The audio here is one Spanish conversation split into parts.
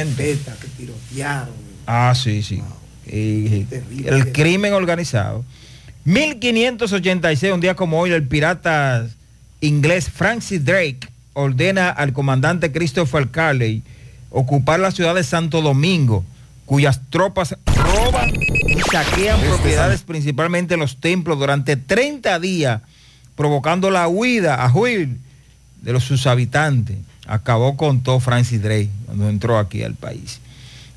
enfrentamientos. Que tirotearon. Ah, sí, sí. Y, el crimen organizado. 1586, un día como hoy, el pirata inglés Francis Drake ordena al comandante Christopher Carley ocupar la ciudad de Santo Domingo, cuyas tropas roban y saquean Este propiedades, principalmente los templos, durante 30 días, provocando la huida a huir de los sus habitantes. Acabó con todo Francis Drake cuando entró aquí al país.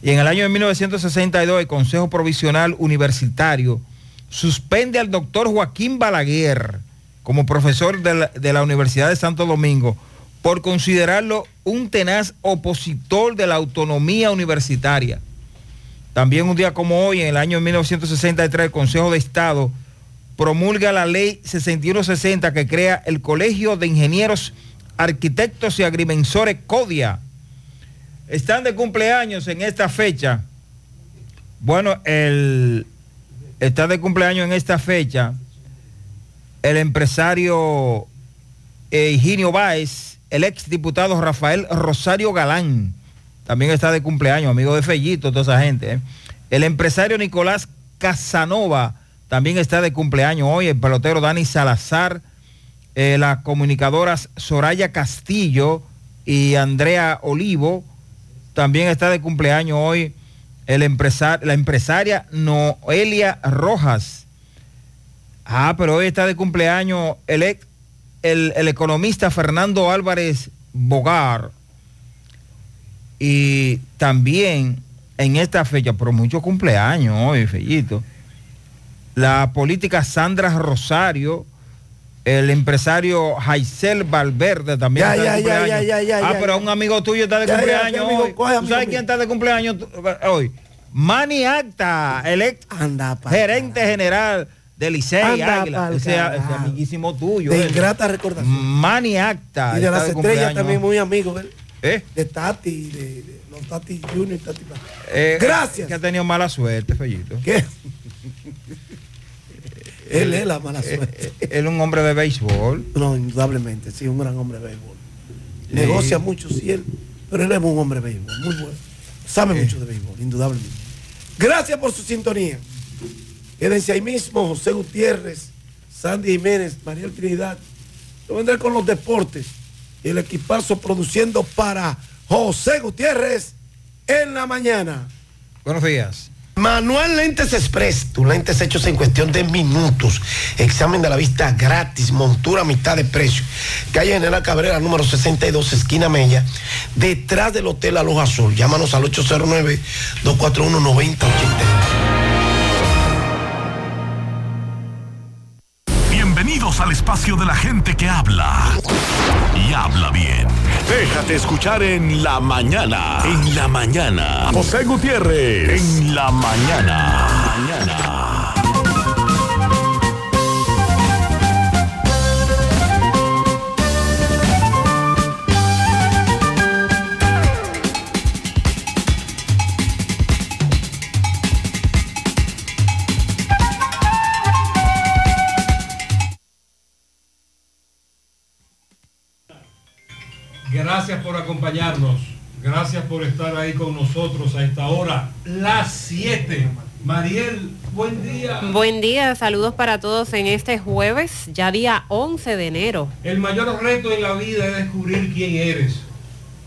Y en el año de 1962 el Consejo Provisional Universitario suspende al doctor Joaquín Balaguer como profesor de la, de la Universidad de Santo Domingo por considerarlo un tenaz opositor de la autonomía universitaria. También un día como hoy, en el año 1963, el Consejo de Estado promulga la ley 6160 que crea el Colegio de Ingenieros, Arquitectos y Agrimensores CODIA. Están de cumpleaños en esta fecha. Bueno, el, está de cumpleaños en esta fecha el empresario eh, Higinio Báez, el ex diputado Rafael Rosario Galán, también está de cumpleaños, amigo de Fellito, toda esa gente. ¿eh? El empresario Nicolás Casanova también está de cumpleaños hoy, el pelotero Dani Salazar, eh, las comunicadoras Soraya Castillo y Andrea Olivo, también está de cumpleaños hoy el empresar, la empresaria Noelia Rojas. Ah, pero hoy está de cumpleaños el, el economista Fernando Álvarez Bogar. Y también en esta fecha, pero muchos cumpleaños hoy, Fellito. La política Sandra Rosario, el empresario Jaisel Valverde también Ya, está ya, de cumpleaños. ya, ah, pero un amigo tuyo está de cumpleaños ¿qué amigo? hoy. Coge, ¿Tú amigo sabes mío. quién está de cumpleaños hoy? Manny Acta, el ex gerente general de Licey Águila. Ese, ese amiguísimo tuyo. De eh. ingrata recordación. Manny Acta. Y de las estrellas también muy amigo él. ¿Eh? De Tati, de, de los Tati Junior y Tati Eh, Gracias. Que ha tenido mala suerte, Fellito. ¿Qué? Él es la mala suerte. Eh, Él es un hombre de béisbol. No, indudablemente, sí, un gran hombre de béisbol. Negocia mucho, sí, él, pero él es un hombre de béisbol, muy bueno. Sabe mucho de béisbol, indudablemente. Gracias por su sintonía. Quédense ahí mismo, José Gutiérrez, Sandy Jiménez, María Trinidad. Yo vendré con los deportes y el equipazo produciendo para José Gutiérrez en la mañana. Buenos días. Manual Lentes Express, tus lentes hechos en cuestión de minutos. Examen de la vista gratis, montura a mitad de precio. Calle General Cabrera, número 62, esquina Mella, detrás del Hotel Aloha Azul. Llámanos al 809-241-9080. Bienvenidos al espacio de la gente que habla y habla bien. Déjate escuchar en la mañana. En la mañana. José Gutiérrez. En la mañana. Mañana. Gracias por acompañarnos. Gracias por estar ahí con nosotros a esta hora, las 7. Mariel, buen día. Buen día, saludos para todos en este jueves, ya día 11 de enero. El mayor reto en la vida es descubrir quién eres.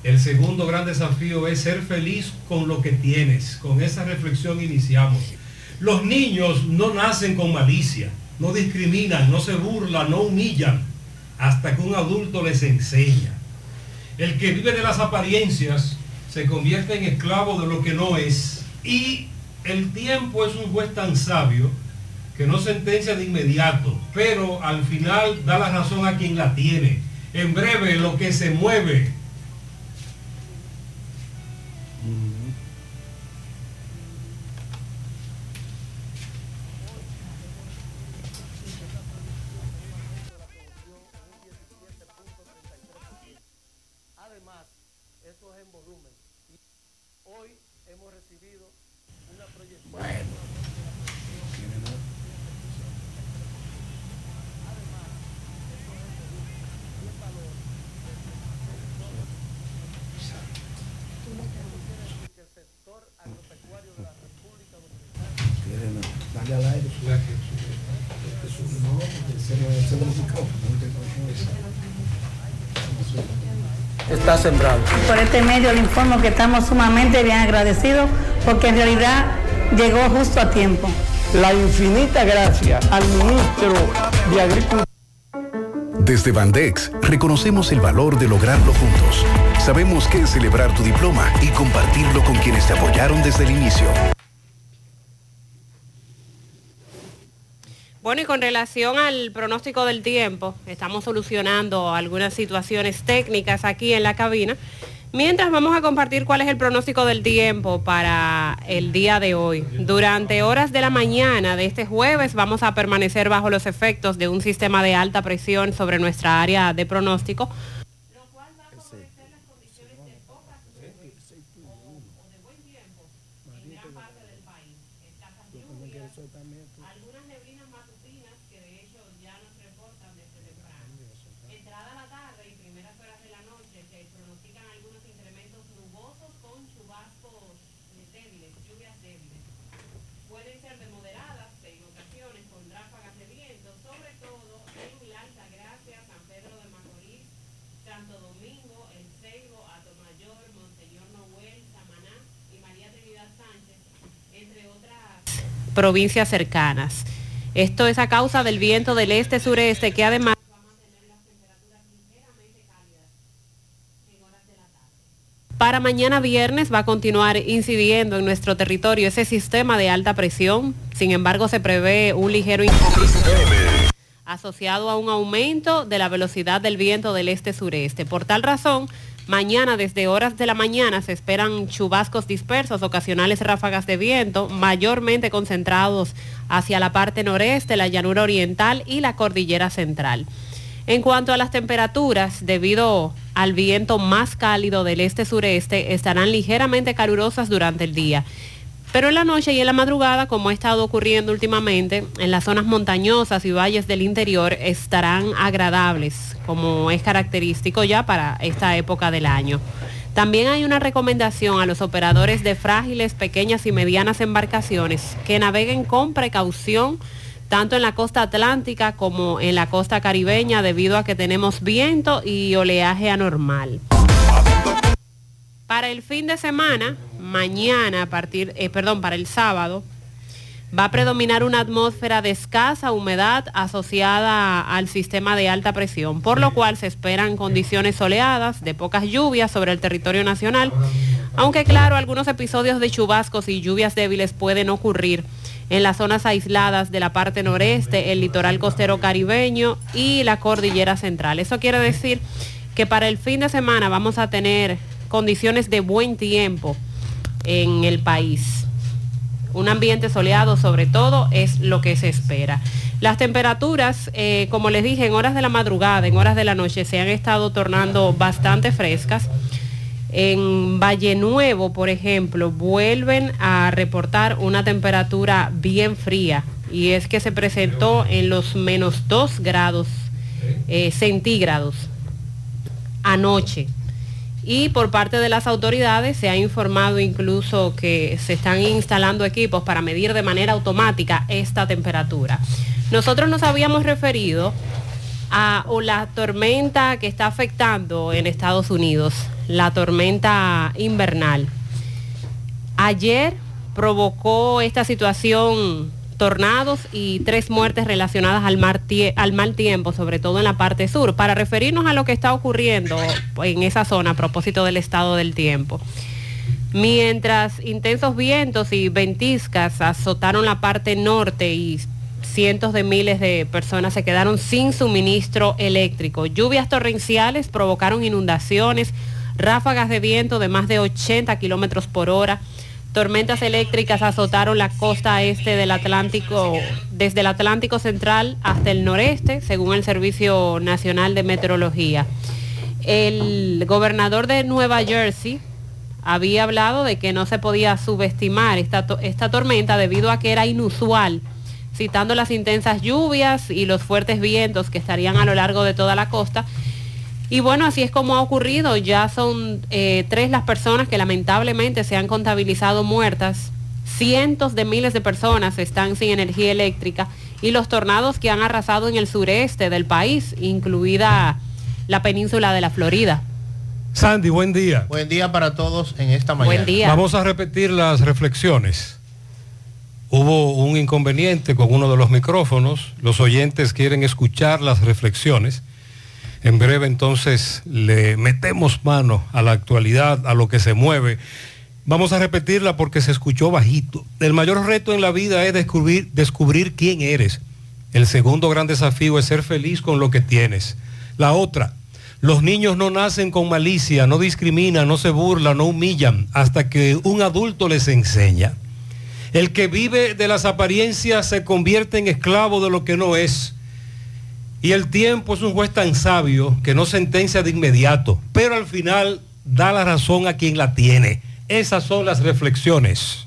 El segundo gran desafío es ser feliz con lo que tienes. Con esa reflexión iniciamos. Los niños no nacen con malicia, no discriminan, no se burlan, no humillan, hasta que un adulto les enseña. El que vive de las apariencias se convierte en esclavo de lo que no es. Y el tiempo es un juez tan sabio que no sentencia de inmediato, pero al final da la razón a quien la tiene. En breve, lo que se mueve. Está sembrado. Por este medio le informo que estamos sumamente bien agradecidos porque en realidad llegó justo a tiempo. La infinita gracia al ministro de Agricultura. Desde Bandex reconocemos el valor de lograrlo juntos. Sabemos que es celebrar tu diploma y compartirlo con quienes te apoyaron desde el inicio. Bueno, y con relación al pronóstico del tiempo, estamos solucionando algunas situaciones técnicas aquí en la cabina. Mientras vamos a compartir cuál es el pronóstico del tiempo para el día de hoy. Durante horas de la mañana de este jueves vamos a permanecer bajo los efectos de un sistema de alta presión sobre nuestra área de pronóstico provincias cercanas. Esto es a causa del viento del este-sureste que además Para mañana viernes va a continuar incidiendo en nuestro territorio ese sistema de alta presión. Sin embargo, se prevé un ligero asociado a un aumento de la velocidad del viento del este-sureste. Por tal razón, Mañana desde horas de la mañana se esperan chubascos dispersos, ocasionales ráfagas de viento, mayormente concentrados hacia la parte noreste, la llanura oriental y la cordillera central. En cuanto a las temperaturas, debido al viento más cálido del este-sureste, estarán ligeramente calurosas durante el día. Pero en la noche y en la madrugada, como ha estado ocurriendo últimamente, en las zonas montañosas y valles del interior estarán agradables, como es característico ya para esta época del año. También hay una recomendación a los operadores de frágiles, pequeñas y medianas embarcaciones que naveguen con precaución tanto en la costa atlántica como en la costa caribeña debido a que tenemos viento y oleaje anormal. Para el fin de semana, mañana a partir, eh, perdón, para el sábado, va a predominar una atmósfera de escasa humedad asociada al sistema de alta presión, por lo cual se esperan condiciones soleadas de pocas lluvias sobre el territorio nacional, aunque claro, algunos episodios de chubascos y lluvias débiles pueden ocurrir en las zonas aisladas de la parte noreste, el litoral costero caribeño y la cordillera central. Eso quiere decir que para el fin de semana vamos a tener condiciones de buen tiempo en el país. Un ambiente soleado sobre todo es lo que se espera. Las temperaturas, eh, como les dije, en horas de la madrugada, en horas de la noche, se han estado tornando bastante frescas. En Valle Nuevo, por ejemplo, vuelven a reportar una temperatura bien fría y es que se presentó en los menos 2 grados eh, centígrados anoche y por parte de las autoridades se ha informado incluso que se están instalando equipos para medir de manera automática esta temperatura. Nosotros nos habíamos referido a la tormenta que está afectando en Estados Unidos, la tormenta invernal. Ayer provocó esta situación tornados y tres muertes relacionadas al, al mal tiempo, sobre todo en la parte sur, para referirnos a lo que está ocurriendo en esa zona a propósito del estado del tiempo. Mientras intensos vientos y ventiscas azotaron la parte norte y cientos de miles de personas se quedaron sin suministro eléctrico. Lluvias torrenciales provocaron inundaciones, ráfagas de viento de más de 80 kilómetros por hora Tormentas eléctricas azotaron la costa este del Atlántico, desde el Atlántico Central hasta el noreste, según el Servicio Nacional de Meteorología. El gobernador de Nueva Jersey había hablado de que no se podía subestimar esta, tormenta debido a que era inusual, citando las intensas lluvias y los fuertes vientos que estarían a lo largo de toda la costa y bueno, así es como ha ocurrido. Ya son eh, tres las personas que lamentablemente se han contabilizado muertas cientos de miles de personas están sin energía eléctrica y los tornados que han arrasado en el sureste del país, incluida la península de la Florida. Sandy, buen día. Buen día para todos en esta mañana. Buen día. Vamos a repetir las reflexiones. Hubo un inconveniente con uno de los micrófonos. Los oyentes quieren escuchar las reflexiones. En breve entonces le metemos mano a la actualidad, a lo que se mueve. Vamos a repetirla porque se escuchó bajito. El mayor reto en la vida es descubrir, descubrir quién eres. El segundo gran desafío es ser feliz con lo que tienes. La otra, los niños no nacen con malicia, no discriminan, no se burlan, no humillan, hasta que un adulto les enseña. El que vive de las apariencias se convierte en esclavo de lo que no es. Y el tiempo es un juez tan sabio que no sentencia de inmediato, pero al final da la razón a quien la tiene. Esas son las reflexiones.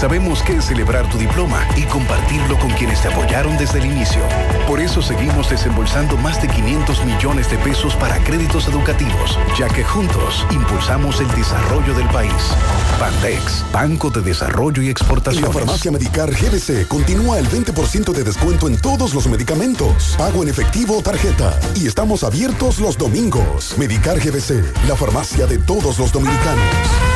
Sabemos que es celebrar tu diploma y compartirlo con quienes te apoyaron desde el inicio. Por eso seguimos desembolsando más de 500 millones de pesos para créditos educativos, ya que juntos impulsamos el desarrollo del país. Bandex, Banco de Desarrollo y En la farmacia Medicar GBC continúa el 20% de descuento en todos los medicamentos. Pago en efectivo o tarjeta. Y estamos abiertos los domingos. Medicar GBC, la farmacia de todos los dominicanos.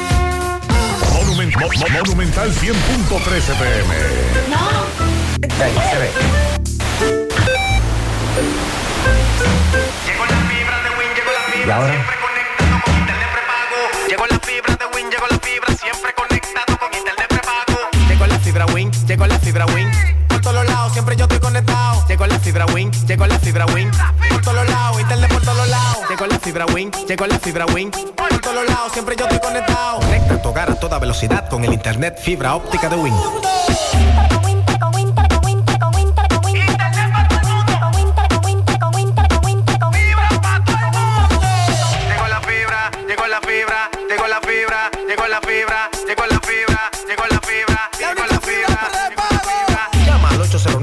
Monumen- Mo- Mo- Monumental 100.13 pm. Y ahora. Llegó la fibra de Win, llegó la fibra, siempre conectado con internet prepago. Llegó la fibra Win, llegó la fibra Win. Por todos lados, siempre yo estoy conectado. Llegó la fibra Win, llegó la fibra Win. Por todos lados, internet por. Llegó la fibra Win, llegó la fibra Win. Por todos lados, siempre yo estoy conectado. Conecta tu hogar a toda velocidad con el internet fibra óptica de Win.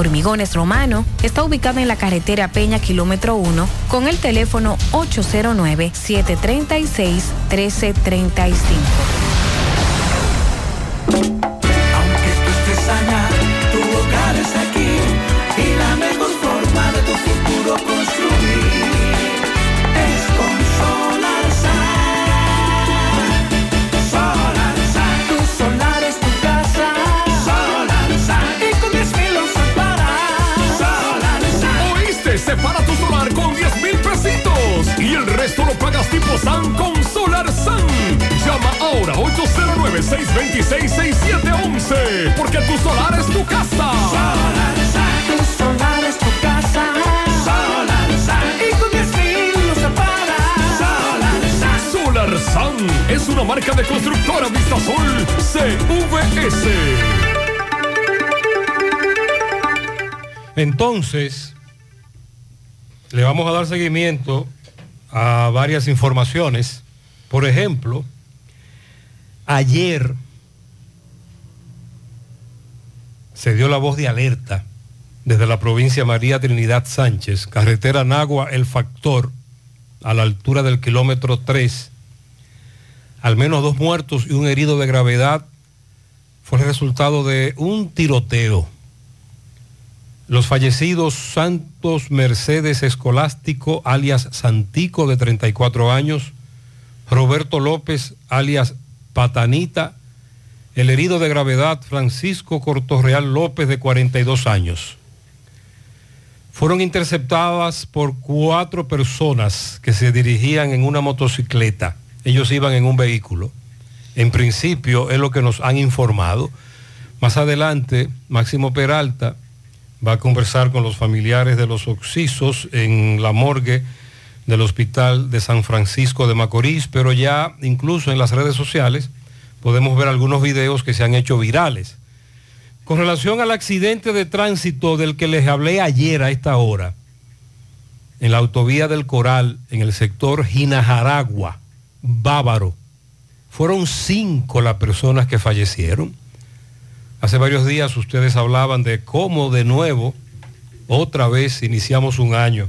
Hormigones Romano está ubicado en la carretera Peña Kilómetro 1 con el teléfono 809-736-1335. Aunque tú estés allá, tu hogar es aquí y la mejor forma de tu futuro tipo SAN con Solar Sun Llama ahora 809-626-6711. Porque tu solar es tu casa. Solar SAN. Tu solar es tu casa. Solar SAN. Y con 10 no se para. Solar SAN. Solar Sun es una marca de constructora Vistasol CVS. Entonces, le vamos a dar seguimiento a varias informaciones. Por ejemplo, ayer se dio la voz de alerta desde la provincia María Trinidad Sánchez, carretera Nagua El Factor, a la altura del kilómetro 3. Al menos dos muertos y un herido de gravedad fue el resultado de un tiroteo. Los fallecidos Santos Mercedes Escolástico, alias Santico, de 34 años, Roberto López, alias Patanita, el herido de gravedad Francisco Cortorreal López, de 42 años. Fueron interceptadas por cuatro personas que se dirigían en una motocicleta. Ellos iban en un vehículo. En principio es lo que nos han informado. Más adelante, Máximo Peralta va a conversar con los familiares de los oxisos en la morgue del Hospital de San Francisco de Macorís, pero ya incluso en las redes sociales podemos ver algunos videos que se han hecho virales. Con relación al accidente de tránsito del que les hablé ayer a esta hora, en la autovía del Coral, en el sector Ginajaragua, Bávaro, fueron cinco las personas que fallecieron. Hace varios días ustedes hablaban de cómo de nuevo, otra vez iniciamos un año,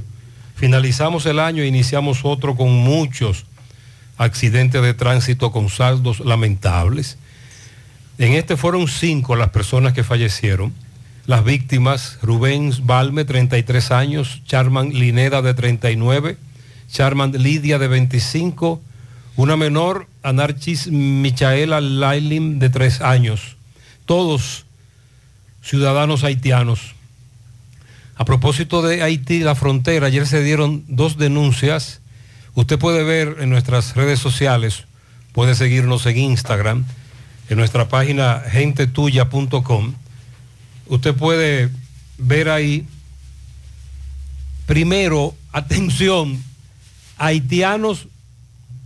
finalizamos el año e iniciamos otro con muchos accidentes de tránsito con saldos lamentables. En este fueron cinco las personas que fallecieron. Las víctimas, Rubén Balme, 33 años, Charman Lineda, de 39, Charman Lidia, de 25, una menor, Anarchis Michaela Lailim, de 3 años todos ciudadanos haitianos. A propósito de Haití, la frontera, ayer se dieron dos denuncias. Usted puede ver en nuestras redes sociales, puede seguirnos en Instagram, en nuestra página gentetuya.com. Usted puede ver ahí, primero, atención, haitianos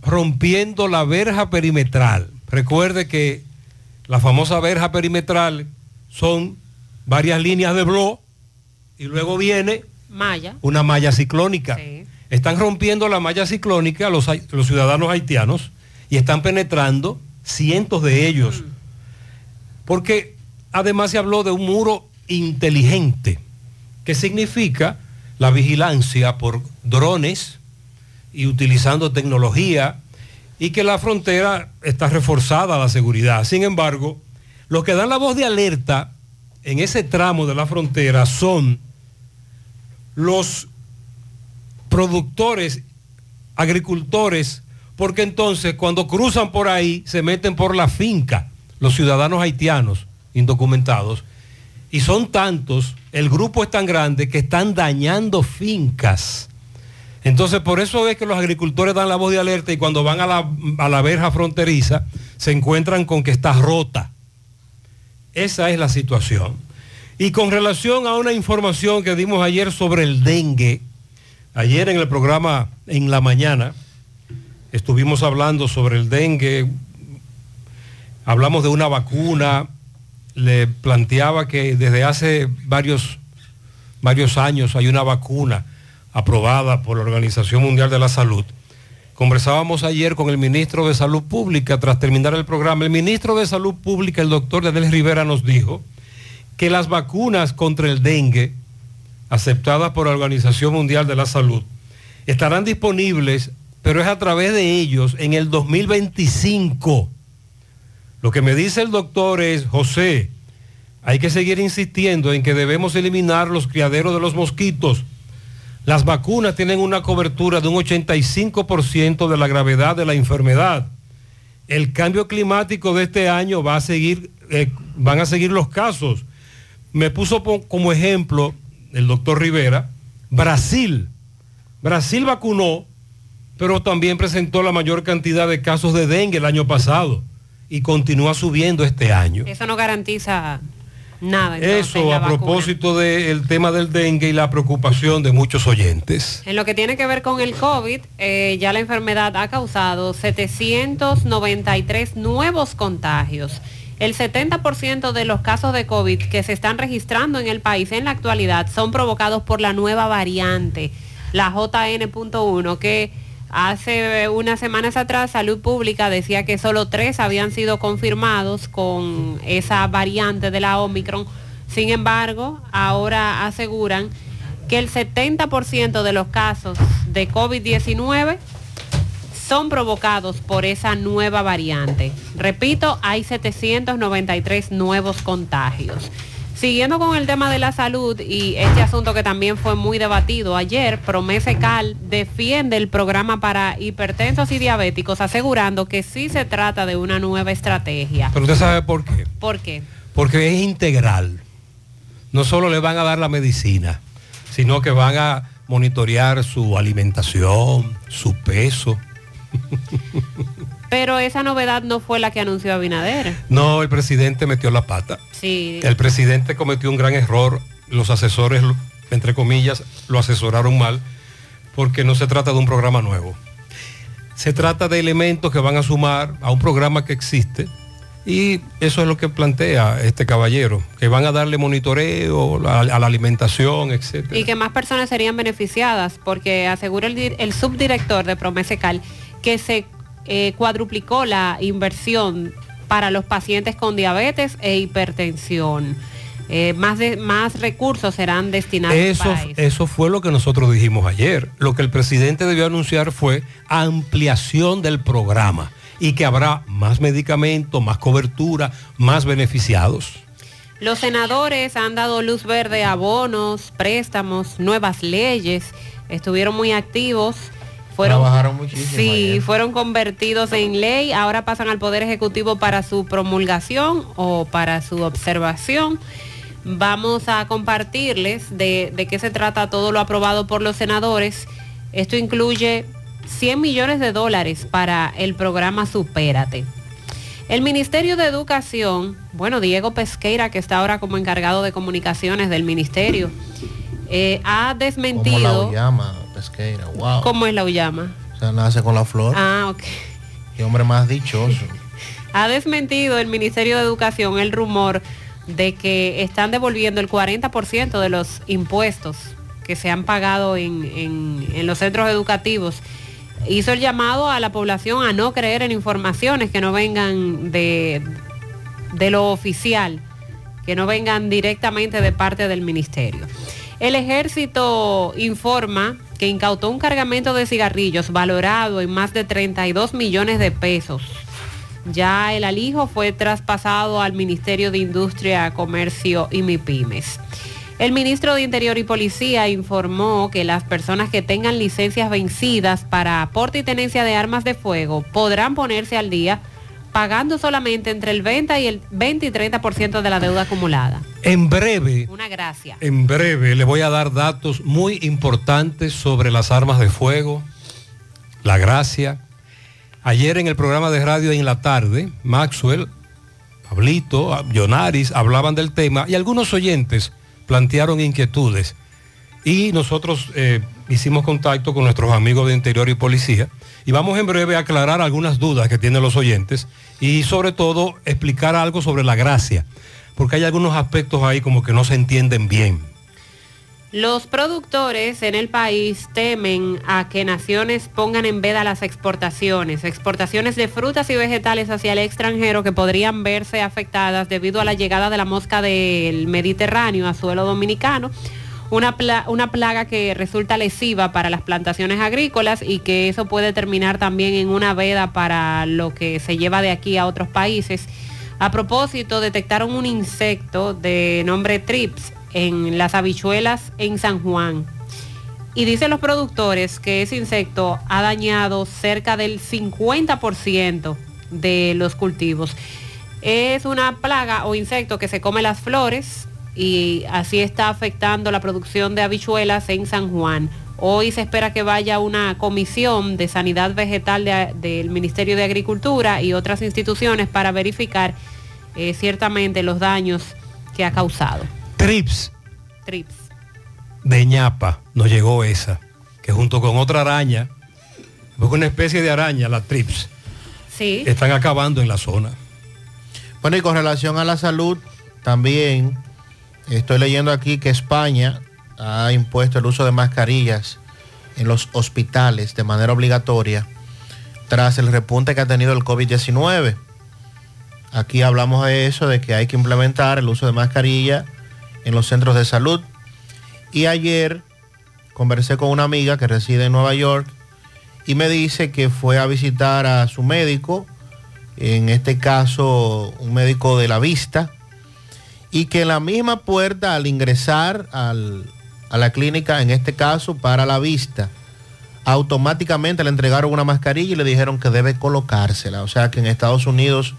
rompiendo la verja perimetral. Recuerde que la famosa verja perimetral son varias líneas de blog y luego viene Malla. una malla ciclónica. Están rompiendo la malla ciclónica los, los ciudadanos haitianos y están penetrando cientos de ellos. Porque además se habló de un muro inteligente, que significa la vigilancia por drones y utilizando tecnología y que la frontera está reforzada la seguridad. Sin embargo, los que dan la voz de alerta en ese tramo de la frontera son los productores, agricultores, porque entonces cuando cruzan por ahí se meten por la finca los ciudadanos haitianos indocumentados y son tantos, el grupo es tan grande que están dañando fincas. Entonces, por eso es que los agricultores dan la voz de alerta y cuando van a la, a la verja fronteriza se encuentran con que está rota. Esa es la situación. Y con relación a una información que dimos ayer sobre el dengue, ayer en el programa en la mañana estuvimos hablando sobre el dengue, hablamos de una vacuna, le planteaba que desde hace varios, varios años hay una vacuna aprobada por la Organización Mundial de la Salud. Conversábamos ayer con el ministro de Salud Pública tras terminar el programa. El ministro de Salud Pública, el doctor Daniel Rivera, nos dijo que las vacunas contra el dengue, aceptadas por la Organización Mundial de la Salud, estarán disponibles, pero es a través de ellos en el 2025. Lo que me dice el doctor es, José, hay que seguir insistiendo en que debemos eliminar los criaderos de los mosquitos. Las vacunas tienen una cobertura de un 85% de la gravedad de la enfermedad. El cambio climático de este año va a seguir, eh, van a seguir los casos. Me puso como ejemplo el doctor Rivera, Brasil. Brasil vacunó, pero también presentó la mayor cantidad de casos de dengue el año pasado. y continúa subiendo este año. Eso no garantiza nada. Eso a propósito del tema del dengue y la preocupación de muchos oyentes. En lo que tiene que ver con el COVID, eh, ya la enfermedad ha causado 793 nuevos contagios. El 70% de los casos de COVID que se están registrando en el país en la actualidad son provocados por la nueva variante, la JN.1, que hace unas semanas atrás Salud Pública decía que solo tres habían sido confirmados con esa variante de la Omicron. Sin embargo, ahora aseguran que el 70% de los casos de COVID-19 son provocados por esa nueva variante. Repito, hay 793 nuevos contagios. Siguiendo con el tema de la salud y este asunto que también fue muy debatido ayer, Promesecal defiende el programa para hipertensos y diabéticos asegurando que sí se trata de una nueva estrategia. Pero usted sabe por qué. ¿Por qué? Porque es integral. No solo le van a dar la medicina, sino que van a monitorear su alimentación, su peso. Pero esa novedad no fue la que anunció Abinader. No, el presidente metió la pata. Sí. El presidente cometió un gran error. Los asesores, entre comillas, lo asesoraron mal porque no se trata de un programa nuevo. Se trata de elementos que van a sumar a un programa que existe y eso es lo que plantea este caballero, que van a darle monitoreo a, a la alimentación, etc. y que más personas serían beneficiadas, porque asegura el, el subdirector de Promesecal que se eh, cuadruplicó la inversión para los pacientes con diabetes e hipertensión. Eh, más, de, más recursos serán destinados Eso, para eso. eso fue lo que nosotros dijimos ayer. Lo que el presidente debió anunciar fue ampliación del programa y que habrá más medicamentos, más cobertura, más beneficiados. Los senadores han dado luz verde a bonos, préstamos, nuevas leyes, estuvieron muy activos. Fueron, Trabajaron muchísimo Sí, ayer. fueron convertidos en ley, ahora pasan al Poder Ejecutivo para su promulgación o para su observación. Vamos a compartirles de, de qué se trata todo lo aprobado por los senadores. Esto incluye 100 millones de dólares para el programa Supérate. El Ministerio de Educación, bueno, Diego Pesqueira, que está ahora como encargado de comunicaciones del ministerio, eh, ha Como la desmentido... llama pesqueira, wow. ¿Cómo es la Ullama? O sea, nace con la flor. Ah, ok. Qué hombre más dichoso. Ha desmentido el Ministerio de Educación el rumor de que están devolviendo el 40% de los impuestos que se han pagado en, en- en los centros educativos. Hizo el llamado a la población a no creer en informaciones que no vengan de, de lo oficial, que no vengan directamente de parte del ministerio. El ejército informa que incautó un cargamento de cigarrillos valorado en más de 32 millones de pesos. Ya el alijo fue traspasado al Ministerio de Industria, Comercio y MIPIMES. El ministro de Interior y Policía informó que las personas que tengan licencias vencidas para aporte y tenencia de armas de fuego podrán ponerse al día pagando solamente entre el 20 y el 20 y 30% de la deuda acumulada. En breve, Una gracia. en breve le voy a dar datos muy importantes sobre las armas de fuego, la gracia. Ayer en el programa de radio en la tarde, Maxwell, Pablito, Yonaris hablaban del tema y algunos oyentes plantearon inquietudes. Y nosotros eh, hicimos contacto con nuestros amigos de Interior y Policía y vamos en breve a aclarar algunas dudas que tienen los oyentes y sobre todo explicar algo sobre la gracia, porque hay algunos aspectos ahí como que no se entienden bien. Los productores en el país temen a que naciones pongan en veda las exportaciones, exportaciones de frutas y vegetales hacia el extranjero que podrían verse afectadas debido a la llegada de la mosca del Mediterráneo a suelo dominicano, una, una plaga que resulta lesiva para las plantaciones agrícolas y que eso puede terminar también en una veda para lo que se lleva de aquí a otros países. A propósito, detectaron un insecto de nombre trips en las habichuelas en San Juan. Y dicen los productores que ese insecto ha dañado cerca del 50% de los cultivos. Es una plaga o insecto que se come las flores y así está afectando la producción de habichuelas en San Juan. Hoy se espera que vaya una comisión de sanidad vegetal de- del Ministerio de Agricultura y otras instituciones para verificar eh, ciertamente los daños que ha causado. Trips Trips. de ñapa nos llegó esa, que junto con otra araña, porque una especie de araña, la trips, Sí. están acabando en la zona. Bueno, y con relación a la salud, también estoy leyendo aquí que España ha impuesto el uso de mascarillas en los hospitales de manera obligatoria tras el repunte que ha tenido el COVID-19. Aquí hablamos de eso, de que hay que implementar el uso de mascarilla en los centros de salud. Y ayer conversé con una amiga que reside en Nueva York y me dice que fue a visitar a su médico, en este caso un médico de la vista, y que en la misma puerta al ingresar al- a la clínica, en este caso para la vista, automáticamente le entregaron una mascarilla y le dijeron que debe colocársela. O sea que en Estados Unidos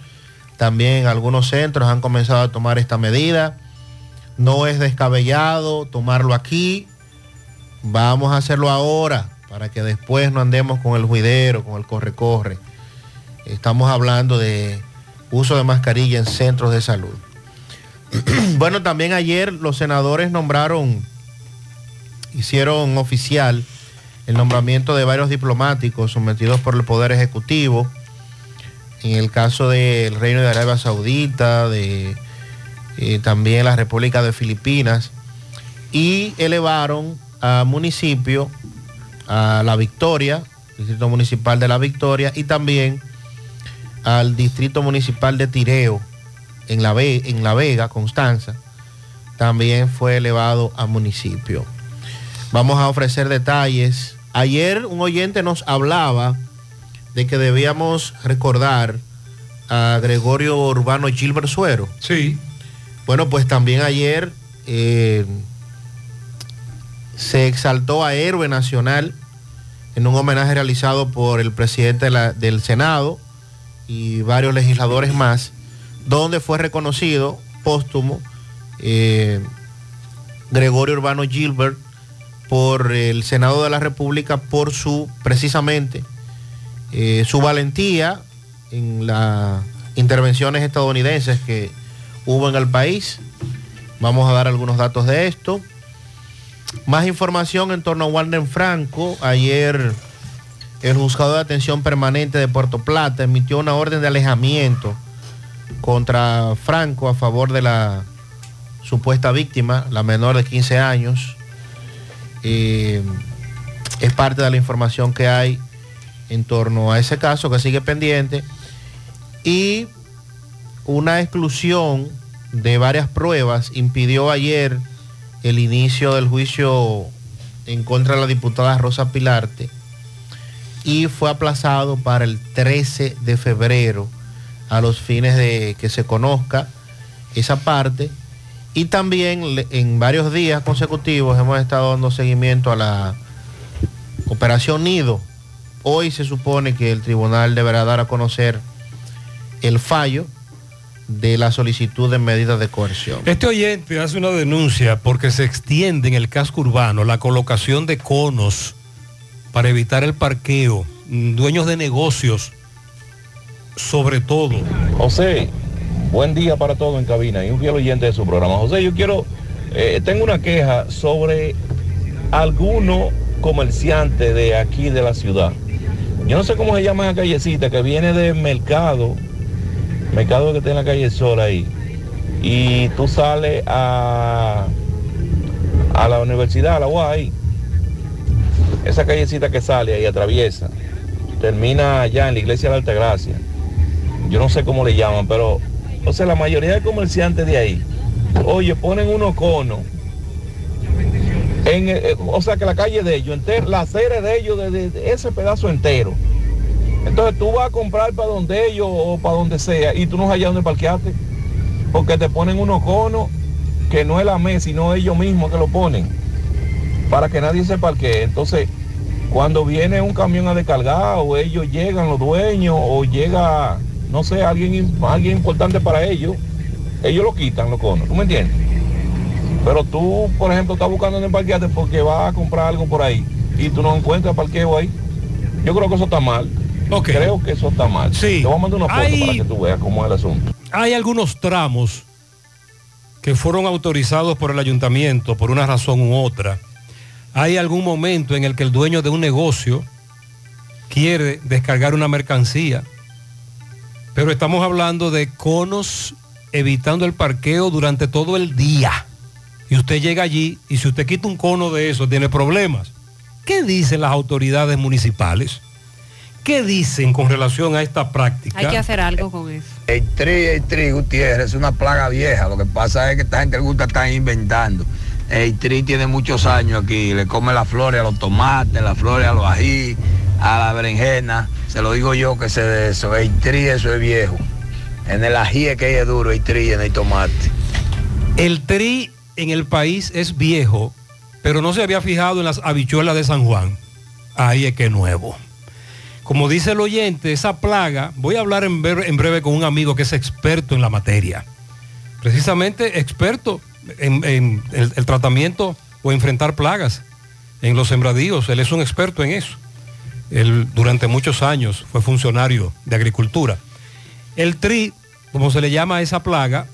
también algunos centros han comenzado a tomar esta medida. No es descabellado tomarlo aquí. Vamos a hacerlo ahora para que después no andemos con el juidero, con el corre-corre. Estamos hablando de uso de mascarilla en centros de salud. bueno, también ayer los senadores nombraron, hicieron oficial el nombramiento de varios diplomáticos sometidos por el Poder Ejecutivo. En el caso del Reino de Arabia Saudita, de eh, también la República de Filipinas, y elevaron a municipio, a La Victoria, Distrito Municipal de La Victoria, y también al Distrito Municipal de Tireo, en La, Ve- en la Vega, Constanza, también fue elevado a municipio. Vamos a ofrecer detalles. Ayer un oyente nos hablaba de que debíamos recordar a Gregorio Urbano Gilbert Suero. Sí. Bueno, pues también ayer eh, se exaltó a héroe nacional en un homenaje realizado por el presidente de la- del Senado y varios legisladores más, donde fue reconocido póstumo eh, Gregorio Urbano Gilbert por el Senado de la República por su, precisamente, eh, su valentía en las intervenciones estadounidenses que hubo en el país. Vamos a dar algunos datos de esto. Más información en torno a Warner Franco. Ayer el juzgado de atención permanente de Puerto Plata emitió una orden de alejamiento contra Franco a favor de la supuesta víctima, la menor de 15 años. Eh, es parte de la información que hay en torno a ese caso que sigue pendiente. Y una exclusión de varias pruebas impidió ayer el inicio del juicio en contra de la diputada Rosa Pilarte y fue aplazado para el 13 de febrero a los fines de que se conozca esa parte y también en varios días consecutivos hemos estado dando seguimiento a la operación Nido. Hoy se supone que el tribunal deberá dar a conocer el fallo de la solicitud de medidas de coerción. Este oyente hace una denuncia porque se extiende en el casco urbano la colocación de conos para evitar el parqueo, mm, dueños de negocios, sobre todo. José, buen día para todos en cabina y un fiel oyente de su programa. José, yo quiero, eh, tengo una queja sobre algunos comerciantes de aquí de la ciudad. Yo no sé cómo se llama esa callecita que viene del mercado, mercado que está en la calle Sol ahí. Y tú sales a, a la universidad, a la UAI. Esa callecita que sale ahí atraviesa. Termina allá en la iglesia de la Altagracia yo no sé cómo le llaman, pero, o sea, la mayoría de comerciantes de ahí, oye, ponen unos conos, en, eh, o sea, que la calle de ellos, enter- la acera de ellos, de, ese pedazo entero. Entonces tú vas a comprar para donde ellos o para donde sea y tú no hayas donde parquearte, porque te ponen unos conos que no es la mesa, sino ellos mismos que lo ponen, para que nadie se parquee. Entonces, cuando viene un camión a descargar o ellos llegan los dueños o llega, no sé, alguien, alguien importante para ellos, ellos lo quitan los conos, ¿tú me entiendes? Pero tú, por ejemplo, estás buscando en el parquearte porque vas a comprar algo por ahí y tú no encuentras parqueo ahí. Yo creo que eso está mal. Creo que eso está mal. Sí. Te voy a mandar una foto Hay- para que tú veas cómo es el asunto. Hay algunos tramos que fueron autorizados por el ayuntamiento por una razón u otra. Hay algún momento en el que el dueño de un negocio quiere descargar una mercancía, pero estamos hablando de conos evitando el parqueo durante todo el día. Y usted llega allí y si usted quita un cono de eso tiene problemas. ¿Qué dicen las autoridades municipales? ¿Qué dicen con relación a esta práctica? Hay que hacer algo con eso. El tri, el tri, Gutiérrez, es una plaga vieja. Lo que pasa es que esta gente le gusta estar inventando. El tri tiene muchos años aquí. Le come las flores a los tomates, las flores a los ají, a la berenjena. Se lo digo yo que sé de eso. El tri, eso es viejo. En el ají es que es duro, el tri en el tomate. El tri en el país es viejo, pero no se había fijado en las habichuelas de San Juan. Ahí es que es nuevo. Como dice el oyente, esa plaga, voy a hablar en breve con un amigo que es experto en la materia. Precisamente experto en, en el, el tratamiento o enfrentar plagas en los sembradíos. Él es un experto en eso. Él durante muchos años fue funcionario de agricultura. El tri, como se le llama a esa plaga,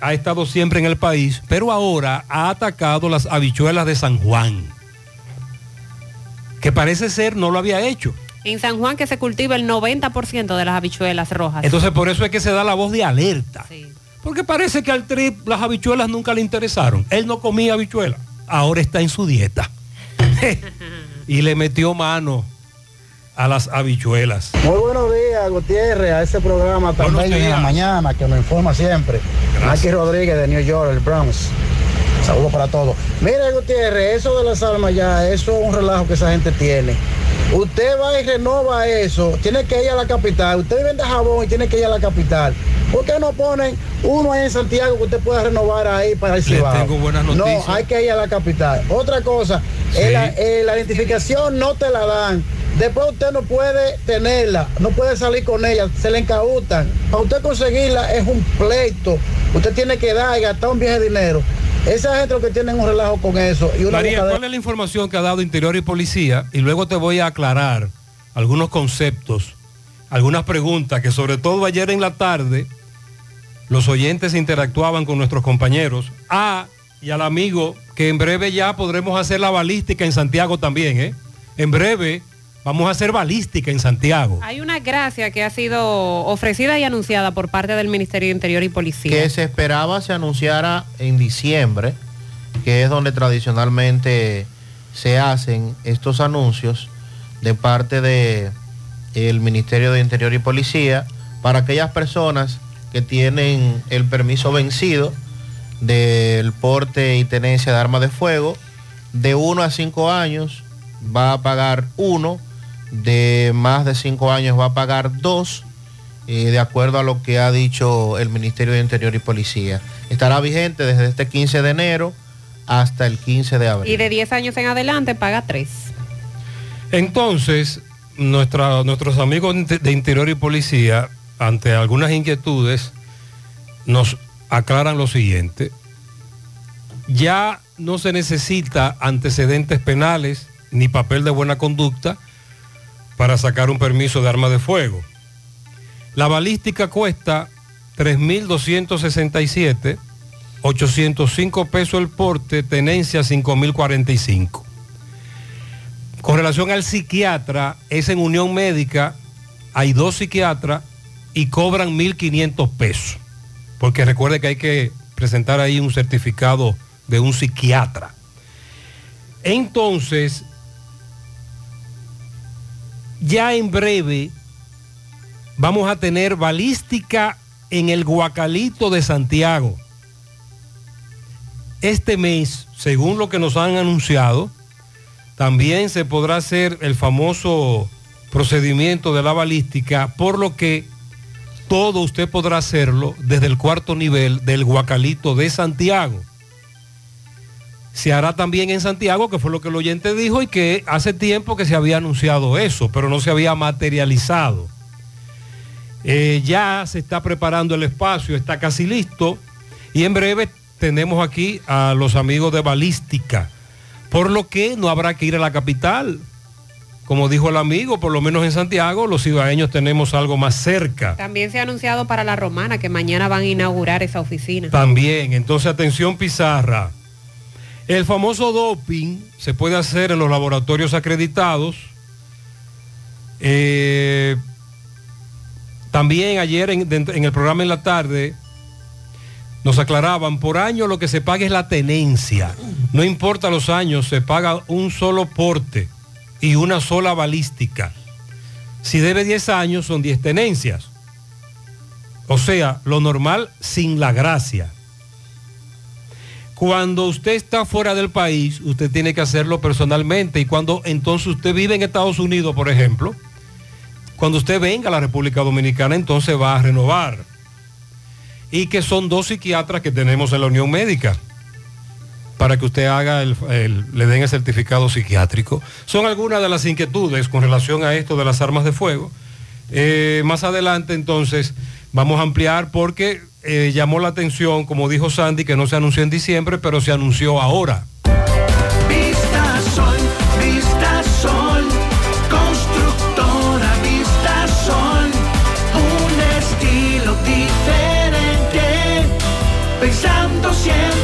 ha estado siempre en el país, pero ahora ha atacado las habichuelas de San Juan, que parece ser no lo había hecho. En San Juan que se cultiva el 90% de las habichuelas rojas. Entonces por eso es que se da la voz de alerta. Porque parece que al tri las habichuelas nunca le interesaron. Él no comía habichuelas, ahora está en su dieta. y le metió mano a las habichuelas. Muy buenos días, Gutiérrez, a ese programa tan bello en la mañana que nos informa siempre. Aquí Rodríguez de New York, el Bronx. Saludos para todos. Mire, Gutiérrez, eso de las almas ya, eso es un relajo que esa gente tiene. Usted va y renova eso, tiene que ir a la capital. Usted vende jabón y tiene que ir a la capital. ¿Por qué no ponen uno ahí en Santiago que usted pueda renovar ahí para el Cibao? tengo buenas No, noticias. hay que ir a la capital. Otra cosa, Sí. eh, la, eh, la identificación no te la dan. Después usted no puede tenerla, no puede salir con ella, se le incautan. Para usted conseguirla es un pleito. Usted tiene que dar y gastar un viaje de dinero. Esa gente lo que tienen un relajo con eso. Y una María, de- ¿cuál es la información que ha dado Interior y Policía? Y luego te voy a aclarar algunos conceptos, algunas preguntas que sobre todo ayer en la tarde los oyentes interactuaban con nuestros compañeros. Ah, y al amigo que en breve ya podremos hacer la balística en Santiago también, ¿eh? En breve vamos a hacer balística en Santiago. Hay una gracia que ha sido ofrecida y anunciada por parte del Ministerio de Interior y Policía. que se esperaba se anunciara en diciembre, que es donde tradicionalmente se hacen estos anuncios de parte de el Ministerio de Interior y Policía para aquellas personas que tienen el permiso vencido del porte y tenencia de armas de fuego de 1 a 5 años va a pagar uno, de más de 5 años va a pagar dos eh, de acuerdo a lo que ha dicho el Ministerio de Interior y Policía. Estará vigente desde este 15 de enero hasta el 15 de abril. Y de 10 años en adelante paga 3. Entonces, nuestra- nuestros amigos de Interior y Policía, ante algunas inquietudes, nos aclaran lo siguiente. Ya no se necesita antecedentes penales ni papel de buena conducta para sacar un permiso de arma de fuego. La balística cuesta 3.267, 805 pesos el porte, tenencia 5.045. Con relación al psiquiatra, es en unión médica, hay dos psiquiatras y cobran 1.500 pesos. Porque recuerde que hay que presentar ahí un certificado de un psiquiatra. Entonces, ya en breve vamos a tener balística en el Guacalito de Santiago. Este mes, según lo que nos han anunciado, también se podrá hacer el famoso procedimiento de la balística, por lo que todo usted podrá hacerlo desde el cuarto nivel del Guacalito de Santiago. Se hará también en Santiago, que fue lo que el oyente dijo, y que hace tiempo que se había anunciado eso, pero no se había materializado. Eh, ya se está preparando el espacio, está casi listo, y en breve tenemos aquí a los amigos de Balística Por lo que no habrá que ir a la capital. Como dijo el amigo, por lo menos en Santiago, los ciudadanos tenemos algo más cerca. También se ha anunciado para la romana que mañana van a inaugurar esa oficina. También, entonces atención Pizarra. El famoso doping se puede hacer en los laboratorios acreditados. Eh, también ayer en, en el programa en la tarde nos aclaraban, por año lo que se paga es la tenencia. No importa los años, se paga un solo porte y una sola balística. Si debe 10 años, son 10 tenencias. O sea, lo normal sin la gracia. Cuando usted está fuera del país, usted tiene que hacerlo personalmente. Y cuando entonces usted vive en Estados Unidos, por ejemplo, cuando usted venga a la República Dominicana, entonces va a renovar. Y que son dos psiquiatras que tenemos en la Unión Médica para que usted haga el, le den el certificado psiquiátrico. Son algunas de las inquietudes con relación a esto de las armas de fuego. Eh, más adelante entonces vamos a ampliar porque eh, llamó la atención, como dijo Sandy, que no se anunció en diciembre, pero se anunció ahora. Vista Sol, Vista Sol, constructora Vista Sol, un estilo diferente, pensando siempre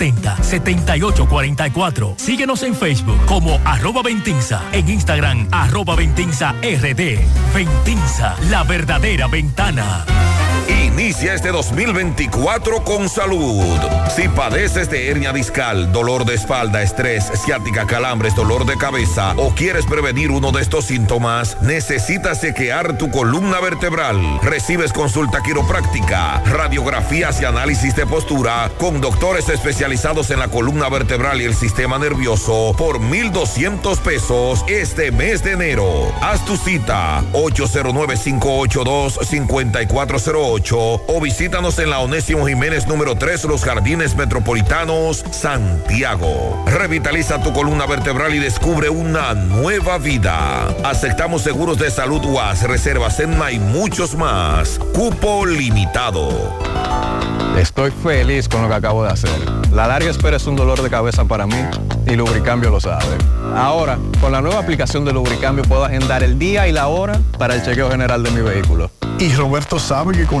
809-570-7844. Síguenos en Facebook como arroba Ventinza, en Instagram arroba Ventinza RD. Ventinza, la verdadera ventana. Inicia este 2024 con salud. Si padeces de hernia discal, dolor de espalda, estrés, ciática, calambres, dolor de cabeza o quieres prevenir uno de estos síntomas, necesitas chequear tu columna vertebral. Recibes consulta quiropráctica, radiografías y análisis de postura con doctores especializados en la columna vertebral y el sistema nervioso por 1,200 pesos este mes de enero. Haz tu cita 809-582-5408 o visítanos en la Onésimo Jiménez número 3, Los Jardines Metropolitanos, Santiago. Revitaliza tu columna vertebral y descubre una nueva vida. Aceptamos seguros de salud UAS, reservas en y muchos más. Cupo limitado. Estoy feliz con lo que acabo de hacer. La larga espera es un dolor de cabeza para mí y Lubricambio lo sabe. Ahora, con la nueva aplicación de Lubricambio puedo agendar el día y la hora para el chequeo general de mi vehículo. Y Roberto sabe que con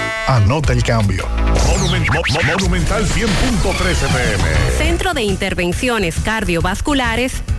anota el cambio. Monumental 100.13 pm. Centro de Intervenciones Cardiovasculares,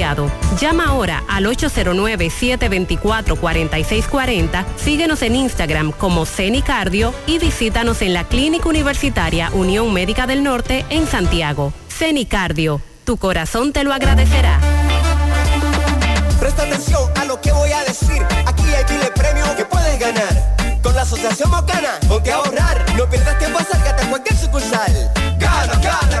subsidiado. Llama ahora al 809-724-4640, síguenos en Instagram como CENICardio y visítanos en la Clínica Universitaria Unión Médica del Norte en Santiago. CENICardio, tu corazón te lo agradecerá. Presta atención a lo que voy a decir. Aquí hay miles premios que puedes ganar. Con la Asociación Mocana, ponte a ahorrar. No pierdas tiempo, acércate a cualquier sucursal. Gana, gana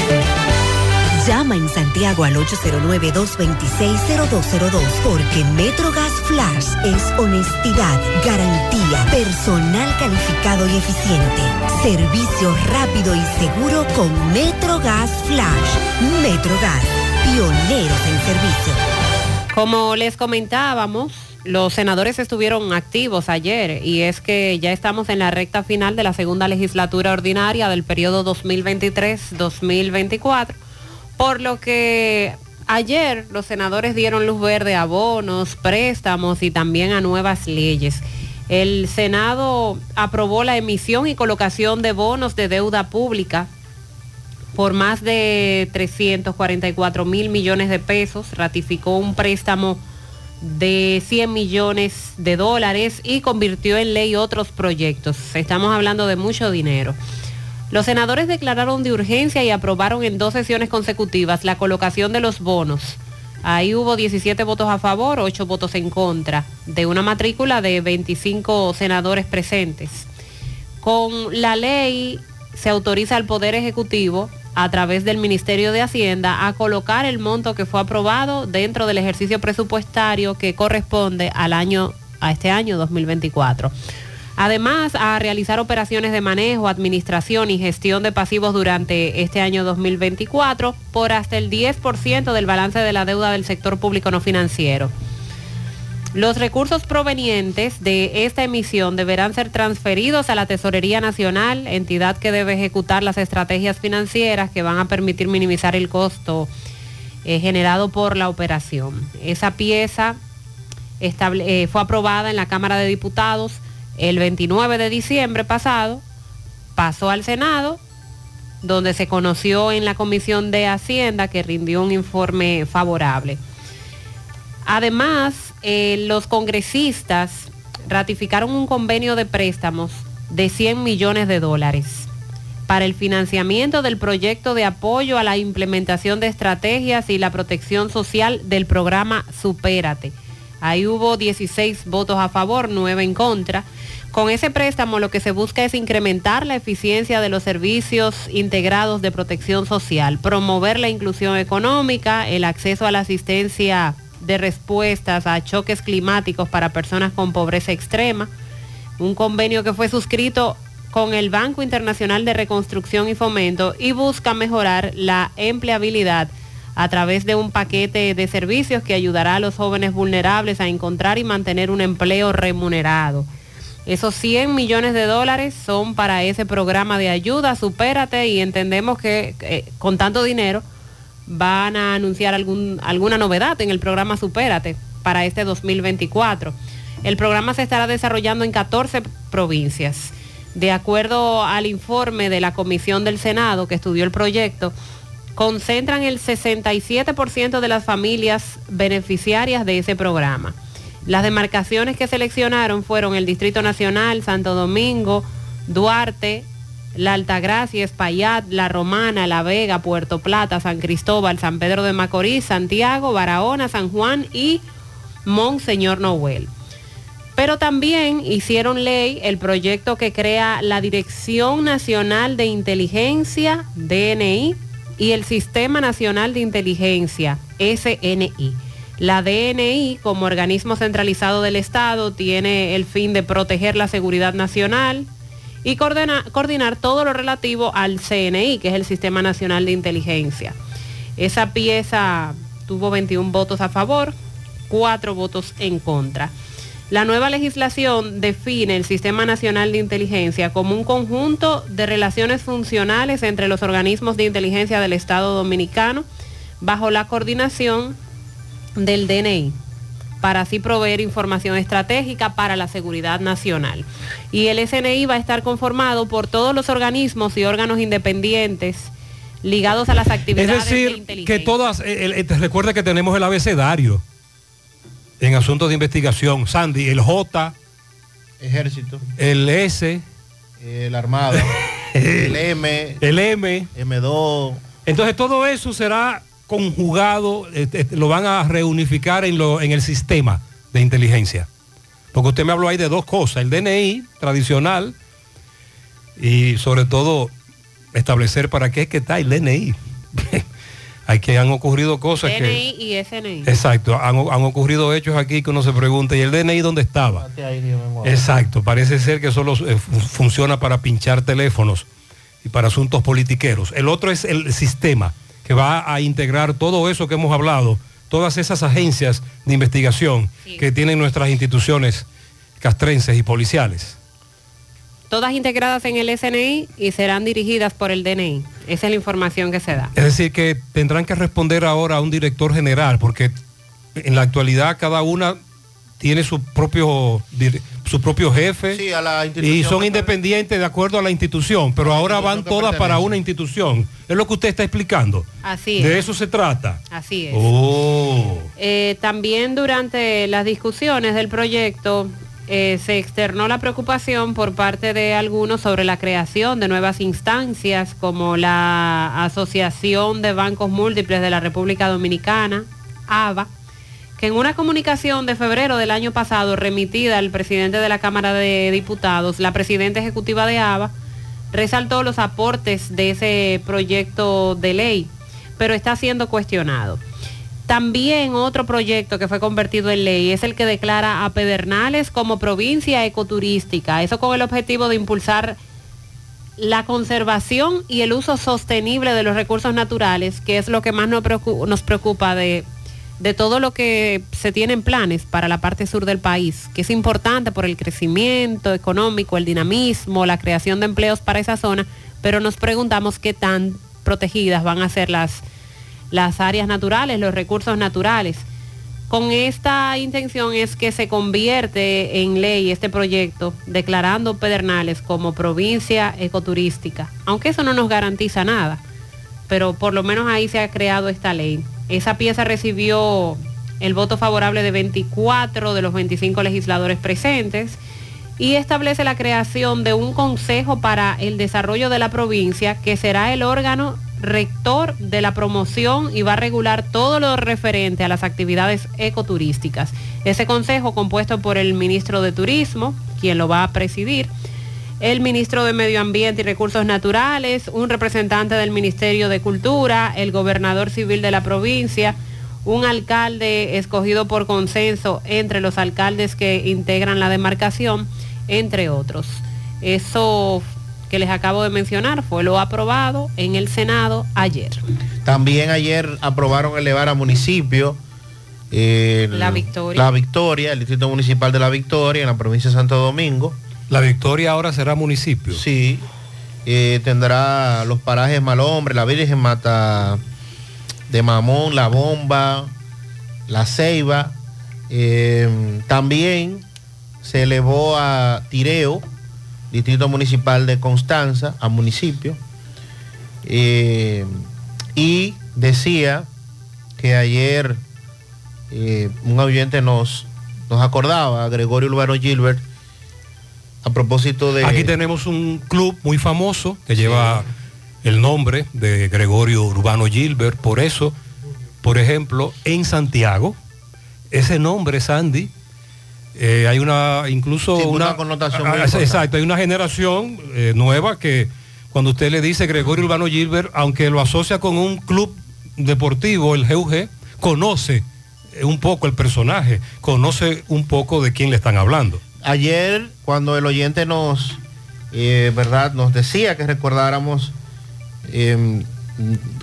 Llama en Santiago al 809-226-0202 porque MetroGas Flash es honestidad, garantía, personal calificado y eficiente, servicio rápido y seguro con MetroGas Flash. MetroGas, pioneros en servicio. Como les comentábamos, los senadores estuvieron activos ayer y es que ya estamos en la recta final de la segunda legislatura ordinaria del periodo 2023-2024 por lo que ayer los senadores dieron luz verde a bonos, préstamos y también a nuevas leyes. El Senado aprobó la emisión y colocación de bonos de deuda pública por más de 344 mil millones de pesos, ratificó un préstamo de 100 millones de dólares y convirtió en ley otros proyectos. Estamos hablando de mucho dinero. Los senadores declararon de urgencia y aprobaron en dos sesiones consecutivas la colocación de los bonos. Ahí hubo 17 votos a favor, 8 votos en contra, de una matrícula de 25 senadores presentes. Con la ley se autoriza al Poder Ejecutivo a través del Ministerio de Hacienda a colocar el monto que fue aprobado dentro del ejercicio presupuestario que corresponde al año a este año 2024. Además, a realizar operaciones de manejo, administración y gestión de pasivos durante este año 2024 por hasta el 10% del balance de la deuda del sector público no financiero. Los recursos provenientes de esta emisión deberán ser transferidos a la Tesorería Nacional, entidad que debe ejecutar las estrategias financieras que van a permitir minimizar el costo eh, generado por la operación. Esa pieza eh, fue aprobada en la Cámara de Diputados el 29 de diciembre pasado, pasó al Senado, donde se conoció en la Comisión de Hacienda que rindió un informe favorable. Además, eh, los congresistas ratificaron un convenio de préstamos de 100 millones de dólares para el financiamiento del proyecto de apoyo a la implementación de estrategias y la protección social del programa Supérate. Ahí hubo 16 votos a favor, 9 en contra. Con ese préstamo lo que se busca es incrementar la eficiencia de los servicios integrados de protección social, promover la inclusión económica, el acceso a la asistencia de respuestas a choques climáticos para personas con pobreza extrema. Un convenio que fue suscrito con el Banco Internacional de Reconstrucción y Fomento y busca mejorar la empleabilidad a través de un paquete de servicios que ayudará a los jóvenes vulnerables a encontrar y mantener un empleo remunerado. Esos 100 millones de dólares son para ese programa de ayuda, supérate, y entendemos que eh, con tanto dinero van a anunciar algún, alguna novedad en el programa Supérate para este 2024. El programa se estará desarrollando en 14 provincias. De acuerdo al informe de la Comisión del Senado que estudió el proyecto, concentran el 67% de las familias beneficiarias de ese programa. Las demarcaciones que seleccionaron fueron el Distrito Nacional, Santo Domingo, Duarte, La Altagracia, Espaillat, La Romana, La Vega, Puerto Plata, San Cristóbal, San Pedro de Macorís, Santiago, Barahona, San Juan y Monseñor Noel. Pero también hicieron ley el proyecto que crea la Dirección Nacional de Inteligencia, DNI, y el Sistema Nacional de Inteligencia, SNI. La DNI, como organismo centralizado del Estado, tiene el fin de proteger la seguridad nacional y coordina- coordinar todo lo relativo al CNI, que es el Sistema Nacional de Inteligencia. Esa pieza tuvo 21 votos a favor, 4 votos en contra. La nueva legislación define el Sistema Nacional de Inteligencia como un conjunto de relaciones funcionales entre los organismos de inteligencia del Estado Dominicano bajo la coordinación del DNI para así proveer información estratégica para la seguridad nacional. Y el SNI va a estar conformado por todos los organismos y órganos independientes ligados a las Es actividades de decir, inteligencia. que todas, eh, eh, recuerda que tenemos el abecedario en asuntos de investigación. Sandy, el J, Ejército, el S, el Armado, el M, el M. M2. Entonces todo eso será conjugado, este, este, lo van a reunificar en, lo, en el sistema de inteligencia. Porque usted me habló ahí de dos cosas, el DNI tradicional y sobre todo establecer para qué es que está el DNI. Hay que han ocurrido cosas que... DNI y SNI. Exacto, han, han ocurrido hechos aquí que uno se pregunta, ¿y el DNI dónde estaba? Exacto, parece ser que solo eh, fu- funciona para pinchar teléfonos y para asuntos politiqueros. El otro es el sistema que va a integrar todo eso que hemos hablado, todas esas agencias de investigación que tienen nuestras instituciones castrenses y policiales. Todas integradas en el SNI y serán dirigidas por el DNI. Esa es la información que se da. Es decir, que tendrán que responder ahora a un director general, porque en la actualidad cada una tiene su propio, su propio jefe Sí, a la y son independientes de acuerdo a la institución, pero ahora van todas para una institución. Es lo que usted está explicando. Así De es. eso se trata. Así es. Oh. Eh, también durante las discusiones del proyecto eh, se externó la preocupación por parte de algunos sobre la creación de nuevas instancias como la Asociación de Bancos Múltiples de la República Dominicana, ABA, que en una comunicación de febrero del año pasado remitida al presidente de la Cámara de Diputados, la presidenta ejecutiva de ABA, resaltó los aportes de ese proyecto de ley, pero está siendo cuestionado. También otro proyecto que fue convertido en ley es el que declara a Pedernales como provincia ecoturística, eso con el objetivo de impulsar la conservación y el uso sostenible de los recursos naturales, que es lo que más nos preocupa, de, de todo lo que se tienen planes para la parte sur del país, que es importante por el crecimiento económico, el dinamismo, la creación de empleos para esa zona, pero nos preguntamos qué tan protegidas van a ser las, las áreas naturales, los recursos naturales. Con esta intención es que se convierte en ley este proyecto declarando Pedernales como provincia ecoturística, aunque eso no nos garantiza nada, pero por lo menos ahí se ha creado esta ley. Esa pieza recibió el voto favorable de 24 de los 25 legisladores presentes y establece la creación de un consejo para el desarrollo de la provincia que será el órgano rector de la promoción y va a regular todo lo referente a las actividades ecoturísticas. Ese consejo compuesto por el ministro de Turismo, quien lo va a presidir, el ministro de Medio Ambiente y Recursos Naturales, un representante del Ministerio de Cultura, el gobernador civil de la provincia, un alcalde escogido por consenso entre los alcaldes que integran la demarcación, entre otros. Eso que les acabo de mencionar fue lo aprobado en el Senado ayer. También ayer aprobaron elevar a municipio eh, el- La Victoria. La Victoria, el Distrito Municipal de La Victoria en la provincia de Santo Domingo. La Victoria ahora será municipio. Sí. Eh, tendrá los parajes Malhombre, la Virgen Mata de Mamón, La Bomba, La Ceiba. Eh, también se elevó a Tireo, Distrito Municipal de Constanza, a municipio. Eh, y decía que ayer eh, un oyente nos, nos acordaba, Gregorio Urbano Gilbert, a propósito de... Aquí tenemos un club muy famoso que lleva el nombre de Gregorio Urbano Gilbert. Por eso, por ejemplo, en Santiago, ese nombre, Sandy, eh, hay una, incluso Sí, una una, connotación Ah. Exacto, hay una generación eh, nueva que cuando usted le dice Gregorio Urbano Gilbert, aunque lo asocia con un club deportivo, el GUG, conoce eh, un poco el personaje, conoce un poco de quién le están hablando. Ayer, cuando el oyente nos, eh, ¿verdad? nos decía que recordáramos, eh,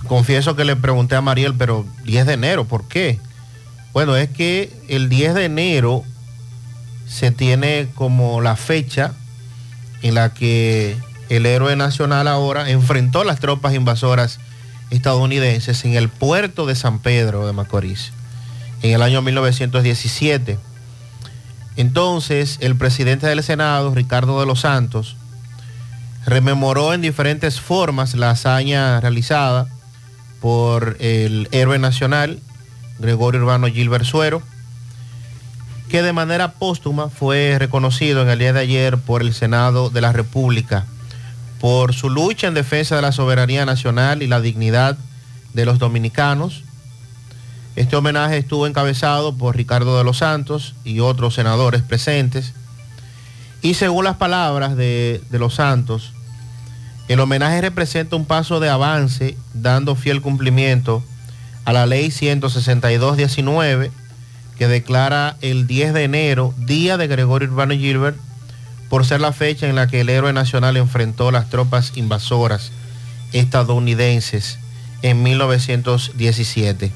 confieso que le pregunté a Mariel, pero 10 de enero, ¿por qué? Bueno, es que el 10 de enero se tiene como la fecha en la que el héroe nacional ahora enfrentó las tropas invasoras estadounidenses en el puerto de San Pedro de Macorís en el año 1917. Entonces, el presidente del Senado, Ricardo de los Santos, rememoró en diferentes formas la hazaña realizada por el héroe nacional, Gregorio Urbano Gilbert Suero, que de manera póstuma fue reconocido en el día de ayer por el Senado de la República por su lucha en defensa de la soberanía nacional y la dignidad de los dominicanos. Este homenaje estuvo encabezado por Ricardo de los Santos y otros senadores presentes. Y según las palabras de, de los Santos, el homenaje representa un paso de avance dando fiel cumplimiento a la ley 162-19 que declara el 10 de enero, día de Gregorio Urbano Gilbert, por ser la fecha en la que el héroe nacional enfrentó las tropas invasoras estadounidenses en 1917.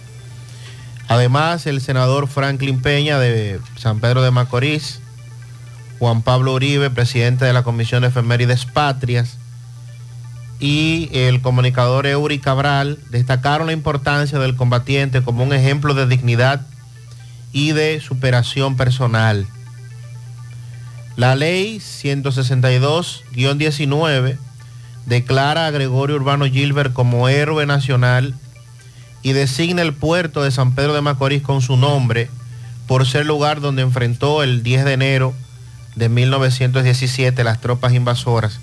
Además, el senador Franklin Peña de San Pedro de Macorís, Juan Pablo Uribe, presidente de la Comisión de Efemérides Patrias, y el comunicador Eury Cabral destacaron la importancia del combatiente como un ejemplo de dignidad y de superación personal. La ley 162-19 declara a Gregorio Urbano Gilbert como héroe nacional y designa el puerto de San Pedro de Macorís con su nombre por ser lugar donde enfrentó el 10 de enero de 1917 las tropas invasoras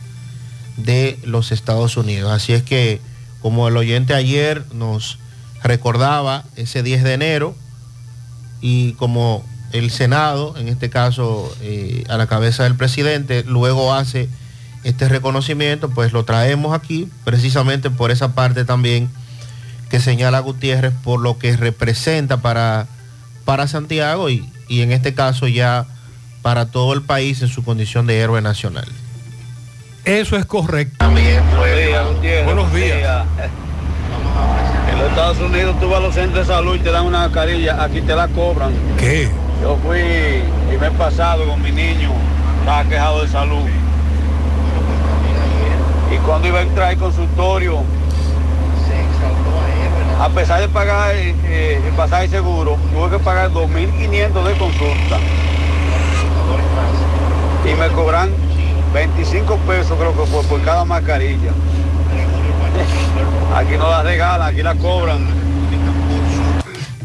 de los Estados Unidos. Así es que, como el oyente ayer nos recordaba ese 10 de enero, y como el Senado, en este caso eh, a la cabeza del presidente, luego hace este reconocimiento, pues lo traemos aquí precisamente por esa parte también que señala Gutiérrez por lo que representa para, para Santiago y, y en este caso ya para todo el país en su condición de héroe nacional. Eso es correcto. Buenos días, Gutiérrez. Buenos días. Estados Unidos tú vas a los centros de salud y te dan una mascarilla, aquí te la cobran. ¿Qué? Yo fui el mes pasado con mi niño, estaba quejado de salud. Y cuando iba a entrar al consultorio, a pesar de pagar eh, el pasaje seguro, tuve que pagar 2.500 de consulta. Y me cobran 25 pesos creo que fue por cada mascarilla. Aquí no la regalan, aquí la cobran.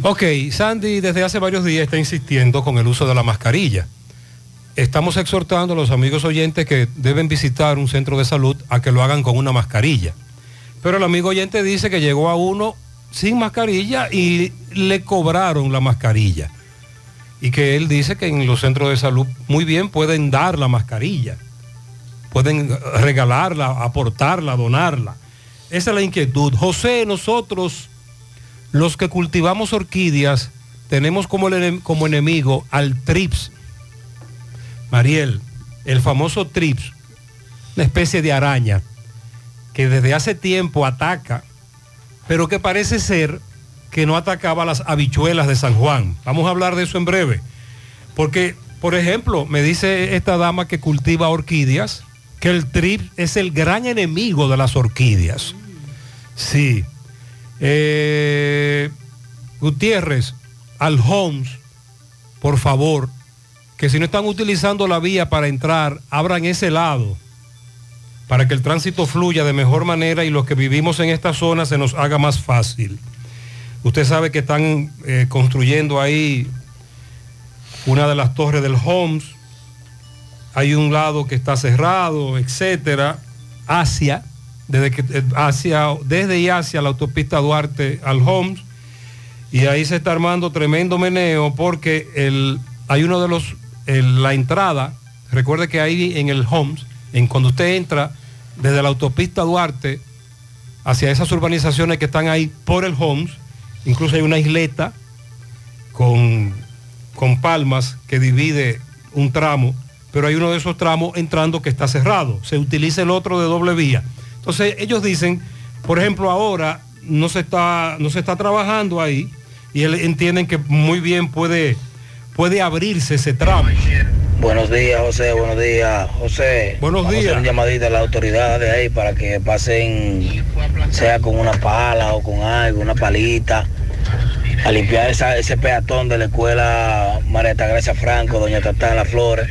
Ok, Sandy desde hace varios días está insistiendo con el uso de la mascarilla. Estamos exhortando a los amigos oyentes que deben visitar un centro de salud a que lo hagan con una mascarilla. Pero el amigo oyente dice que llegó a uno sin mascarilla y le cobraron la mascarilla. Y que él dice que en los centros de salud muy bien pueden dar la mascarilla. Pueden regalarla, aportarla, donarla. Esa es la inquietud. José, nosotros, los que cultivamos orquídeas, tenemos como, como enemigo al trips. Mariel, el famoso trips. una especie de araña que desde hace tiempo ataca, pero que parece ser que no atacaba las habichuelas de San Juan. Vamos a hablar de eso en breve. Porque, por ejemplo, me dice esta dama que cultiva orquídeas, que el trip es el gran enemigo de las orquídeas. Sí. Eh, Gutiérrez, al Homes, por favor, que si no están utilizando la vía para entrar, abran ese lado para que el tránsito fluya de mejor manera y los que vivimos en esta zona se nos haga más fácil. Usted sabe que están eh, construyendo ahí una de las torres del Homes. Hay un lado que está cerrado, etcétera. Hacia, desde, que, eh, hacia, desde y hacia la autopista Duarte al Homes. Y ahí se está armando tremendo meneo porque el, hay uno de los, la entrada, recuerde que ahí en el Homes, en cuando usted entra desde la autopista Duarte hacia esas urbanizaciones que están ahí por el Homes, incluso hay una isleta con, con palmas que divide un tramo, pero hay uno de esos tramos entrando que está cerrado, se utiliza el otro de doble vía. Entonces ellos dicen, por ejemplo, ahora no se está, no se está trabajando ahí y él- entienden que muy bien puede, puede abrirse ese tramo. Buenos días, José, buenos días, José. Buenos Vamos a días. hacer un llamadito a las autoridades ahí para que pasen, sea con una pala o con algo, una palita, a limpiar esa- ese peatón de la escuela María Gracia Franco, Doña las Flores,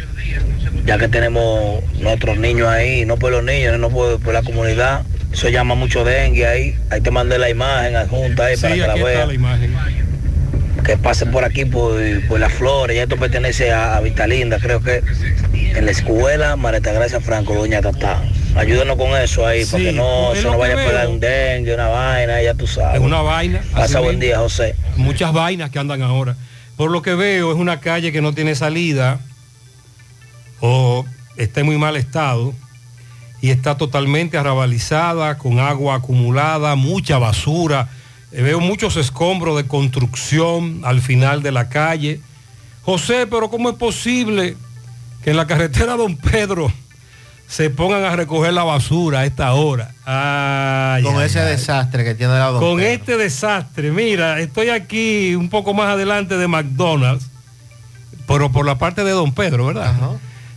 ya que tenemos nuestros niños ahí, no por los niños, no por, por la comunidad. Eso llama mucho dengue ahí. Ahí te mandé la imagen adjunta ahí Sí, para que la vean que pasen por aquí, por, por las flores. Ya esto pertenece a, a Vitalinda, creo que en la escuela Mareta Gracia Franco, Doña Tatá. Ayúdenos con eso ahí, para Sí, que no se nos vaya a pegar un dengue, una vaina, ya tú sabes. Es una vaina. Pasa buen día, José. Muchas vainas que andan ahora. Por lo que veo, es una calle que no tiene salida o está en muy mal estado y está totalmente arrabalizada, con agua acumulada, mucha basura. Eh, Veo muchos escombros de construcción al final de la calle. José, pero ¿cómo es posible que en la carretera Don Pedro se pongan a recoger la basura a esta hora? Ay, Con ay, ese ay. desastre que tiene la Con este desastre, mira, estoy aquí un poco más adelante de McDonald's, pero por la parte de Don Pedro, ¿verdad?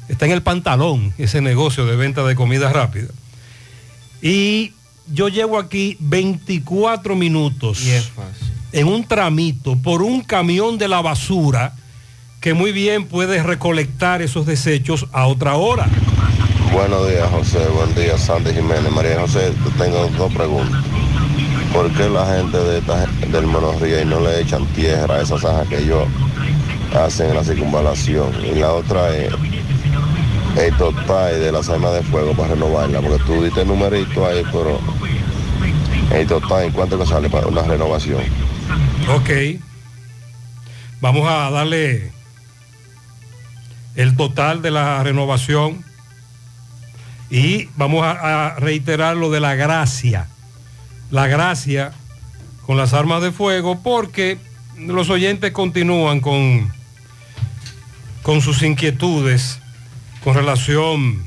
Está en el pantalón, ese negocio de venta de comida rápida. Y yo llevo aquí 24 minutos en un tramito por un camión de la basura que muy bien puede recolectar esos desechos a otra hora. Buenos días, José. Buen día, Sandy Jiménez. María José, te tengo dos preguntas. ¿Por qué la gente de esta- del Monorría y no le echan tierra a esa zanja que ellos hacen en la circunvalación? Y la otra es el total de las armas de fuego para renovarla, porque tú diste el numerito ahí, pero el total, ¿cuánto que sale para una renovación? Ok. Vamos a darle el total de la renovación y vamos a, a reiterar lo de la gracia. La gracia con las armas de fuego porque los oyentes continúan con, con sus inquietudes con relación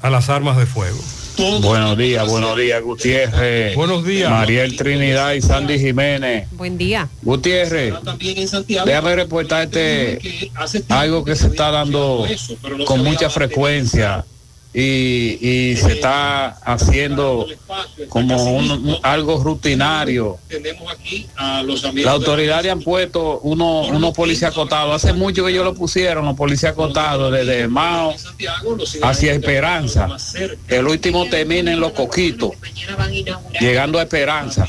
a las armas de fuego. Buenos días, buenos días, Gutiérrez. Buenos días. Mariel Trinidad y Sandy Jiménez. Buen día. Gutiérrez, déjame reportarte algo que se está dando con mucha frecuencia y, y se está haciendo como un- algo rutinario. La autoridad le han puesto unos unos policías acotados. Hace mucho que ellos lo pusieron, los policías acotados, desde Mao hacia Esperanza. El último termina en Los Coquitos, llegando a Esperanza.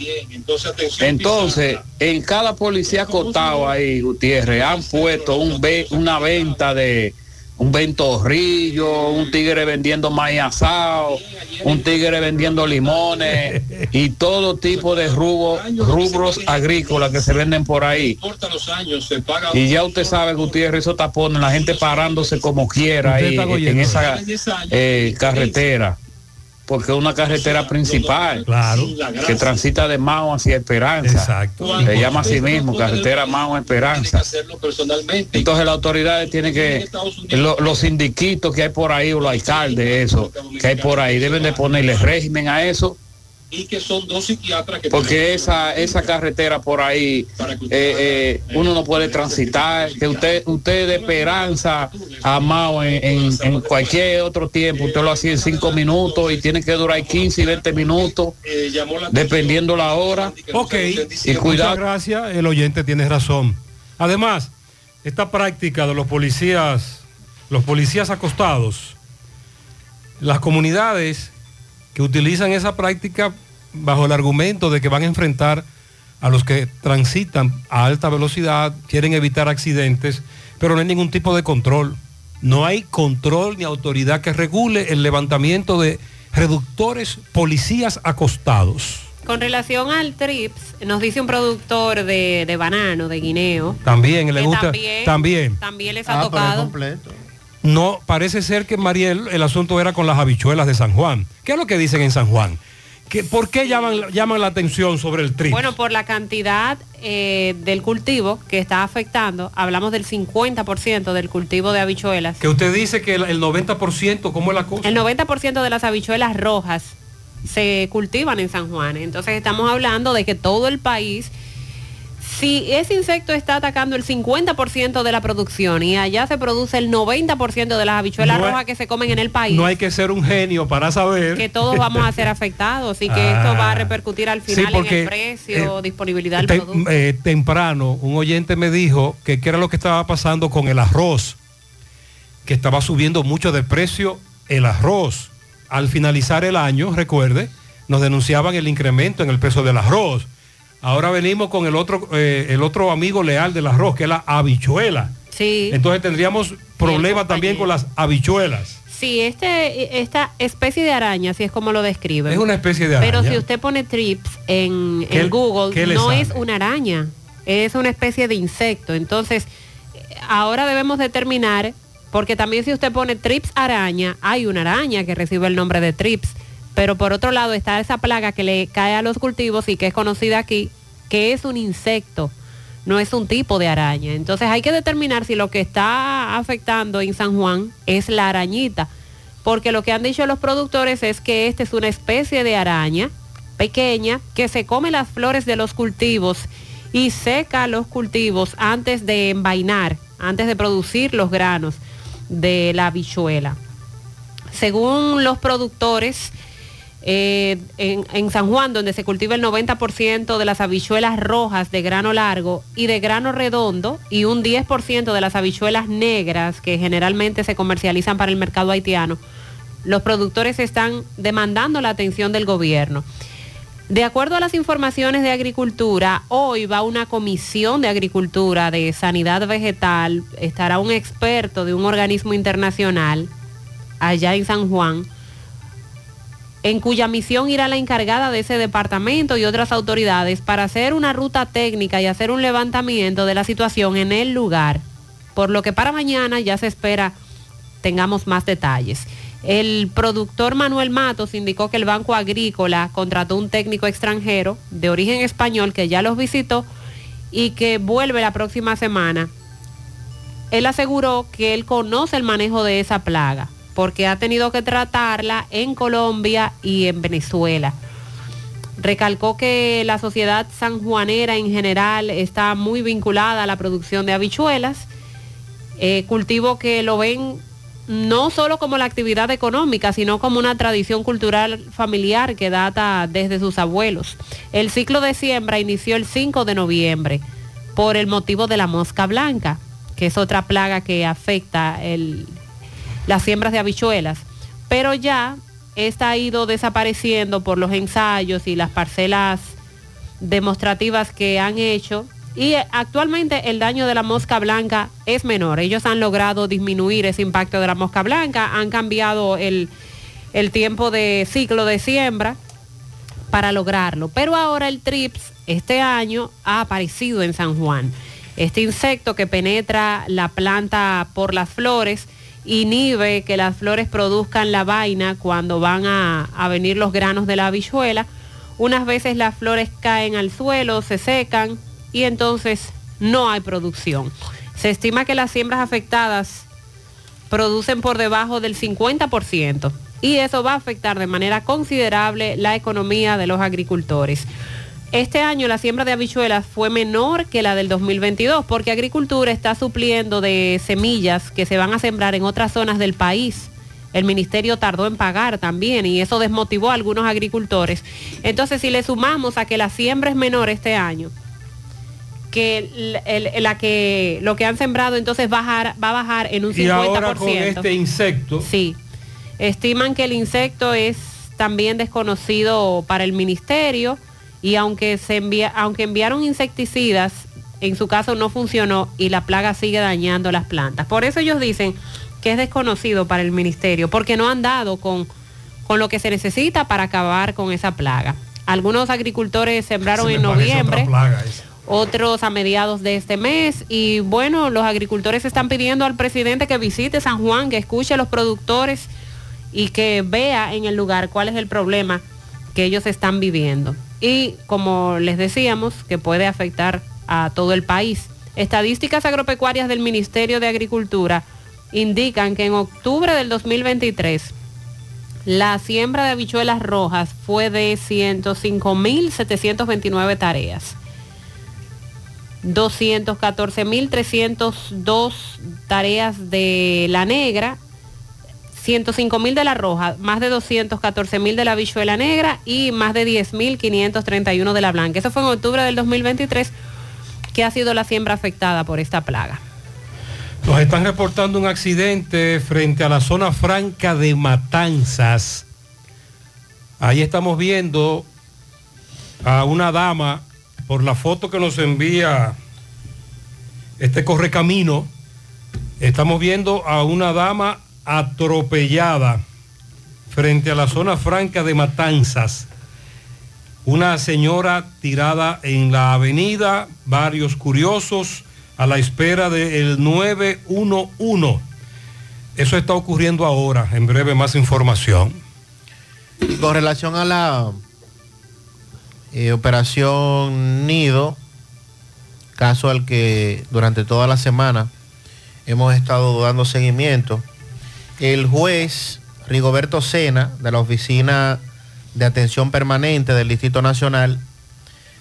Entonces, en cada policía acotado ahí, Gutiérrez, han puesto un ve- una venta de un ventorrillo, un tigre vendiendo maíz asado, un tigre vendiendo limones y todo tipo de rubros, rubros agrícolas que se venden por ahí. Y ya usted sabe, Gutiérrez, esos tapones, la gente parándose como quiera ahí en esa eh, carretera. Porque es una carretera principal. Claro. Que transita de Mao hacia Esperanza. Exacto. Se llama así mismo, carretera Mao Esperanza. Entonces las autoridades tienen que, lo- los sindiquitos que hay por ahí, o los alcaldes, eso, que hay por ahí, deben de ponerle régimen a eso. Porque esa, esa carretera por ahí, eh, eh, uno no puede transitar, que usted, usted de Esperanza a Mao en, en- en cualquier otro tiempo, usted lo hacía en cinco minutos y tiene que durar 15 y 20 minutos, dependiendo la hora. Ok, Y cuidado. muchas gracias, el oyente tiene razón. Además, esta práctica de los policías, los policías acostados, las comunidades que utilizan esa práctica bajo el argumento de que van a enfrentar a los que transitan a alta velocidad, quieren evitar accidentes, pero no hay ningún tipo de control. No hay control ni autoridad que regule el levantamiento de reductores policías acostados. Con relación al TRIPS, nos dice un productor de, de banano, de guineo, También le gusta. también, También. también les Ah, ha tocado. No, parece ser que Mariel, el asunto era con las habichuelas de San Juan. ¿Qué es lo que dicen en San Juan? ¿Qué- ¿Por qué llaman, llaman la atención sobre el trigo? Bueno, por la cantidad eh, del cultivo que está afectando, hablamos del 50% del cultivo de habichuelas. que usted dice que el, el 90%, ¿cómo es la cosa? El 90% de las habichuelas rojas se cultivan en San Juan. Entonces estamos hablando de que todo el país, si ese insecto está atacando el 50% de la producción y allá se produce el 90% de las habichuelas No rojas que se comen en el país, No hay que ser un genio para saber. que todos vamos a ser afectados y que esto va a repercutir al Sí, final en el precio, eh, disponibilidad del producto. eh, temprano, un oyente me dijo que qué era lo que estaba pasando con el arroz, que estaba subiendo mucho de precio el arroz. Al finalizar el año, recuerde, nos denunciaban el incremento en el precio del arroz. Ahora venimos con el otro, eh, el otro amigo leal del arroz, que es la habichuela. Sí. Entonces tendríamos problemas también con las habichuelas. Sí, este, esta especie de araña, así es como lo describen. Es una especie de Pero araña. si usted pone trips en, ¿Qué- en Google, no sale? es una araña, es una especie de insecto. Entonces, ahora debemos determinar, porque también si usted pone trips araña, hay una araña que recibe el nombre de trips. Pero por otro lado está esa plaga que le cae a los cultivos y que es conocida aquí, que es un insecto, no es un tipo de araña. Entonces hay que determinar si lo que está afectando en San Juan es la arañita, porque lo que han dicho los productores es que esta es una especie de araña pequeña que se come las flores de los cultivos y seca los cultivos antes de envainar, antes de producir los granos de la habichuela. Según los productores, eh, en, en San Juan, donde se cultiva el 90% de las habichuelas rojas de grano largo y de grano redondo, y un 10% de las habichuelas negras que generalmente se comercializan para el mercado haitiano, los productores están demandando la atención del gobierno. De acuerdo a las informaciones de Agricultura, hoy va una comisión de Agricultura de Sanidad Vegetal, estará un experto de un organismo internacional allá en San Juan, en cuya misión irá la encargada de ese departamento y otras autoridades para hacer una ruta técnica y hacer un levantamiento de la situación en el lugar. Por lo que para mañana ya se espera tengamos más detalles. El productor Manuel Matos indicó que el Banco Agrícola contrató un técnico extranjero de origen español que ya los visitó y que vuelve la próxima semana. Él aseguró que él conoce el manejo de esa plaga porque ha tenido que tratarla en Colombia y en Venezuela. Recalcó que la sociedad sanjuanera en general está muy vinculada a la producción de habichuelas, eh, cultivo que lo ven no solo como la actividad económica, sino como una tradición cultural familiar que data desde sus abuelos. El ciclo de siembra inició el 5 de noviembre por el motivo de la mosca blanca, que es otra plaga que afecta el, las siembras de habichuelas. Pero ya esta ha ido desapareciendo por los ensayos y las parcelas demostrativas que han hecho y actualmente el daño de la mosca blanca es menor. Ellos han logrado disminuir ese impacto de la mosca blanca, han cambiado el, el tiempo de ciclo de siembra para lograrlo. Pero ahora el TRIPS este año ha aparecido en San Juan. Este insecto que penetra la planta por las flores inhibe que las flores produzcan la vaina cuando van a, a venir los granos de la habichuela. Unas veces las flores caen al suelo, se secan y entonces no hay producción. Se estima que las siembras afectadas producen por debajo del 50% y eso va a afectar de manera considerable la economía de los agricultores. Este año la siembra de habichuelas fue menor que la del 2022 porque Agricultura está supliendo de semillas que se van a sembrar en otras zonas del país. El ministerio tardó en pagar también y eso desmotivó a algunos agricultores. Entonces, si le sumamos a que la siembra es menor este año, que el- la que lo que han sembrado entonces bajar, va a bajar en un 50%. Y ahora con este insecto. Sí. Estiman que el insecto es también desconocido para el ministerio y aunque se envía, aunque enviaron insecticidas, en su caso no funcionó y la plaga sigue dañando las plantas. Por eso ellos dicen que es desconocido para el ministerio, porque no han dado con, con lo que se necesita para acabar con esa plaga. Algunos agricultores sembraron Se en noviembre otros a mediados de este mes. Y bueno, los agricultores están pidiendo al presidente que visite San Juan, que escuche a los productores y que vea en el lugar cuál es el problema que ellos están viviendo. Y como les decíamos, que puede afectar a todo el país. Estadísticas agropecuarias del Ministerio de Agricultura indican que en octubre del 2023 la siembra de habichuelas rojas fue de 105.729 tareas. 214.302 tareas de la negra, 105.000 de la roja, más de 214.000 de la habichuela negra y más de 10.531 de la blanca. Eso fue en octubre del 2023, que ha sido la siembra afectada por esta plaga. Nos están reportando un accidente frente a la zona franca de Matanzas. Ahí estamos viendo a una dama por la foto que nos envía este correcamino. Estamos viendo a una dama atropellada frente a la zona franca de Matanzas. Una señora tirada en la avenida, varios curiosos a la espera del 911. Eso está ocurriendo ahora. En breve más información. Con relación a la eh, operación Nido, caso al que durante toda la semana hemos estado dando seguimiento, el juez Rigoberto Sena, de la Oficina de Atención Permanente del Distrito Nacional,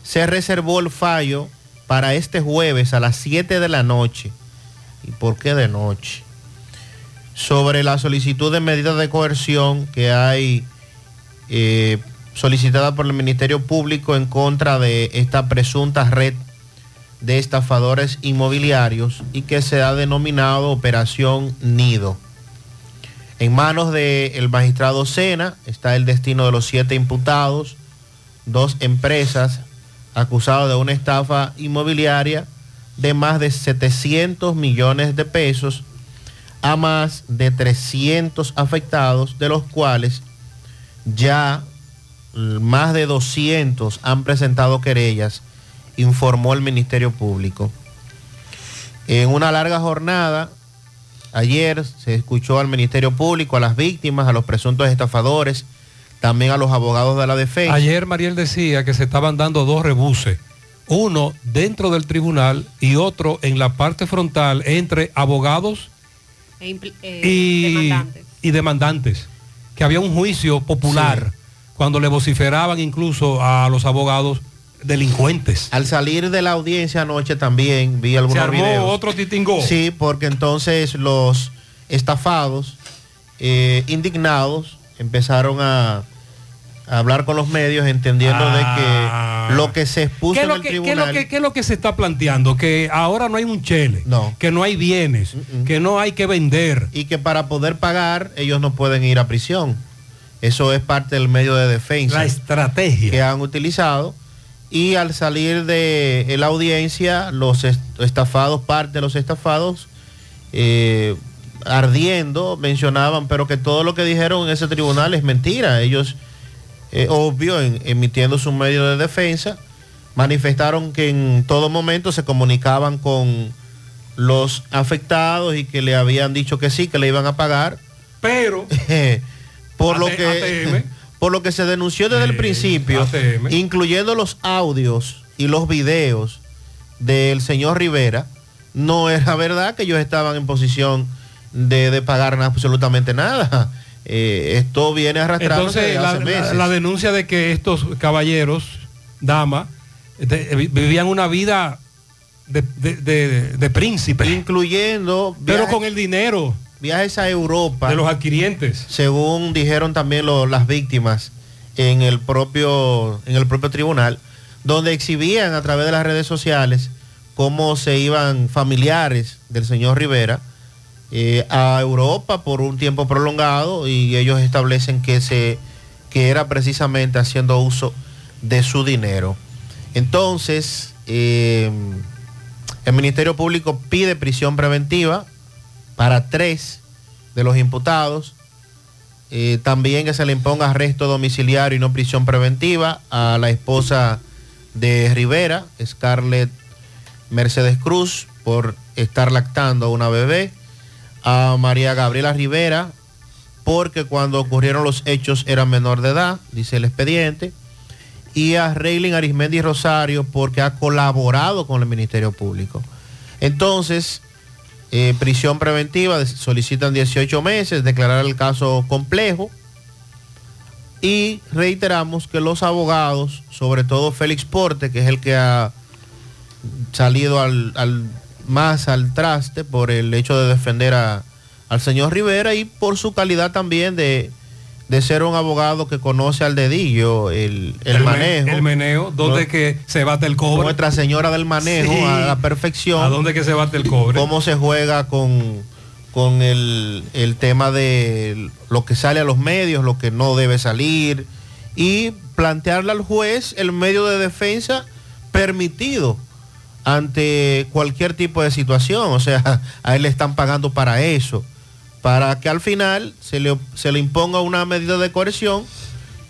se reservó el fallo para este jueves a las 7 de la noche. ¿Y por qué de noche? Sobre la solicitud de medidas de coerción que hay eh, solicitada por el Ministerio Público en contra de esta presunta red de estafadores inmobiliarios y que se ha denominado Operación Nido. En manos del magistrado Sena está el destino de los siete imputados, dos empresas acusadas de una estafa inmobiliaria de más de 700 millones de pesos a más de 300 afectados, de los cuales ya más de 200 han presentado querellas, informó el Ministerio Público. En una larga jornada, ayer se escuchó al Ministerio Público, a las víctimas, a los presuntos estafadores, también a los abogados de la defensa. Ayer Mariel decía que se estaban dando dos rebuses, uno dentro del tribunal y otro en la parte frontal entre abogados E eh, y demandantes. y demandantes, que había un juicio popular cuando le vociferaban incluso a los abogados delincuentes. Al salir de la audiencia anoche también vi algunos Se armó videos. otro titingó. Sí, porque entonces los estafados, eh, indignados, empezaron a, a hablar con los medios entendiendo de que lo que se expuso ¿Qué es, en lo el que, qué es tribunal... lo que- qué es lo que se está planteando? Que ahora no hay un chele, que no hay bienes, que no hay que vender. Y que para poder pagar ellos no pueden ir a prisión. Eso es parte del medio de defensa. La estrategia. Que han utilizado. Y al salir de la audiencia, los est- estafados, parte de los estafados, eh, ardiendo, mencionaban, pero que todo lo que dijeron en ese tribunal es mentira. Ellos, eh, obvio, en- emitiendo su medio de defensa, manifestaron que en todo momento se comunicaban con los afectados y que le habían dicho que sí, que le iban a pagar. Pero por lo que ATM. Por lo que se denunció desde el principio, ATM. incluyendo los audios y los videos del señor Rivera, no era verdad que ellos estaban en posición de, de pagar absolutamente nada. Eh, esto viene arrastrando Entonces, la, hace la- meses. la denuncia de que estos caballeros, damas, vi- vivían una vida de, de- de- príncipe. Incluyendo Pero con el dinero viajes a Europa. de los adquirientes. según dijeron también lo- las víctimas en el propio en el propio tribunal, donde exhibían a través de las redes sociales cómo se iban familiares del señor Rivera eh, a Europa por un tiempo prolongado y ellos establecen que se que era precisamente haciendo uso de su dinero. Entonces, eh, el Ministerio Público pide prisión preventiva para tres de los imputados. Eh, también que se le imponga arresto domiciliario y no prisión preventiva a la esposa de Rivera, Scarlett Mercedes Cruz, por estar lactando a una bebé. A María Gabriela Rivera, porque cuando ocurrieron los hechos era menor de edad, dice el expediente. Y a Reylin Arismendi Rosario, porque ha colaborado con el Ministerio Público. Entonces, eh, prisión preventiva, solicitan 18 meses, declarar el caso complejo. Y reiteramos que los abogados, sobre todo Félix Porte, que es el que ha salido al, al- más al traste por el hecho de defender a- al señor Rivera y por su calidad también de, de ser un abogado que conoce al dedillo el, el manejo. El meneo, donde ¿no? que se bate el cobre. Nuestra Señora del Manejo Sí. a la perfección. ¿A dónde que se bate el cobre? Cómo se juega con, con el, el tema de lo que sale a los medios, lo que no debe salir. Y plantearle al juez el medio de defensa permitido ante cualquier tipo de situación. O sea, a él le están pagando para eso. Para que al final se le, se le imponga una medida de coerción,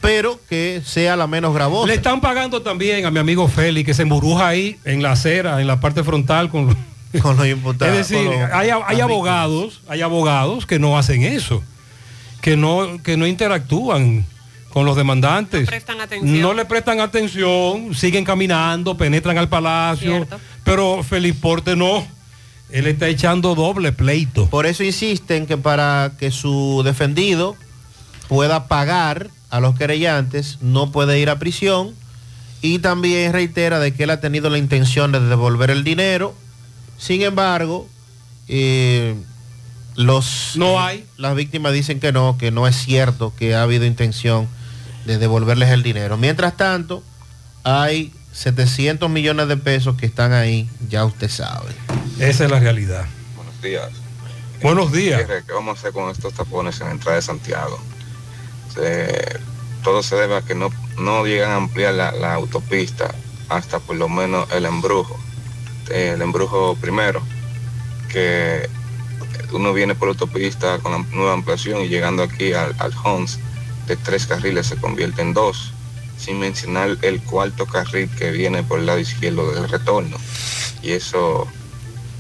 pero que sea la menos gravosa. Le están pagando también a mi amigo Félix, que se emburuja ahí en la acera, en la parte frontal con, con los imputados. Es decir, los- hay, hay abogados, hay abogados que no hacen eso, que no, que no interactúan con los demandantes. prestan atención. No le prestan atención, siguen caminando, penetran al palacio, Cierto. pero Félix Porte no. Él está echando doble pleito. Por eso insisten que para que su defendido pueda pagar a los querellantes, no puede ir a prisión. Y también reitera de que él ha tenido la intención de devolver el dinero. Sin embargo, eh, los no hay. Las víctimas dicen que no, que no es cierto que ha habido intención de devolverles el dinero. Mientras tanto, hay 700 millones de pesos que están ahí, ya usted sabe. Esa es la realidad. Buenos días. Buenos días. Gutiérrez, ¿Qué vamos a hacer con estos tapones en la entrada de Santiago? Se- todo se debe a que no, no llegan a ampliar la, la autopista hasta por lo menos el embrujo. Eh, El embrujo primero, que uno viene por la autopista con la nueva ampliación y llegando aquí al, al Homs de tres carriles se convierte en dos, sin mencionar el cuarto carril que viene por el lado izquierdo del retorno. Y eso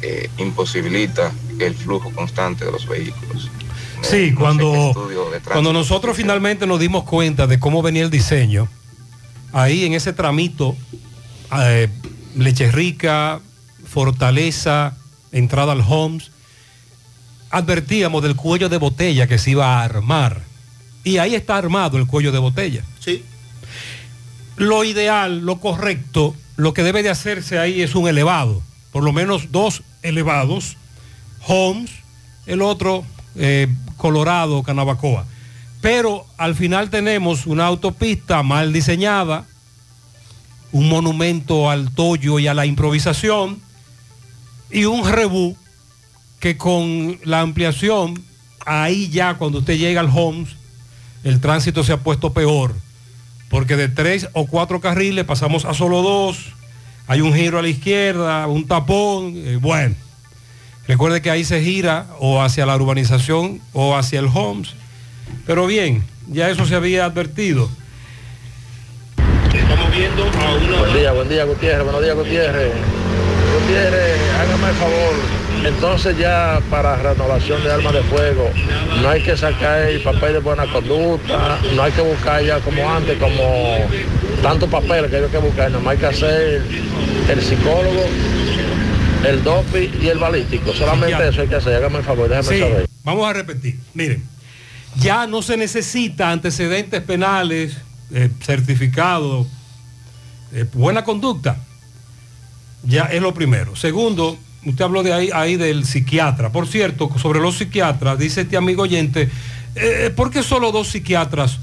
eh, imposibilita el flujo constante de los vehículos. Sí, No cuando, cuando nosotros finalmente nos dimos cuenta de cómo venía el diseño, ahí en ese tramito, eh, Leche Rica, Fortaleza, entrada al Homes, advertíamos del cuello de botella que se iba a armar. Y ahí está armado el cuello de botella. Sí. Lo ideal, lo correcto, lo que debe de hacerse ahí es un elevado, por lo menos dos elevados, Homes, el otro eh, Colorado, Canabacoa. Pero al final tenemos una autopista mal diseñada, un monumento al tollo y a la improvisación, y un rebú que con la ampliación, ahí ya cuando usted llega al Homes, el tránsito se ha puesto peor, porque de tres o cuatro carriles pasamos a solo dos, hay un giro a la izquierda, un tapón, eh, bueno. Recuerde que ahí se gira o hacia la urbanización o hacia el Homes. Pero bien, ya eso se había advertido. Estamos viendo a una... Buen día, buen día Gutiérrez, buenos días Gutiérrez. Gutiérrez, hágame el favor, Entonces ya para renovación de armas de fuego no hay que sacar el papel de buena conducta, no hay que buscar ya como antes, como tantos papeles que hay que buscar, no hay que hacer el psicólogo, el doping y el balístico. Solamente eso hay que hacer, hágame el favor, déjame Sí, saber. vamos a repetir. Miren, ya no se necesita antecedentes penales, eh, certificado, eh, buena conducta. Ya es lo primero. Segundo, usted habló de ahí, ahí del psiquiatra. Por cierto, sobre los psiquiatras, dice este amigo oyente, eh, ¿por qué solo dos psiquiatras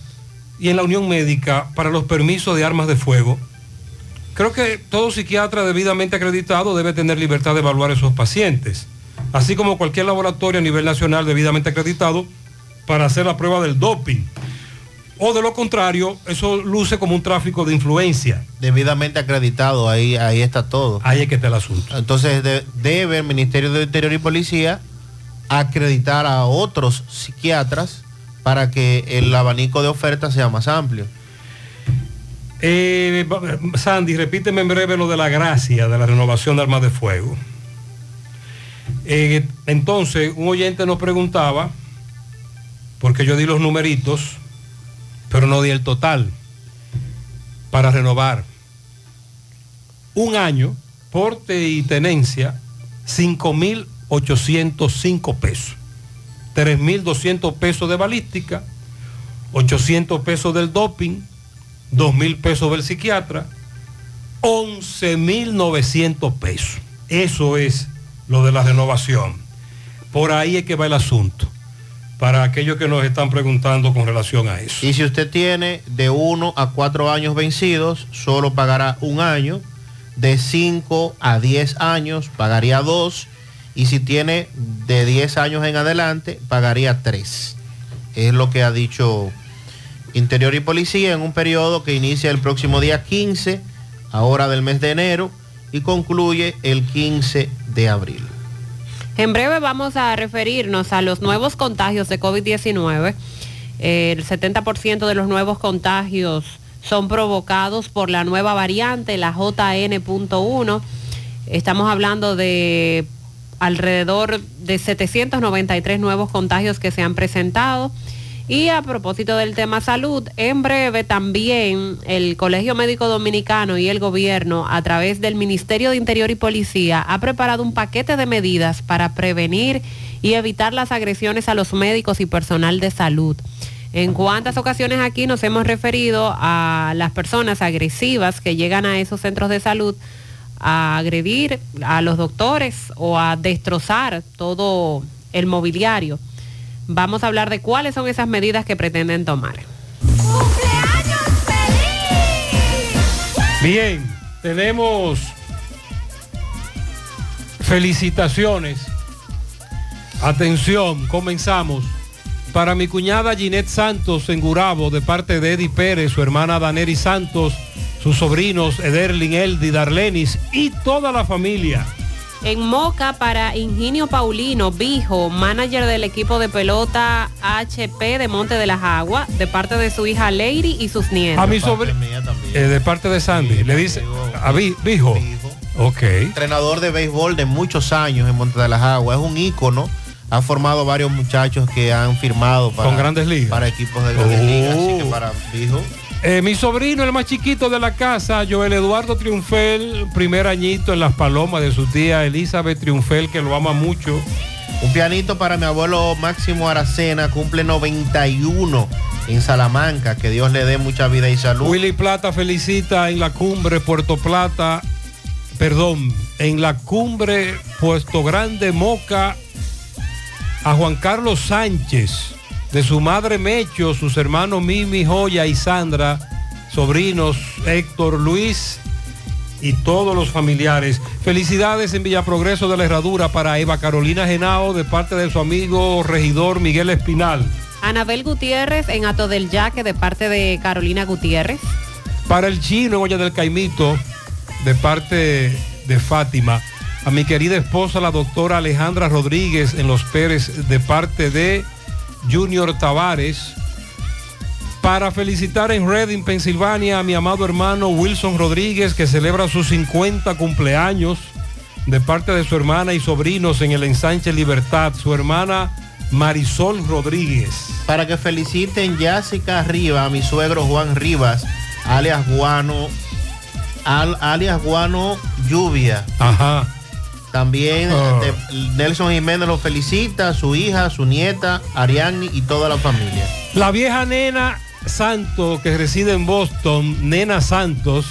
y en la Unión Médica para los permisos de armas de fuego? Creo que todo psiquiatra debidamente acreditado debe tener libertad de evaluar a esos pacientes, así como cualquier laboratorio a nivel nacional debidamente acreditado para hacer la prueba del doping. O de lo contrario, eso luce como un tráfico de influencia. Debidamente acreditado, ahí, ahí está todo. Ahí es que está el asunto. Entonces de- debe el Ministerio de Interior y Policía acreditar a otros psiquiatras para que el abanico de ofertas sea más amplio. Eh, Sandy, repíteme en breve lo de la gracia de la renovación de armas de fuego. Eh, entonces, un oyente nos preguntaba, porque yo di los numeritos, pero no di el total, para renovar. Un año, porte y tenencia, 5.805 pesos. 3.200 pesos de balística, 800 pesos del doping, 2.000 pesos del psiquiatra, 11.900 pesos. Eso es lo de la renovación. Por ahí es que va el asunto. Para aquellos que nos están preguntando con relación a eso. Y si usted tiene de 1 a 4 años vencidos, solo pagará un año. De 5 a 10 años, pagaría dos. Y si tiene de 10 años en adelante, pagaría tres. Es lo que ha dicho Interior y Policía en un periodo que inicia el próximo día 15, ahora del mes de enero, y concluye el 15 de abril. En breve vamos a referirnos a los nuevos contagios de COVID-19. Eh, El 70% de los nuevos contagios son provocados por la nueva variante, la JN.1. Estamos hablando de alrededor de 793 nuevos contagios que se han presentado. Y a propósito del tema salud, en breve también el Colegio Médico Dominicano y el gobierno, a través del Ministerio de Interior y Policía, ha preparado un paquete de medidas para prevenir y evitar las agresiones a los médicos y personal de salud. En cuántas ocasiones aquí nos hemos referido a las personas agresivas que llegan a esos centros de salud a agredir a los doctores o a destrozar todo el mobiliario. Vamos a hablar de cuáles son esas medidas que pretenden tomar. Bien, tenemos felicitaciones. Atención, comenzamos. Para mi cuñada Ginette Santos en Gurabo, de parte de Eddie Pérez, su hermana Daneri Santos, sus sobrinos Ederlin, Eldi, Darlenis y toda la familia. En Moca para Ingenio Paulino, Bijo, manager del equipo de pelota HP de Monte de las Aguas, de parte de su hija Lady y sus nietos. A mi sobrino, de parte de Sandy, le dice, a Bijo. Ok. Entrenador de béisbol de muchos años en Monte de las Aguas, es un ícono. Ha formado varios muchachos que han firmado para, Con Grandes Ligas. para equipos de grandes ligas. Así que Oh. para Bijo, Eh, mi sobrino, el más chiquito de la casa, Joel Eduardo Triunfel, primer añito en las palomas de su tía Elizabeth Triunfel, que lo ama mucho. Un pianito para mi abuelo Máximo Aracena, cumple 91 en Salamanca. Que Dios le dé mucha vida y salud. Willy Plata felicita en la cumbre Puerto Plata, perdón, en la cumbre Puesto Grande Moca a Juan Carlos Sánchez, de su madre Mecho, sus hermanos Mimi, Joya y Sandra, sobrinos Héctor Luis y todos los familiares. Felicidades en Villa Progreso de la Herradura para Eva Carolina Genao de parte de su amigo regidor Miguel Espinal. Anabel Gutiérrez en Ato del Yaque, de parte de Carolina Gutiérrez. Para el chino, Olla del Caimito, de parte de Fátima. A mi querida esposa, la doctora Alejandra Rodríguez en Los Pérez, de parte de Junior Tavares. Para felicitar en Reading, Pensilvania, a mi amado hermano Wilson Rodríguez, que celebra sus 50 cumpleaños. de parte de su hermana y sobrinos en el ensanche Libertad, su hermana Marisol Rodríguez. Para que feliciten Jessica Riva, a mi suegro Juan Rivas, alias Guano, al- alias Guano Lluvia. Ajá. También Oh. este, Nelson Jiménez lo felicita, su hija, su nieta, Ariadne y toda la familia. La vieja nena Santos, que reside en Boston, Nena Santos,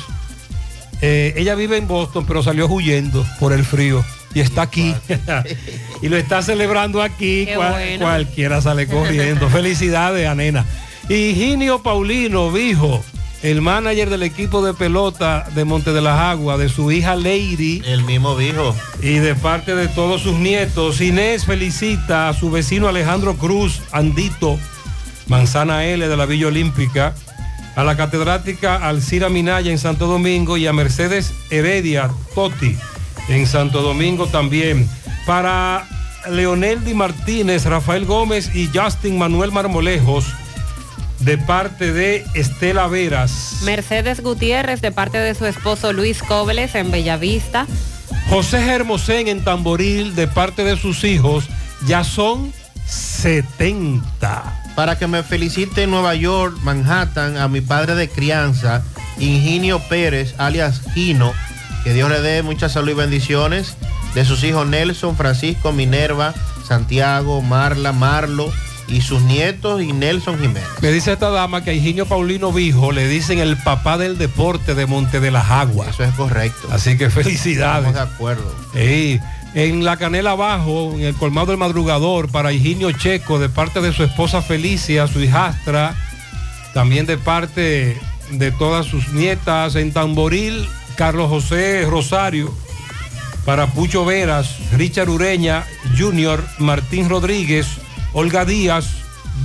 eh, ella vive en Boston, pero salió huyendo por el frío y está aquí. y lo está celebrando aquí. Qué cual- bueno. Cualquiera sale corriendo. Felicidades a Nena. Higinio Paulino, Vijo, el manager del equipo de pelota de Monte de las Aguas, de su hija Lady. El mismo Vijo. Y de parte de todos sus nietos, Inés felicita a su vecino Alejandro Cruz, Andito, Manzana L de la Villa Olímpica, a la catedrática Alcira Minaya en Santo Domingo y a Mercedes Heredia Toti en Santo Domingo también. Para Leonel Di Martínez, Rafael Gómez y Justin Manuel Marmolejos, de parte de Estela Veras. Mercedes Gutiérrez de parte de su esposo Luis Cobles en Bellavista. José Hermosén en Tamboril, de parte de sus hijos, ya son 70. Para que me felicite en Nueva York, Manhattan, a mi padre de crianza, Ingenio Pérez, alias Gino, que Dios le dé mucha salud y bendiciones, de sus hijos Nelson, Francisco, Minerva, Santiago, Marla, Marlo y sus nietos y Nelson Jiménez. Me dice esta dama que a Higinio Paulino Vijo le dicen el papá del deporte de Monte de las Aguas. Eso es correcto. Así que felicidades. Estamos de acuerdo. En la canela abajo, en el colmado del madrugador, para Higinio Checo, de parte de su esposa Felicia, su hijastra, también de parte de todas sus nietas, en Tamboril, Carlos José Rosario, para Pucho Veras, Richard Ureña, Junior, Martín Rodríguez, Olga Díaz,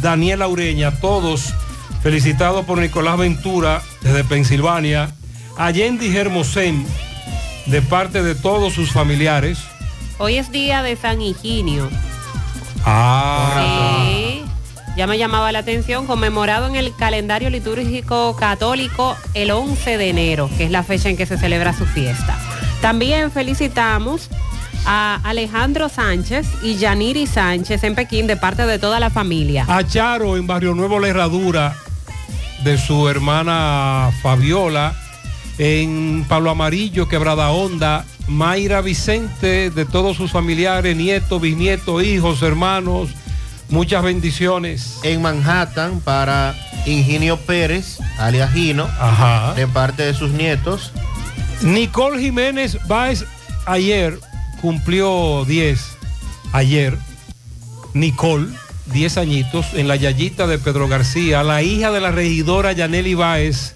Daniela Ureña, todos felicitados por Nicolás Ventura desde Pensilvania, Allende Hermosén, de parte de todos sus familiares. Hoy es día de San Higinio. Ah, Sí, ya me llamaba la atención, conmemorado en el calendario litúrgico católico el 11 de enero, que es la fecha en que se celebra su fiesta. También felicitamos a Alejandro Sánchez y Yaniri Sánchez en Pekín de parte de toda la familia. a Charo en Barrio Nuevo La Herradura, de su hermana Fabiola, en Pablo Amarillo, Quebrada Honda, Mayra Vicente, de todos sus familiares, nietos, bisnietos, hijos, hermanos, muchas bendiciones. En Manhattan, para Ingenio Pérez, alias Gino, Ajá. de parte de sus nietos. Nicole Jiménez Báez ayer cumplió 10. Ayer, Nicole, 10 añitos, en la Yayita de Pedro García, la hija de la regidora Yaneli Báez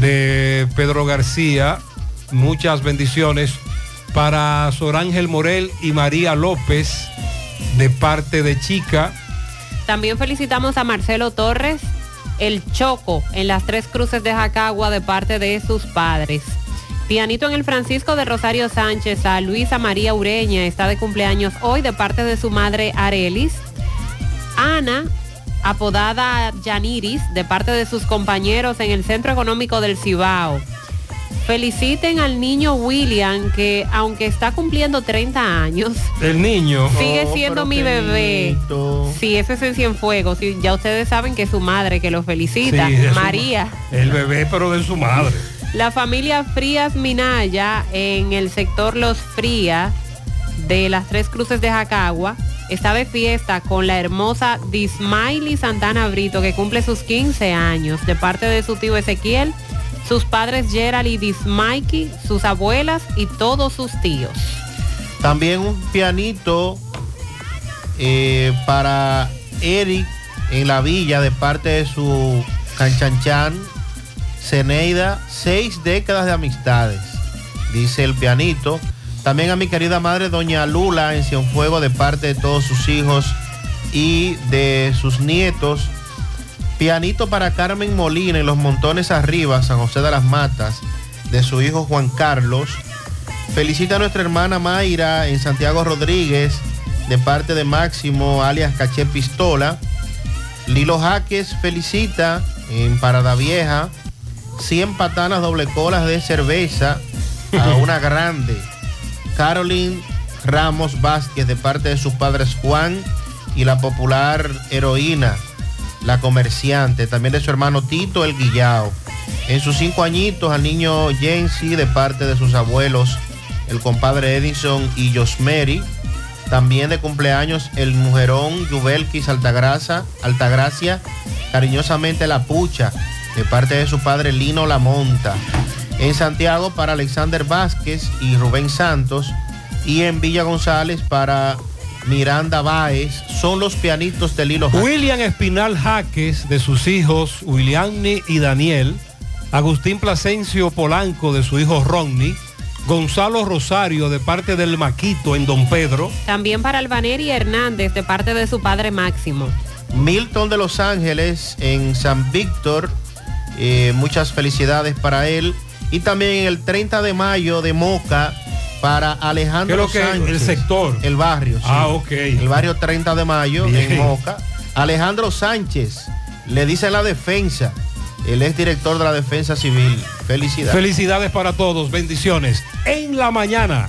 de Pedro García. Muchas bendiciones para Sor Ángel Morel y María López de parte de Chica. También felicitamos a Marcelo Torres, el Choco, en las Tres Cruces de Jacagua de parte de sus padres. Pianito en el Francisco de Rosario Sánchez, a Luisa María Ureña, está de cumpleaños hoy de parte de su madre Arelis. Ana, apodada Yaniris, de parte de sus compañeros en el Centro Económico del Cibao. Feliciten al niño William, que aunque está cumpliendo 30 años, El niño. Sigue siendo mi bebé. Sí, ese es en Cienfuegos. Sí, ya ustedes saben que es su madre que lo felicita. Sí, es su- María. El bebé, pero de su madre. La familia Frías Minaya en el sector Los Frías de las Tres Cruces de Jacagua está de fiesta con la hermosa Dismaili Santana Brito que cumple sus 15 años de parte de su tío Ezequiel, sus padres Gerald y Dismaiki, sus abuelas y todos sus tíos. También un pianito eh, para Eric en la villa de parte de su canchanchan Ceneida, seis décadas de amistades, dice el pianito. También a mi querida madre Doña Lula en Cienfuego de parte de todos sus hijos y de sus nietos. Pianito para Carmen Molina en Los Montones Arriba, San José de las Matas, de su hijo Juan Carlos. Felicita a nuestra hermana Mayra en Santiago Rodríguez, de parte de Máximo, alias Caché Pistola. Lilo Jaques felicita en Parada Vieja 100 patanas doble colas de cerveza a una grande. Caroline Ramos Vázquez de parte de sus padres Juan y la popular heroína, la comerciante, también de su hermano Tito el Guillao. En sus cinco añitos al niño Jensi de parte de sus abuelos, el compadre Edison y Josmeri. También de cumpleaños el mujerón Yubelkis Altagracia, Altagracia, cariñosamente la pucha, de parte de su padre Lino Lamonta. En Santiago para Alexander Vázquez y Rubén Santos. Y en Villa González para Miranda Báez. Son los pianitos del hilo. William Espinal Jaques de sus hijos Williamni y Daniel. Agustín Plasencio Polanco de su hijo Ronnie. Gonzalo Rosario de parte del Maquito en Don Pedro. También para Albaneri Hernández de parte de su padre Máximo. Milton de Los Ángeles en San Víctor. Eh, muchas felicidades para él. Y también el 30 de mayo de Moca para Alejandro ¿Qué es lo que- Sánchez. el sector? El barrio. sí. Ah, ok. El barrio 30 de mayo Bien. en Moca. Alejandro Sánchez. Le dice la defensa. Él es director de la defensa civil. Felicidades. Felicidades para todos, bendiciones. En la mañana.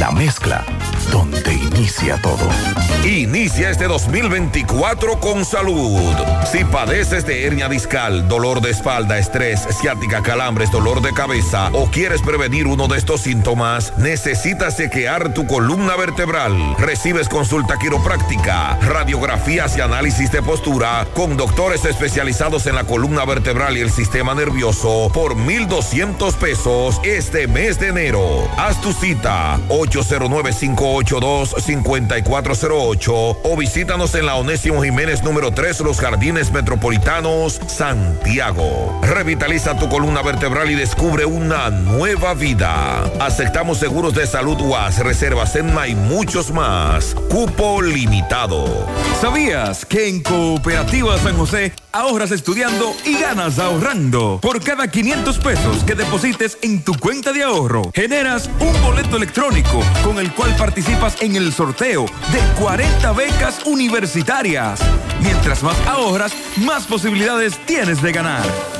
La mezcla donde inicia todo. Inicia este 2024 con salud. Si padeces de hernia discal, dolor de espalda, estrés, ciática, calambres, dolor de cabeza o quieres prevenir uno de estos síntomas, necesitas chequear tu columna vertebral. Recibes consulta quiropráctica, radiografías y análisis de postura con doctores especializados en la columna vertebral y el sistema nervioso por 1,200 pesos este mes de enero. Haz tu cita 809-582-5408 o visítanos en la Onésimo Jiménez número 3, Los Jardines Metropolitanos, Santiago. Revitaliza tu columna vertebral y descubre una nueva vida. Aceptamos seguros de salud UAS, reservas en y muchos más. Cupo limitado. ¿Sabías que en Cooperativa San José ahorras estudiando y ganas ahorrando? Por cada 500 pesos que deposites en tu cuenta de ahorro, generas un boleto electrónico con el cual participas en el sorteo de 40 becas universitarias. Mientras más ahorras, más posibilidades tienes de ganar.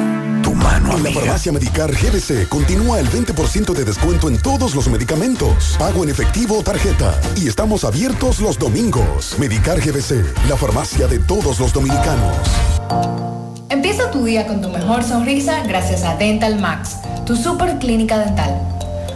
En la farmacia Medicar GBC continúa el 20% de descuento en todos los medicamentos. Pago en efectivo o tarjeta. Y estamos abiertos los domingos. Medicar GBC, la farmacia de todos los dominicanos. Empieza tu día con tu mejor sonrisa gracias a Dental Max, tu super clínica dental.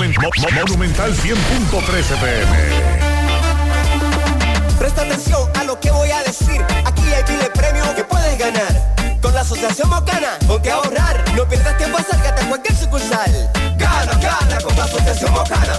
Monument- Mo- Mo- Monumental 100.13 pm. Presta atención a lo que voy a decir. Aquí hay miles premios que puedes ganar. Con la Asociación Mocana, ponte a ahorrar. No pierdas tiempo, acércate a cualquier sucursal. Gana, gana con la Asociación Mocana.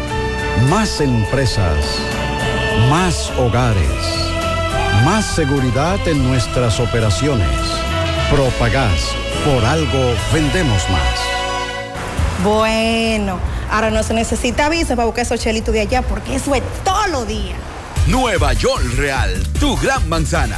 Más empresas. Más hogares. Más seguridad en nuestras operaciones. Propagás. Por algo vendemos más. Bueno, ahora no se necesita visa para buscar esos chelitos de allá porque eso es todo lo día. Nueva York Real, tu gran manzana.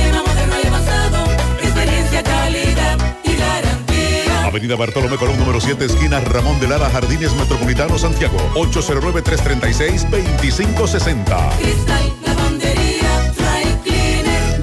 Avenida Bartolomé Colón número 7, esquina Ramón de Lara, Jardines Metropolitano, Santiago. 809-336-2560. Cristal, lavandería, dry cleaner.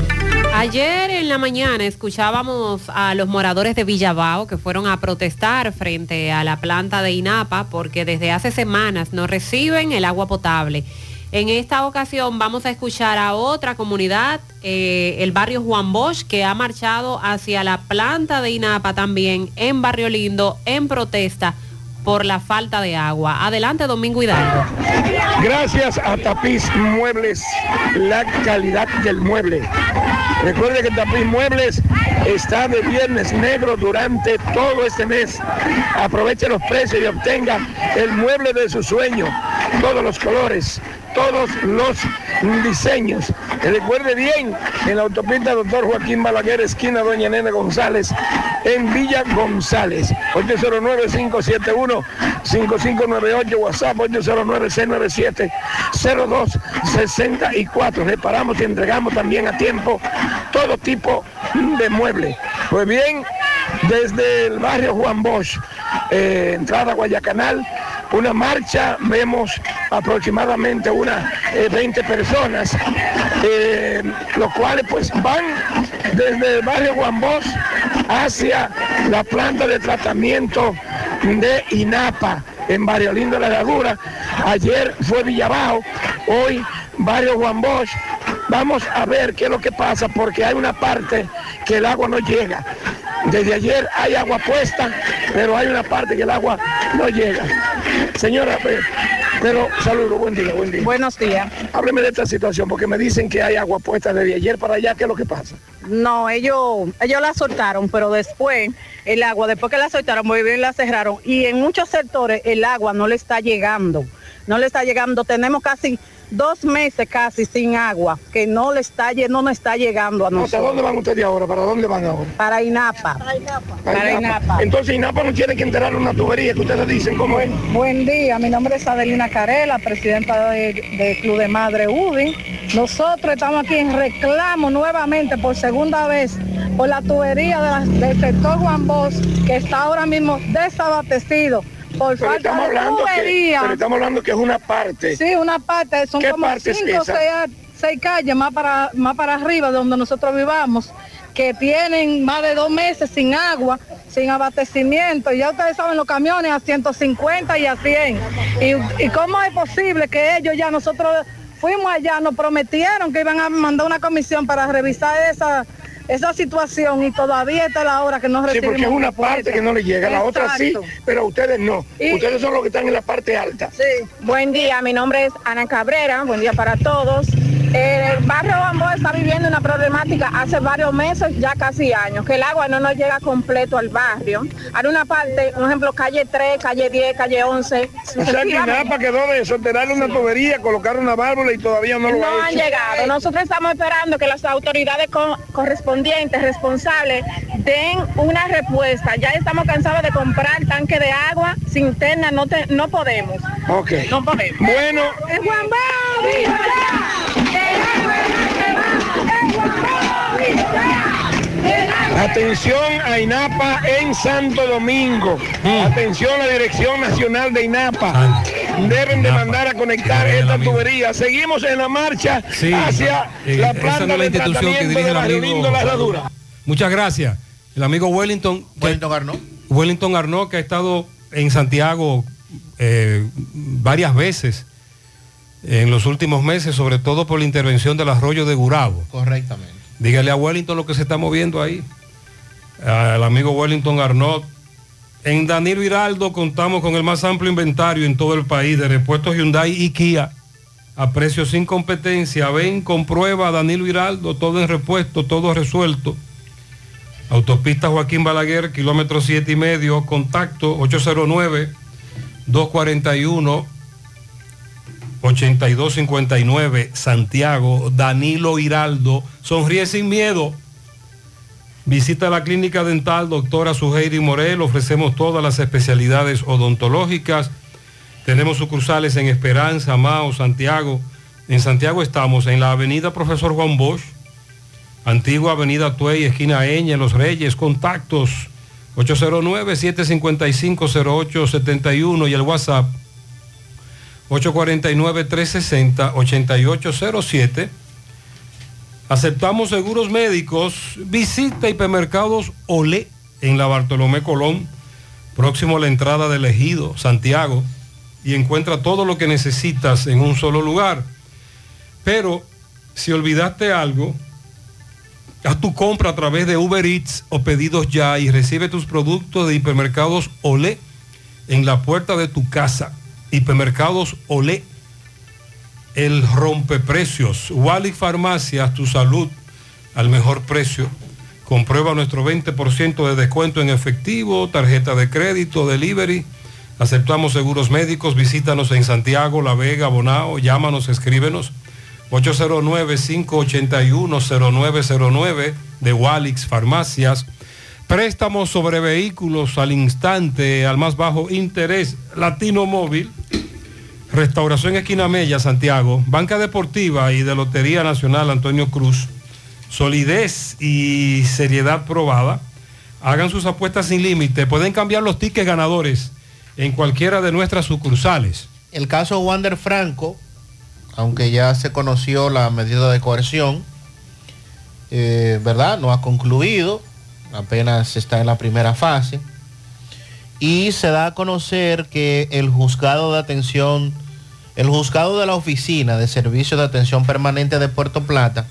Ayer en la mañana escuchábamos a los moradores de Villabao que fueron a protestar frente a la planta de INAPA porque desde hace semanas no reciben el agua potable. En esta ocasión vamos a escuchar a otra comunidad, eh, el barrio Juan Bosch, que ha marchado hacia la planta de INAPA también en Barrio Lindo en protesta por la falta de agua. Adelante, Domingo Hidalgo. Gracias a Tapiz Muebles, la calidad del mueble. Recuerde que Tapiz Muebles está de viernes negro durante todo este mes. Aproveche los precios y obtenga el mueble de su sueño. Todos los colores, todos los diseños. Recuerde bien, en la autopista Doctor Joaquín Balaguer, esquina Doña Nena González, en Villa González. 809-571-5598, WhatsApp 809-697-0264. Reparamos y entregamos también a tiempo todo tipo de muebles. Pues bien, desde el barrio Juan Bosch, eh, entrada a Guayacanal, una marcha, vemos aproximadamente unas eh, 20 personas, eh, los cuales pues van desde el barrio Juan Bosch hacia la planta de tratamiento de INAPA en Barrio Lindo La Herradura. Ayer fue Villabajo, hoy Barrio Juan Bosch. Vamos a ver qué es lo que pasa porque hay una parte que el agua no llega. Desde ayer hay agua puesta, pero hay una parte que el agua no llega. Señora, pues, Pero saludos, buen día, buen día. Buenos días. Hábleme de esta situación, porque me dicen que hay agua puesta desde ayer para allá. ¿Qué es lo que pasa? No, ellos, ellos la soltaron, pero después el agua, después que la soltaron, muy bien la cerraron. Y en muchos sectores el agua no le está llegando. No le está llegando. Tenemos casi dos meses casi sin agua, que no le está, no nos está llegando a nosotros. ¿Hasta dónde van ustedes ahora? ¿Para dónde van ahora? Para INAPA. Para INAPA. Entonces INAPA no tiene que enterar una tubería que ustedes dicen cómo es. Buen día, mi nombre es Adelina Carela, presidenta de- del Club de Madre UDI. Nosotros estamos aquí en reclamo nuevamente por segunda vez por la tubería de la- del sector Juan Bosch, que está ahora mismo desabastecido por Pero falta estamos, de hablando que, tubería. pero estamos hablando que es una parte. Sí, una parte, son ¿Qué como cinco o seis, seis calles más para, más para arriba de donde nosotros vivamos, que tienen más de dos meses sin agua, sin abastecimiento. Y ya ustedes saben los camiones a 150 y a 100. ¿Y, y cómo es posible que ellos ya nosotros fuimos allá, nos prometieron que iban a mandar una comisión para revisar esa esa situación y todavía está la hora que no Sí, recibimos porque es una parte que no le llega, la otra sí, pero a ustedes no. Y- Ustedes son los que están en la parte alta. Sí. Buen día, mi nombre es Ana Cabrera, buen día para todos. El barrio Bambó está viviendo una problemática hace varios meses, ya casi años, que el agua no nos llega completo al barrio. Hay una parte, por ejemplo, calle 3, calle 10, calle 11. O sea que INAPA quedó de soterrar una tubería, colocar una válvula y todavía no lo No ha han hecho. llegado. Nosotros estamos esperando que las autoridades co- correspondientes, responsables, den una respuesta. Ya estamos cansados de comprar tanque de agua cinterna, no, te- no podemos. Ok. No podemos. Bueno, ¡Es Juan Bau! ¡Viva ya! ¡El agua es Juan Bau! ¡Viva ya! ¡El agua! Atención a INAPA en Santo Domingo. Atención a la Dirección Nacional de INAPA. Deben de mandar a conectar esta tubería. Seguimos en la marcha hacia eh, la esa planta no la de institución que tratamiento dirige de amigo Lindo La Herradura. Muchas gracias. El amigo Wellington. Wellington Arnaud. Wellington Arnaud, que ha estado en Santiago eh, varias veces en los últimos meses, sobre todo por la intervención del arroyo de Gurabo. Correctamente. Dígale a Wellington lo que se está moviendo ahí. Al amigo Wellington Arnaud. En Danilo Hiraldo contamos con el más amplio inventario en todo el país de repuestos Hyundai y Kia a precios sin competencia. Ven, comprueba Danilo Hiraldo, todo en repuesto, todo resuelto. Autopista Joaquín Balaguer, kilómetro 7 y medio, contacto 809-241. 8259 Santiago, Danilo Hiraldo, sonríe sin miedo. Visita la clínica dental doctora Suheiri Morel, ofrecemos todas las especialidades odontológicas. Tenemos sucursales en Esperanza, Mao, Santiago. En Santiago estamos en la avenida Profesor Juan Bosch, antigua avenida Tuey, esquina Eña, Los Reyes, contactos 809-755-0871 y el WhatsApp 849-360-8807. Aceptamos seguros médicos. Visita hipermercados Olé en la Bartolomé Colón, próximo a la entrada del Ejido, Santiago, y encuentra todo lo que necesitas en un solo lugar. Pero si olvidaste algo, haz tu compra a través de Uber Eats o pedidos ya y recibe tus productos de hipermercados Olé en la puerta de tu casa. Hipermercados Olé, el rompeprecios. Wally Farmacias, tu salud al mejor precio. Comprueba nuestro 20% de descuento en efectivo, tarjeta de crédito, delivery. Aceptamos seguros médicos. Visítanos en Santiago, La Vega, Bonao. Llámanos, escríbenos. 809-581-0909 de Walix Farmacias. Préstamos sobre vehículos al instante, al más bajo interés. Latino Móvil. Restauración Esquina Mella, Santiago. Banca Deportiva y de Lotería Nacional Antonio Cruz. Solidez y seriedad probada. Hagan sus apuestas sin límite. Pueden cambiar los tickets ganadores en cualquiera de nuestras sucursales. El caso Wander Franco, aunque ya se conoció la medida de coerción, eh, ¿verdad? No ha concluido, apenas está en la primera fase. Y se da a conocer que el juzgado de atención, el juzgado de la oficina de servicio de atención permanente de Puerto Plata,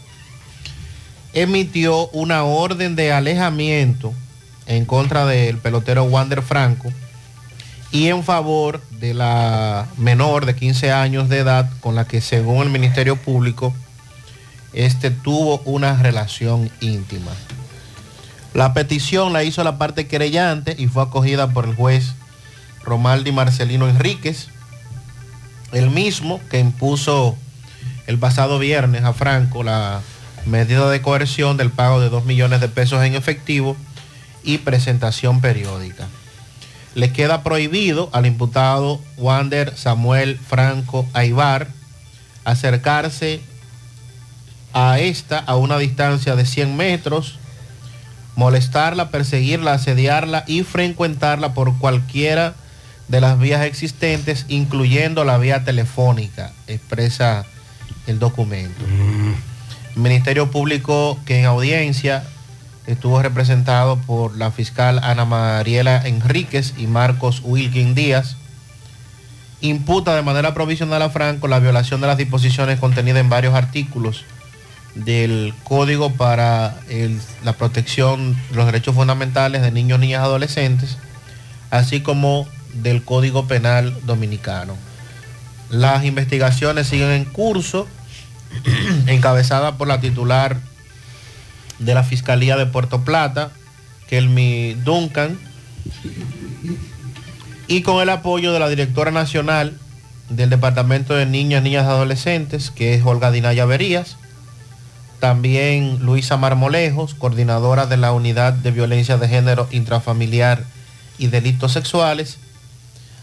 emitió una orden de alejamiento en contra del pelotero Wander Franco y en favor de la menor de 15 años de edad con la que según el Ministerio Público este tuvo una relación íntima. La petición la hizo la parte querellante y fue acogida por el juez Romaldi Marcelino Enríquez, el mismo que impuso el pasado viernes a Franco la medida de coerción del pago de 2 millones de pesos en efectivo y presentación periódica. Le queda prohibido al imputado Wander Samuel Franco Aibar acercarse a esta a una distancia de 100 metros, molestarla, perseguirla, asediarla y frecuentarla por cualquiera de las vías existentes, incluyendo la vía telefónica, expresa el documento. El Ministerio Público que en audiencia estuvo representado por la fiscal Ana Mariela Enríquez y Marcos Wilkin Díaz, imputa de manera provisional a Franco la violación de las disposiciones contenidas en varios artículos del Código para la protección de los derechos fundamentales de niños, niñas adolescentes, así como del Código Penal Dominicano. Las investigaciones siguen en curso, encabezada por la titular de la Fiscalía de Puerto Plata, Kelmy Duncan, y con el apoyo de la directora nacional del Departamento de Niñas, Niñas y Adolescentes, que es Olga Dinaya Verías, también Luisa Marmolejos, coordinadora de la Unidad de Violencia de Género Intrafamiliar y Delitos Sexuales,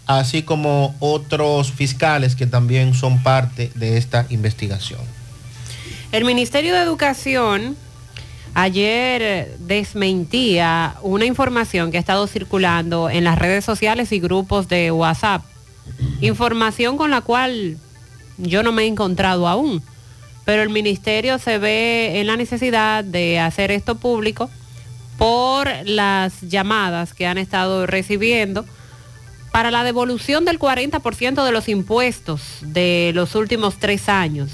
así como otros fiscales que también son parte de esta investigación. El Ministerio de Educación ayer desmentía una información que ha estado circulando en las redes sociales y grupos de WhatsApp. Información con la cual yo no me he encontrado aún. Pero el ministerio se ve en la necesidad de hacer esto público por las llamadas que han estado recibiendo para la devolución del 40% de los impuestos de los últimos tres años.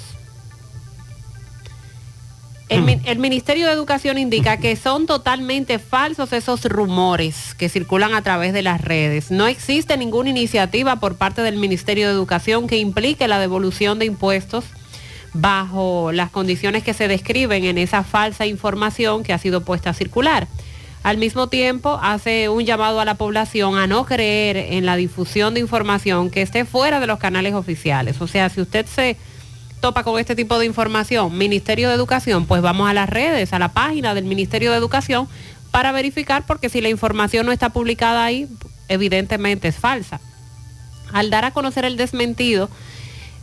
El, mi- el Ministerio de Educación indica que son totalmente falsos esos rumores que circulan a través de las redes. No existe ninguna iniciativa por parte del Ministerio de Educación que implique la devolución de impuestos bajo las condiciones que se describen en esa falsa información que ha sido puesta a circular. Al mismo tiempo, hace un llamado a la población a no creer en la difusión de información que esté fuera de los canales oficiales. O sea, si usted se topa con este tipo de información, Ministerio de Educación, pues vamos a las redes, a la página del Ministerio de Educación para verificar porque si la información no está publicada ahí, evidentemente es falsa. Al dar a conocer el desmentido,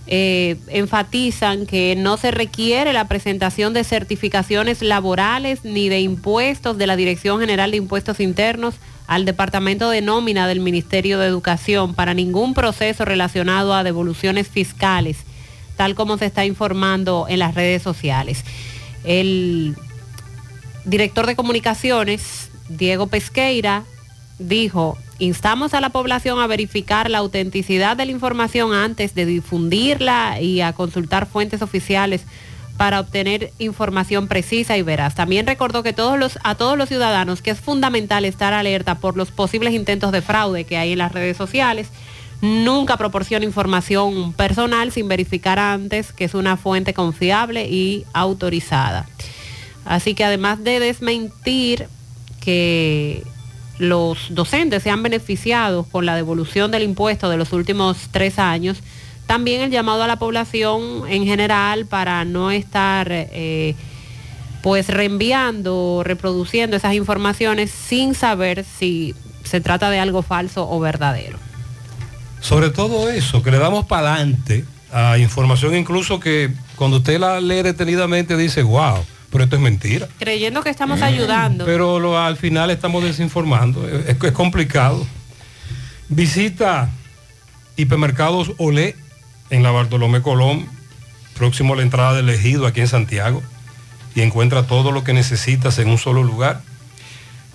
eh, enfatizan que no se requiere la presentación de certificaciones laborales ni de impuestos de la Dirección General de Impuestos Internos al Departamento de Nómina del Ministerio de Educación para ningún proceso relacionado a devoluciones fiscales, tal como se está informando en las redes sociales. El director de comunicaciones, Diego Pesqueira, dijo, instamos a la población a verificar la autenticidad de la información antes de difundirla y a consultar fuentes oficiales para obtener información precisa y veraz. También recordó que todos los, a todos los ciudadanos que es fundamental estar alerta por los posibles intentos de fraude que hay en las redes sociales. Nunca proporciona información personal sin verificar antes que es una fuente confiable y autorizada. Así que además de desmentir que los docentes se han beneficiado con la devolución del impuesto de los últimos tres años, también el llamado a la población en general para no estar eh, pues reenviando, reproduciendo esas informaciones sin saber si se trata de algo falso o verdadero. Sobre todo eso, que le damos para adelante a información incluso que cuando usted la lee detenidamente dice, wow, pero esto es mentira. Creyendo que estamos ayudando. Pero lo- al final estamos desinformando. Es, es complicado. Visita hipermercados Olé en la Bartolomé Colón, próximo a la entrada del ejido aquí en Santiago, y encuentra todo lo que necesitas en un solo lugar.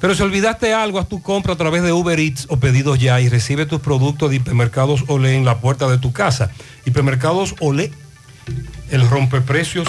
Pero si olvidaste algo, haz tu compra a través de Uber Eats o pedidos ya y recibe tus productos de hipermercados Olé en la puerta de tu casa. Hipermercados Olé, el rompeprecios.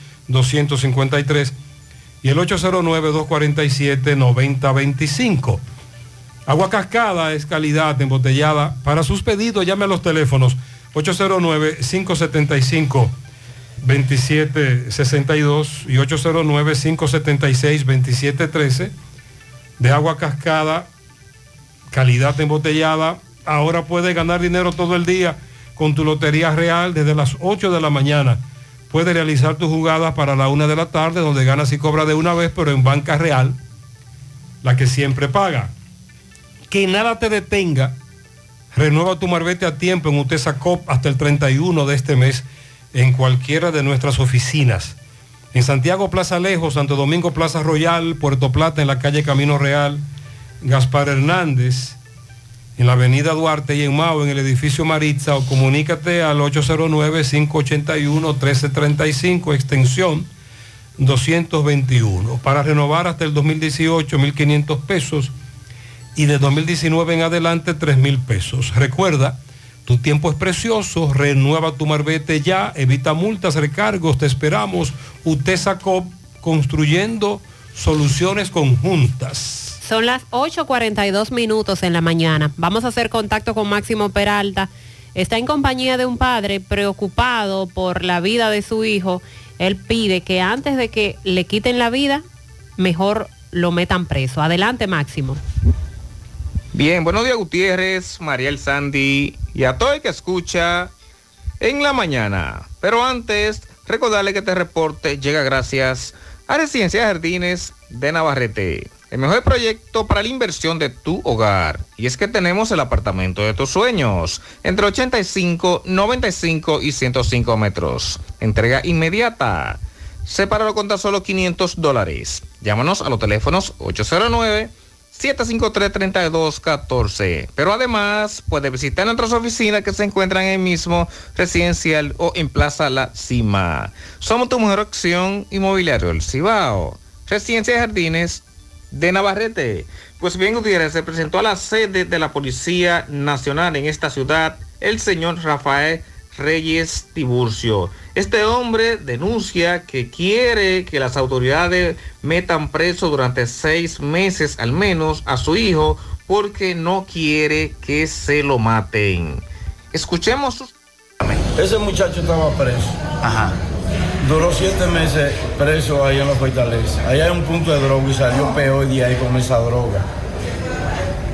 253 y el 809-247-9025. Agua cascada es calidad embotellada. Para sus pedidos llame a los teléfonos 809-575-2762 y 809-576-2713 de agua cascada, calidad embotellada. Ahora puedes ganar dinero todo el día con tu Lotería Real desde las 8 de la mañana. Puedes realizar tus jugadas para la 1 de la tarde, donde ganas y cobras de una vez, pero en banca real, la que siempre paga. Que nada te detenga. Renueva tu marbete a tiempo en Utesa Cop hasta el 31 de este mes en cualquiera de nuestras oficinas. En Santiago Plaza Lejos, Santo Domingo Plaza Royal, Puerto Plata en la calle Camino Real, Gaspar Hernández, en la avenida Duarte y en Mao, en el edificio Maritza, o comunícate al 809-581-1335, extensión 221. Para renovar hasta el 2018, 1.500 pesos y de 2019 en adelante, 3.000 pesos. Recuerda, tu tiempo es precioso, renueva tu marbete ya, evita multas, recargos, te esperamos. UTESA COP, construyendo soluciones conjuntas. Son las 8.42 minutos en la mañana. Vamos a hacer contacto con Máximo Peralta. Está en compañía de un padre preocupado por la vida de su hijo. Él pide que antes de que le quiten la vida, mejor lo metan preso. Adelante, Máximo. Bien, buenos días Gutiérrez, Mariel Sandy y a todo el que escucha en la mañana. Pero antes, recordarle que este reporte llega gracias a Residencia Jardines de Navarrete. El mejor proyecto para la inversión de tu hogar. Y es que tenemos el apartamento de tus sueños. Entre 85, 95 y 105 metros. Entrega inmediata. Sepáralo con tan solo 500 dólares. Llámanos a los teléfonos 809 753-3214. Pero además puede visitar nuestras oficinas que se encuentran en el mismo residencial o en Plaza La Cima. Somos tu mejor opción inmobiliario, el Cibao. Residencia de Jardines de Navarrete. Pues bien, Gutiérrez, se presentó a la sede de la Policía Nacional en esta ciudad el señor Rafael Reyes Tiburcio. Este hombre denuncia que quiere que las autoridades metan preso durante seis meses al menos a su hijo porque no quiere que se lo maten. Escuchemos sus... Ese muchacho estaba preso. Ajá. Duró siete meses preso ahí en la fortaleza. Ahí hay un punto de droga y salió peor de ahí con esa droga.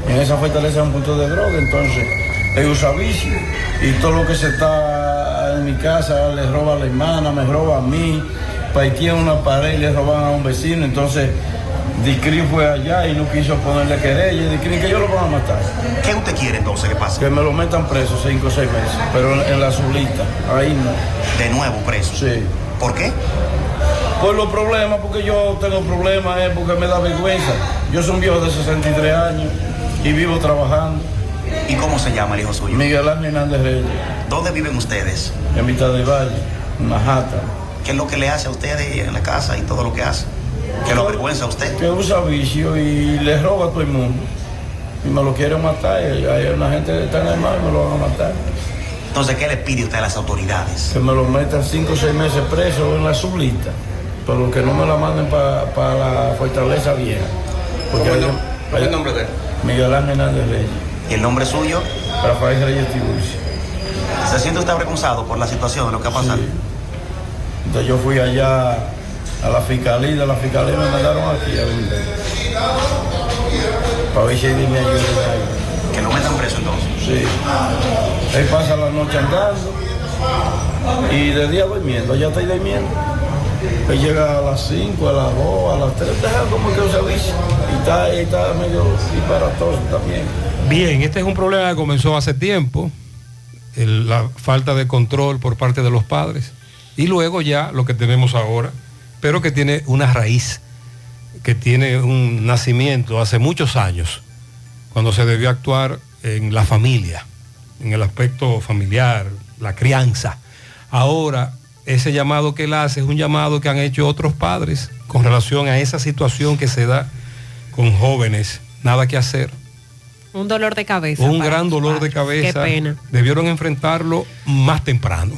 En esa fortaleza hay un punto de droga, entonces él usa vicio y todo lo que se está en mi casa le roba a la hermana, me roba a mí, tiene una pared y le roban a un vecino, entonces Dicri fue allá y no quiso ponerle querella, Dicri que yo lo van a matar. ¿Qué usted quiere entonces que pase? Que me lo metan preso cinco o seis meses, pero en la azulita, ahí no. ¿De nuevo preso? Sí. ¿Por qué? Por los problemas, porque yo tengo problemas, es porque me da vergüenza. Yo soy un viejo de 63 años y vivo trabajando. ¿Y cómo se llama el hijo suyo? Miguel Ángel Hernández Reyes. ¿Dónde viven ustedes? En mitad del valle, en Manhattan. ¿Qué es lo que le hace a ustedes en la casa y todo lo que hace? ¿Qué lo avergüenza a usted? Que usa vicio y le roba a todo el mundo. Y me lo quieren matar. Y hay una gente que está en el mar y me lo van a matar. Entonces, ¿qué le pide usted a las autoridades? Que me lo metan cinco o seis meses preso en la sublista. Pero que no me la manden para la fortaleza vieja. Porque ¿Cómo es el nombre de él? Miguel Ángel Hernández Reyes. ¿Y el nombre suyo? Rafael Reyes Tiburcio. ¿Se siente usted avergonzado por la situación de lo que ha pasado? Sí. Entonces yo fui allá a la fiscalía, de la fiscalía me mandaron aquí a vender. Para ver si hay me ayuda. ¿Que lo metan preso entonces? Sí. Él pasa la noche andando y de día durmiendo, ya está durmiendo. Él llega a las 5, a las 2, a las 3, deja como que se avisa. Y está, y está medio disparatoso también. Bien, este es un problema que comenzó hace tiempo, el- la falta de control por parte de los padres, y luego ya lo que tenemos ahora, pero que tiene una raíz, que tiene un nacimiento hace muchos años. cuando se debió actuar en la familia, en el aspecto familiar, la crianza. Ahora, ese llamado que él hace es un llamado que han hecho otros padres con relación a esa situación que se da con jóvenes. Nada que hacer. Un dolor de cabeza. Un gran dolor de cabeza. Qué pena. Debieron enfrentarlo más temprano.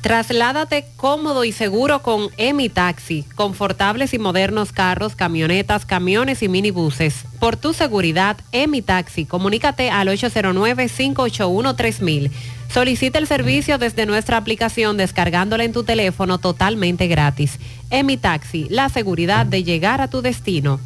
Trasládate cómodo y seguro con Emi Taxi, confortables y modernos carros, camionetas, camiones y minibuses. Por tu seguridad, Emi Taxi, comunícate al 809-581-3000. Solicita el servicio desde nuestra aplicación descargándola en tu teléfono totalmente gratis. Emi Taxi, la seguridad de llegar a tu destino.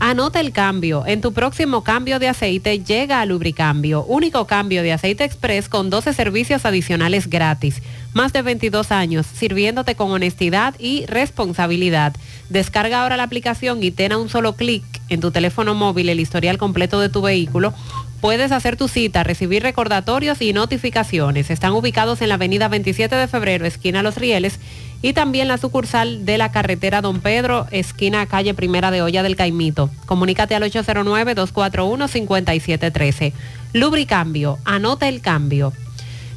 Anota el cambio. En tu próximo cambio de aceite llega a Lubricambio, único cambio de aceite express con 12 servicios adicionales gratis. Más de 22 años sirviéndote con honestidad y responsabilidad. Descarga ahora la aplicación y ten a un solo clic en tu teléfono móvil el historial completo de tu vehículo. Puedes hacer tu cita, recibir recordatorios y notificaciones. Están ubicados en la avenida 27 de febrero, esquina Los Rieles, y también la sucursal de la carretera Don Pedro, esquina calle Primera de Olla del Caimito. Comunícate al 809-241-5713. Lubricambio, anota el cambio.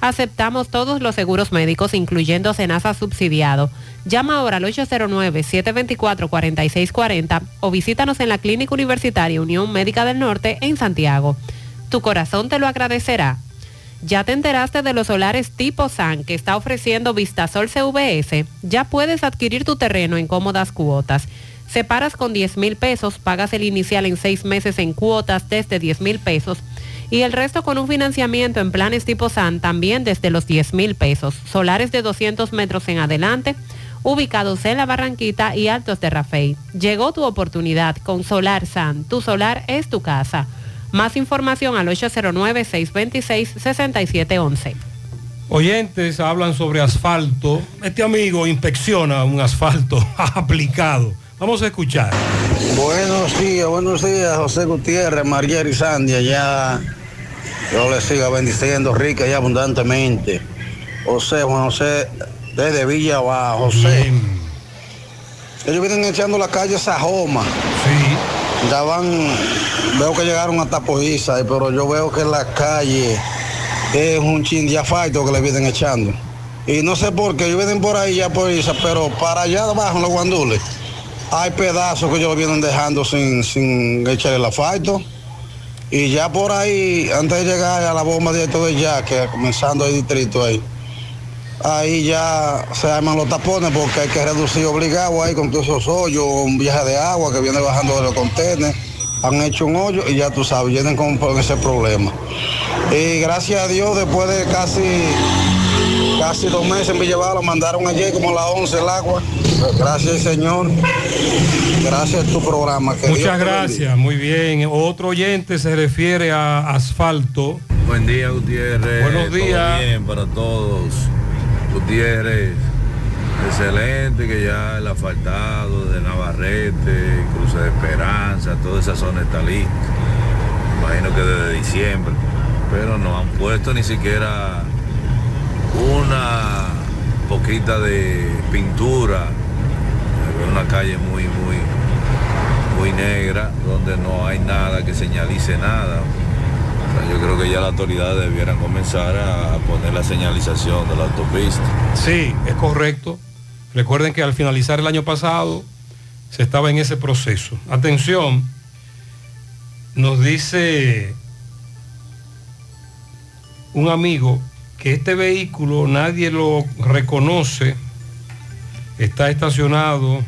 Aceptamos todos los seguros médicos, incluyendo Senasa subsidiado. Llama ahora al 809-724-4640 o visítanos en la Clínica Universitaria Unión Médica del Norte en Santiago. Tu corazón te lo agradecerá. ¿Ya te enteraste de los solares tipo SAN que está ofreciendo Vistasol CVS? Ya puedes adquirir tu terreno en cómodas cuotas. Separas con 10 mil pesos, pagas el inicial en seis meses en cuotas desde 10 mil pesos y el resto con un financiamiento en planes tipo SAN también desde los 10 mil pesos. Solares de 200 metros en adelante, ubicados en la Barranquita y Altos de Rafey. Llegó tu oportunidad con Solar SAN. Tu solar es tu casa. Más información al 809-626-6711. Oyentes hablan sobre asfalto. Este amigo inspecciona un asfalto aplicado. Vamos a escuchar. Buenos días, buenos días, José Gutiérrez, María Sandia, ya yo le siga bendiciendo rica y abundantemente. José, Juan José, desde Villa Abajo, José. Ellos vienen echando la calle Sajoma. Sí. Ya van, veo que llegaron hasta Pojiza, pero yo veo que la calle es un chin de asfalto que le vienen echando. Y no sé por qué, ellos vienen por ahí ya por Isa, pero para allá abajo en los guandules hay pedazos que ellos lo vienen dejando sin, sin echar el asfalto. Y ya por ahí, antes de llegar a la bomba directo de Yaque, comenzando el distrito ahí, ahí ya se arman los tapones porque hay que reducir obligado ahí con todos esos hoyos, un viaje de agua que viene bajando de los contenedores. Han hecho un hoyo y ya tú sabes, vienen con, ese problema. Y gracias a Dios, después de casi casi dos meses en Villevado, mandaron ayer como a las 11 el agua. Gracias, Señor. Gracias a tu programa. que Muchas gracias, muy bien. Otro oyente se refiere a asfalto. Buen día, Gutiérrez. Buenos Todo días. bien para todos. Gutiérrez, excelente que ya el asfaltado de Navarrete, Cruce de Esperanza, toda esa zona está lista. Imagino que desde diciembre. Pero no han puesto ni siquiera una poquita de pintura. Veo una calle muy, muy, muy negra, donde no hay nada que señalice nada. Yo creo que ya las autoridades debieran comenzar a poner la señalización de la autopista. Sí, es correcto. Recuerden que al finalizar el año pasado se estaba en ese proceso. Atención, nos dice un amigo que este vehículo nadie lo reconoce, está estacionado,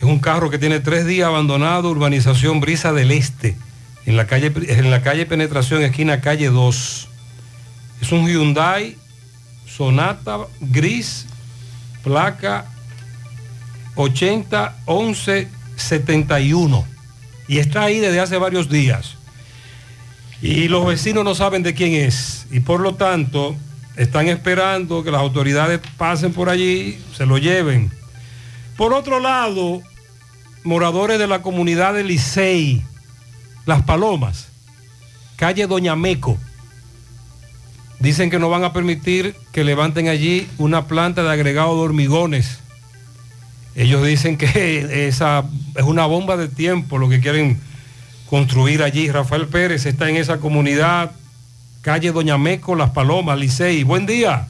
es un carro que tiene tres días abandonado, urbanización Brisa del Este, en la calle, en la calle Penetración, esquina calle 2. Es un Hyundai Sonata gris, placa 801171. Y está ahí desde hace varios días. Y los vecinos no saben de quién es. Y por lo tanto, están esperando que las autoridades pasen por allí, se lo lleven. Por otro lado, moradores de la comunidad de Licey, Las Palomas, calle Doña Meco, dicen que no van a permitir que levanten allí una planta de agregado de hormigones. Ellos dicen que esa es una bomba de tiempo lo que quieren construir allí. Rafael Pérez está en esa comunidad, calle Doña Meco, Las Palomas, Licey. Buen día.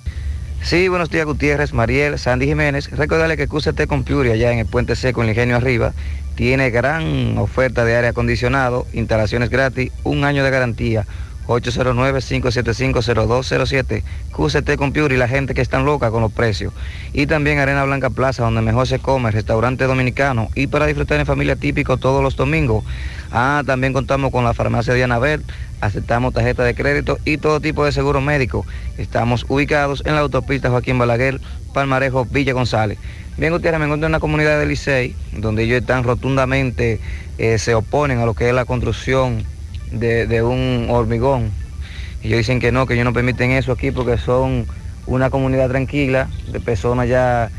Sí, buenos días Gutiérrez, Mariel, Sandy Jiménez. Recordarle que QCT Compuria, allá en el Puente Seco, en el Ingenio Arriba, tiene gran oferta de aire acondicionado, instalaciones gratis, un año de garantía. 809-575-0207. QCT Computer y la gente que están loca con los precios. Y también Arena Blanca Plaza, donde mejor se come, restaurante dominicano. Y para disfrutar en familia típico todos los domingos. Ah, también contamos con la farmacia de Anabel. Aceptamos tarjeta de crédito y todo tipo de seguro médico. Estamos ubicados en la autopista Joaquín Balaguer, Palmarejo, Villa González. Bien, Gutiérrez, me encuentro en una comunidad de Licey, donde ellos están rotundamente, eh, se oponen a lo que es la construcción de, un hormigón. Ellos dicen que no, que ellos no permiten eso aquí porque son una comunidad tranquila, de personas ya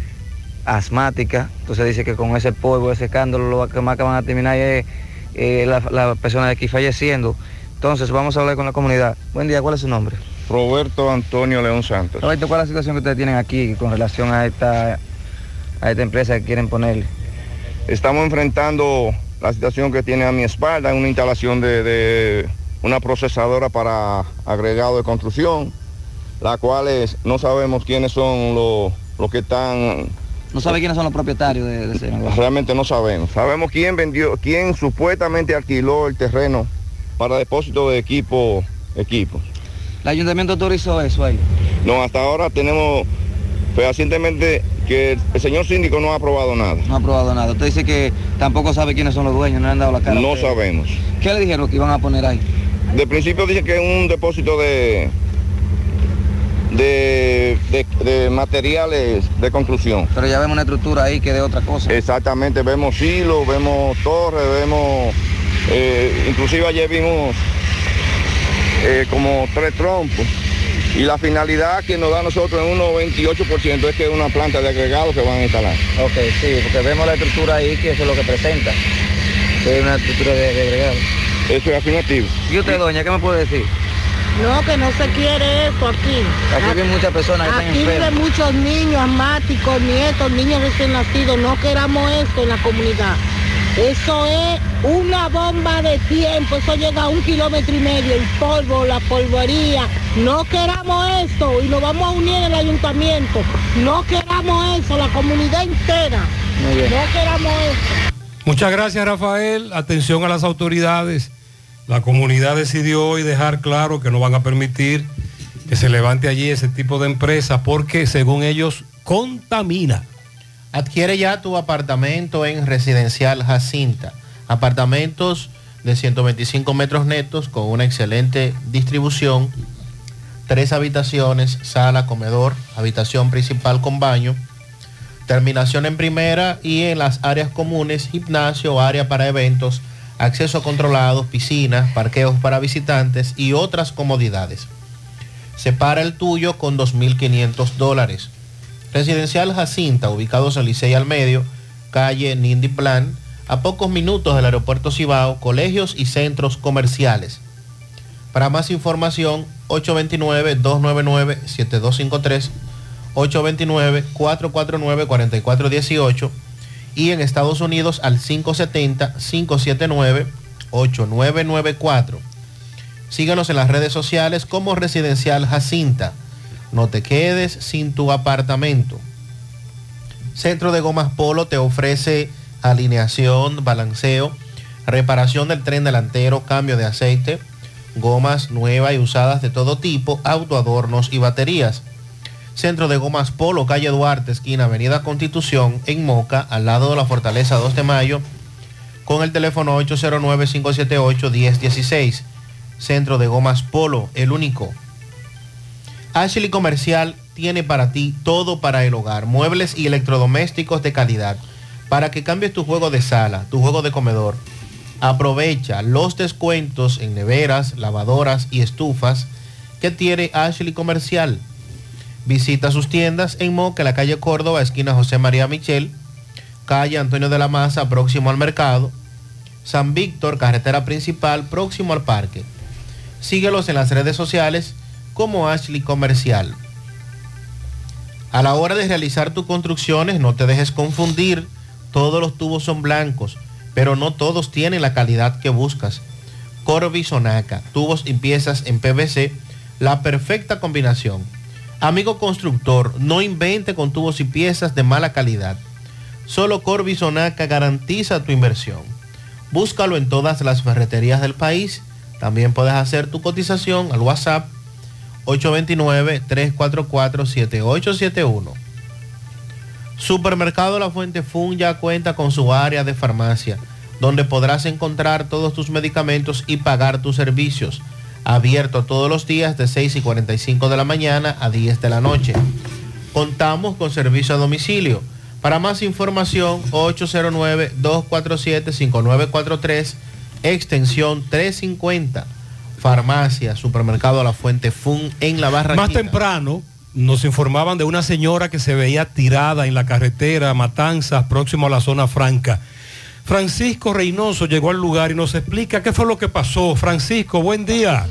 asmáticas. Entonces dice que con ese polvo, ese escándalo, lo que más que van a terminar es eh, la, la persona de aquí falleciendo. Entonces vamos a hablar con la comunidad. Buen día, ¿cuál es su nombre? Roberto Antonio León Santos. Roberto, ¿cuál es la situación que ustedes tienen aquí con relación a esta, a esta empresa que quieren ponerle? Estamos enfrentando la situación que tiene a mi espalda, una instalación de, de una procesadora para agregado de construcción, la cuales no sabemos quiénes son los, los que están... ¿No sabe quiénes son los propietarios de, de ese negocio? Realmente no sabemos. Sabemos quién vendió, quién supuestamente alquiló el terreno para depósito de equipo, equipos. ¿El ayuntamiento autorizó eso ahí? No, hasta ahora tenemos fehacientemente que el señor síndico no ha aprobado nada. No ha aprobado nada. Usted dice que tampoco sabe quiénes son los dueños, no le han dado la cara. No sabemos. ¿Qué le dijeron que iban a poner ahí? De principio dice que es un depósito de, de, de- de materiales de construcción. Pero ya vemos una estructura ahí que de otra cosa. Exactamente, vemos hilos, vemos torres, vemos, eh, inclusive ayer vimos eh, como tres trompos. Y la finalidad que nos da a nosotros en un 98% es que es una planta de agregado que van a instalar. Ok, sí, porque vemos la estructura ahí que eso es lo que presenta. Que es una estructura de, de agregado. Eso es afirmativo. ¿Y usted, doña, qué me puede decir? No, que no se quiere eso aquí. Aquí viven muchas personas que están Aquí viven enfermas. muchos niños asmáticos, nietos, niños recién nacidos. No queramos esto en la comunidad. Eso es una bomba de tiempo. Eso llega a un kilómetro y medio. El polvo, la polvoría. No queramos eso y nos vamos a unir en el ayuntamiento. No queramos eso, la comunidad entera. No queramos eso. Muchas gracias Rafael. Atención a las autoridades. La comunidad decidió hoy dejar claro que no van a permitir que se levante allí ese tipo de empresa porque según ellos contamina. Adquiere ya tu apartamento en Residencial Jacinta. Apartamentos de 125 metros netos con una excelente distribución. Tres habitaciones, sala, comedor, habitación principal con baño. Terminación en primera y en las áreas comunes, gimnasio, área para eventos, acceso controlado, piscinas, parqueos para visitantes y otras comodidades. Separa el tuyo con 2.500 dólares. Residencial Jacinta, ubicados en Licey al Medio, calle Nindy Plan, a pocos minutos del aeropuerto Cibao, colegios y centros comerciales. Para más información, 829-299-7253, 829-449-4418 y en Estados Unidos al 570-579-8994. Síguenos en las redes sociales como Residencial Jacinta. No te quedes sin tu apartamento. Centro de Gomas Polo te ofrece alineación, balanceo, reparación del tren delantero, cambio de aceite, gomas nuevas y usadas de todo tipo, autoadornos y baterías. Centro de Gomas Polo, calle Duarte, esquina Avenida Constitución, en Moca, al lado de la Fortaleza 2 de Mayo, con el teléfono 809-578-1016. Centro de Gomas Polo, el único. Ashley Comercial tiene para ti todo para el hogar, muebles y electrodomésticos de calidad, para que cambies tu juego de sala, tu juego de comedor, Aprovecha los descuentos en neveras, lavadoras y estufas que tiene Ashley Comercial. Visita sus tiendas en Moca, la calle Córdoba, esquina José María Michel, calle Antonio de la Maza, próximo al mercado, San Víctor, carretera principal, próximo al parque. Síguelos en las redes sociales como Ashley Comercial. A la hora de realizar tus construcciones, no te dejes confundir. Todos los tubos son blancos, pero no todos tienen la calidad que buscas. Corby Sonaca, tubos y piezas en PVC, la perfecta combinación. Amigo constructor, no invente con tubos y piezas de mala calidad. Solo Corby Sonaca garantiza tu inversión. Búscalo en todas las ferreterías del país. También puedes hacer tu cotización al WhatsApp 829-344-7871. Supermercado La Fuente Fun ya cuenta con su área de farmacia, donde podrás encontrar todos tus medicamentos y pagar tus servicios. Abierto todos los días de 6 y 45 de la mañana a 10 de la noche. Contamos con servicio a domicilio. Para más información, 809-247-5943, extensión 350. Farmacia, supermercado La Fuente Fun en la Barra. Más temprano nos informaban de una señora que se veía tirada en la carretera Matanzas, próximo a la zona franca. Francisco Reynoso llegó al lugar y nos explica qué fue lo que pasó. Francisco, buen día.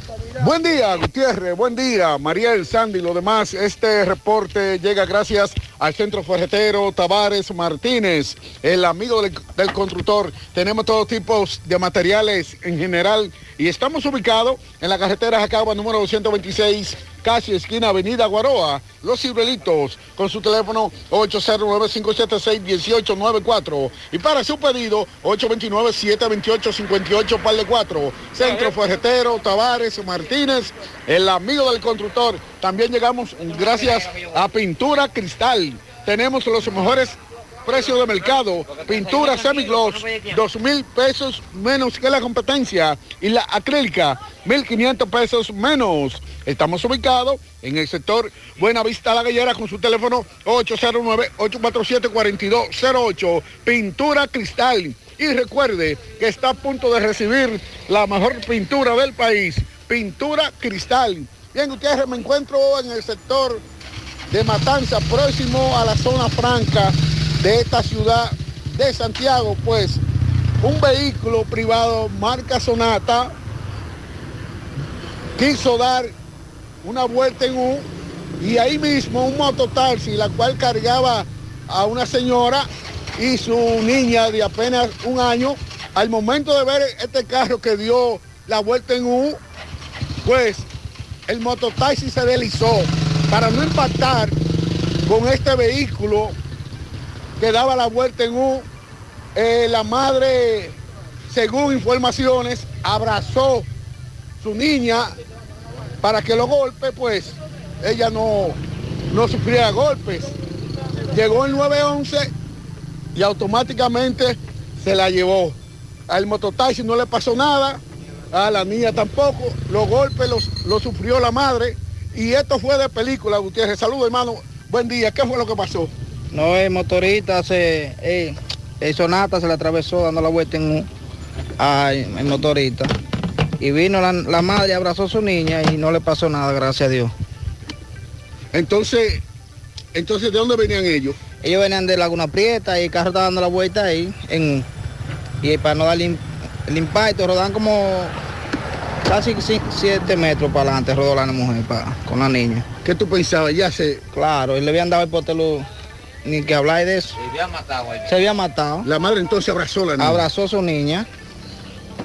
Buen día, Gutiérrez, buen día, Mariel, Sandy, lo demás. Este reporte llega gracias al Centro Ferretero Tavares Martínez, el amigo del, del constructor. Tenemos todo tipo de materiales en general y estamos ubicados en la carretera Jacagua número 226, casi esquina Avenida Guaroa, Los Cibrelitos, con su teléfono 809-576-1894 y para su pedido 829-728-58 par de 4. Centro Ferretero Tavares Martínez, el amigo del constructor. También llegamos gracias a Pintura Cristal. Tenemos los mejores precios de mercado. Pintura semigloss, dos mil pesos menos que la competencia. Y la acrílica, 1.500 pesos menos. Estamos ubicados en el sector Buena Vista La Gallera con su teléfono 809-847-4208. Pintura Cristal. Y recuerde que está a punto de recibir la mejor pintura del país. Pintura Cristal. Bien, Gutiérrez, me encuentro en el sector de Matanza, próximo a la zona franca de esta ciudad de Santiago, pues un vehículo privado marca Sonata quiso dar una vuelta en U y ahí mismo un mototaxi, la cual cargaba a una señora y su niña de apenas un año, al momento de ver este carro que dio la vuelta en U, pues el mototaxi se deslizó para no impactar con este vehículo que daba la vuelta en U. Eh, la madre, según informaciones, abrazó su niña para que los golpes, pues, ella no, no sufriera golpes. Llegó el 911 y automáticamente se la llevó. Al mototaxi no le pasó nada, a la niña tampoco. Los golpes los, los sufrió la madre. Y esto fue de película, Gutiérrez. Saludos, hermano. Buen día. ¿Qué fue lo que pasó? No, el motorista se, eh, el Sonata se le atravesó dando la vuelta en un, ay, el motorista. Y vino la, la madre, abrazó a su niña y no le pasó nada, gracias a Dios. Entonces, entonces, ¿de dónde venían ellos? Ellos venían de Laguna Prieta y el carro estaba dando la vuelta ahí. En, y para no darle el impacto, rodan como casi 7 metros para adelante, rodó la mujer pa- con la niña. ¿Qué tú pensabas? Ya sé. Claro, él le habían dado el potelo, ni que hablar de eso. Se había matado Se había matado. La madre entonces abrazó a la niña. Abrazó a su niña.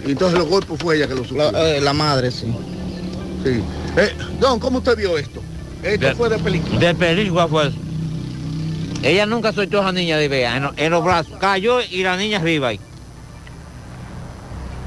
Y entonces los golpes fue ella que los sufrió. La, eh, la madre, sí. Sí. Eh, Don, ¿cómo usted vio esto? Esto De- fue de película. De película fue. Ella nunca soltó a esa niña de vea en, lo- en los brazos. Cayó y la niña arriba ahí.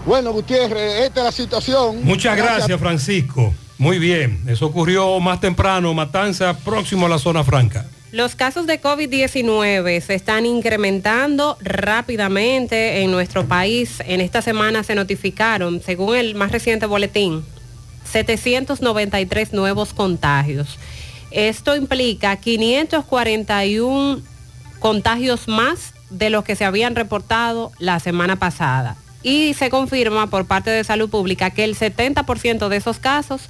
Bueno, Gutiérrez, esta es la situación. Muchas gracias, Francisco. Muy bien. Eso ocurrió más temprano, Matanza, próximo a la zona franca. Los casos de COVID-19 se están incrementando rápidamente en nuestro país. En esta semana se notificaron, según el más reciente boletín, 793 nuevos contagios. Esto implica 541 contagios más de los que se habían reportado la semana pasada. Y se confirma por parte de salud pública que el 70% de esos casos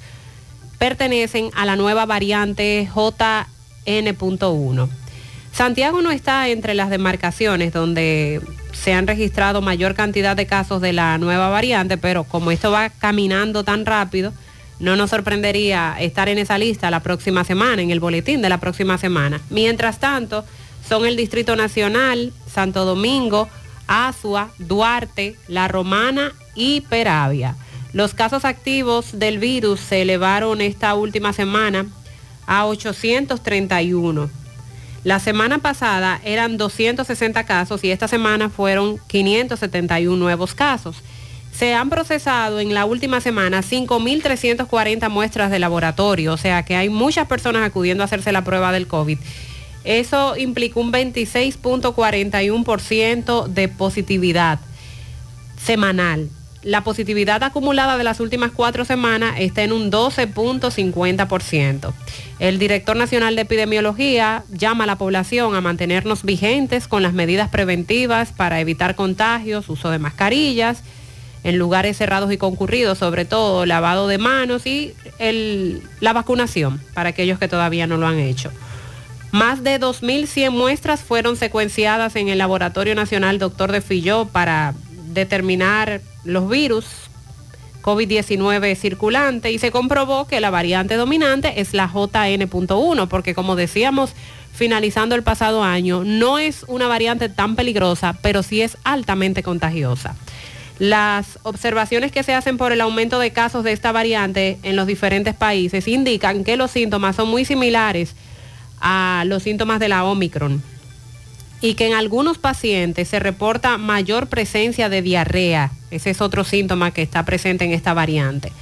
pertenecen a la nueva variante JN.1. Santiago no está entre las demarcaciones donde se han registrado mayor cantidad de casos de la nueva variante, pero como esto va caminando tan rápido, no nos sorprendería estar en esa lista la próxima semana, en el boletín de la próxima semana. Mientras tanto, son el Distrito Nacional, Santo Domingo, Azua, Duarte, La Romana y Peravia. Los casos activos del virus se elevaron esta última semana a 831. La semana pasada eran 260 casos y esta semana fueron 571 nuevos casos. Se han procesado en la última semana 5.340 muestras de laboratorio, o sea que hay muchas personas acudiendo a hacerse la prueba del COVID. Eso implicó un 26.41% de positividad semanal. La positividad acumulada de las últimas cuatro semanas está en un 12.50%. El director nacional de epidemiología llama a la población a mantenernos vigentes con las medidas preventivas para evitar contagios, uso de mascarillas en lugares cerrados y concurridos, sobre todo lavado de manos y la vacunación para aquellos que todavía no lo han hecho. Más de 2.100 muestras fueron secuenciadas en el Laboratorio Nacional Doctor de Filló para determinar los virus COVID-19 circulante y se comprobó que la variante dominante es la JN.1, porque como decíamos finalizando el pasado año, no es una variante tan peligrosa, pero sí es altamente contagiosa. Las observaciones que se hacen por el aumento de casos de esta variante en los diferentes países indican que los síntomas son muy similares a los síntomas de la Omicron y que en algunos pacientes se reporta mayor presencia de diarrea. Ese es otro síntoma que está presente en esta variante.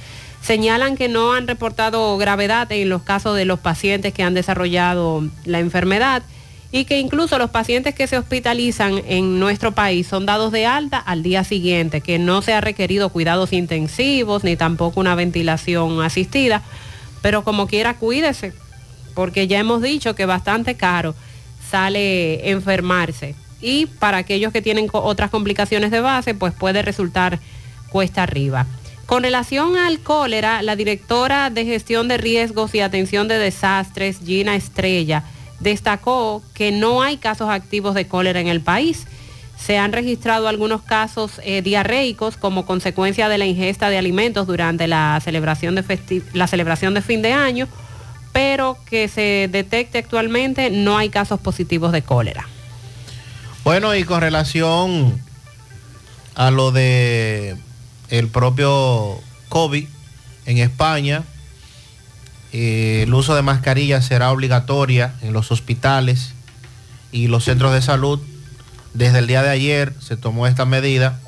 Señalan que no han reportado gravedad en los casos de los pacientes que han desarrollado la enfermedad y que incluso los pacientes que se hospitalizan en nuestro país son dados de alta al día siguiente, que no se ha requerido cuidados intensivos ni tampoco una ventilación asistida, pero como quiera cuídese, porque ya hemos dicho que bastante caro sale enfermarse y para aquellos que tienen otras complicaciones de base, pues puede resultar cuesta arriba. Con relación al cólera, la directora de gestión de riesgos y atención de desastres, Gina Estrella, destacó que no hay casos activos de cólera en el país. Se han registrado algunos casos eh, diarreicos como consecuencia de la ingesta de alimentos durante la celebración de, la celebración de fin de año, pero que se detecte actualmente no hay casos positivos de cólera. Bueno, y con relación a lo de el propio COVID en España, eh, el uso de mascarillas será obligatoria en los hospitales y los centros de salud. Desde el día de ayer se tomó esta medida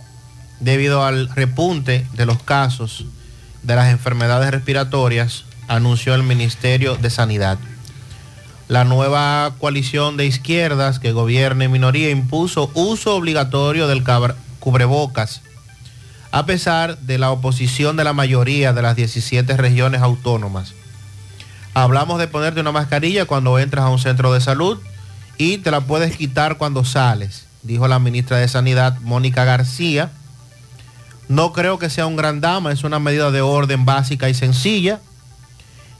debido al repunte de los casos de las enfermedades respiratorias, anunció el Ministerio de Sanidad. La nueva coalición de izquierdas que gobierna en minoría impuso uso obligatorio del cubrebocas, a pesar de la oposición de la mayoría de las 17 regiones autónomas. Hablamos de ponerte una mascarilla cuando entras a un centro de salud y te la puedes quitar cuando sales, dijo la ministra de Sanidad, Mónica García. No creo que sea un gran dama, es una medida de orden básica y sencilla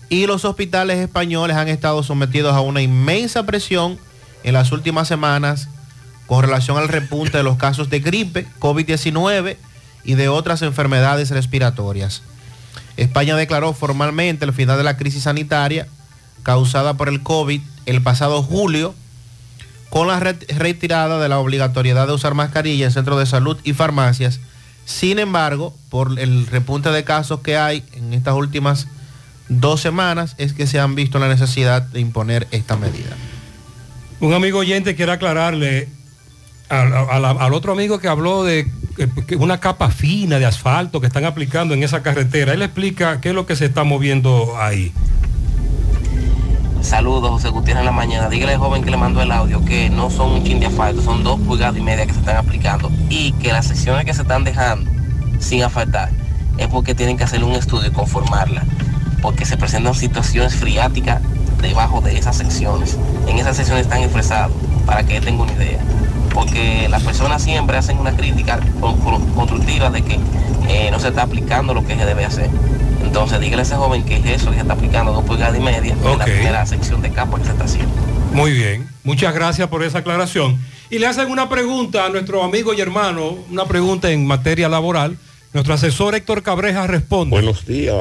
y los hospitales españoles han estado sometidos a una inmensa presión en las últimas semanas con relación al repunte de los casos de gripe, COVID-19 y de otras enfermedades respiratorias. España declaró formalmente el final de la crisis sanitaria causada por el COVID el pasado julio con la re- retirada de la obligatoriedad de usar mascarilla en centros de salud y farmacias. Sin embargo, por el repunte de casos que hay en estas últimas dos semanas es que se han visto la necesidad de imponer esta medida. Un amigo oyente quiere aclararle al, al- al otro amigo que habló de una capa fina de asfalto que están aplicando en esa carretera. Él explica qué es lo que se está moviendo ahí. Saludos, José Gutiérrez en la mañana. Dígale al joven que le mandó el audio que no son un chin de asfalto, son dos pulgadas y media que se están aplicando y que las secciones que se están dejando sin asfaltar es porque tienen que hacer un estudio y conformarla, porque se presentan situaciones friáticas debajo de esas secciones. En esas secciones están expresados, para que él tenga una idea. porque las personas siempre hacen una crítica con- con- constructiva de que eh, no se está aplicando lo que se debe hacer. Entonces, dígale a ese joven que es eso que se está aplicando dos pulgadas y media en la primera sección de capa que se está haciendo. Muy bien, muchas gracias por esa aclaración. Y le hacen una pregunta a nuestro amigo y hermano, una pregunta en materia laboral. Nuestro asesor Héctor Cabreja responde. Buenos días,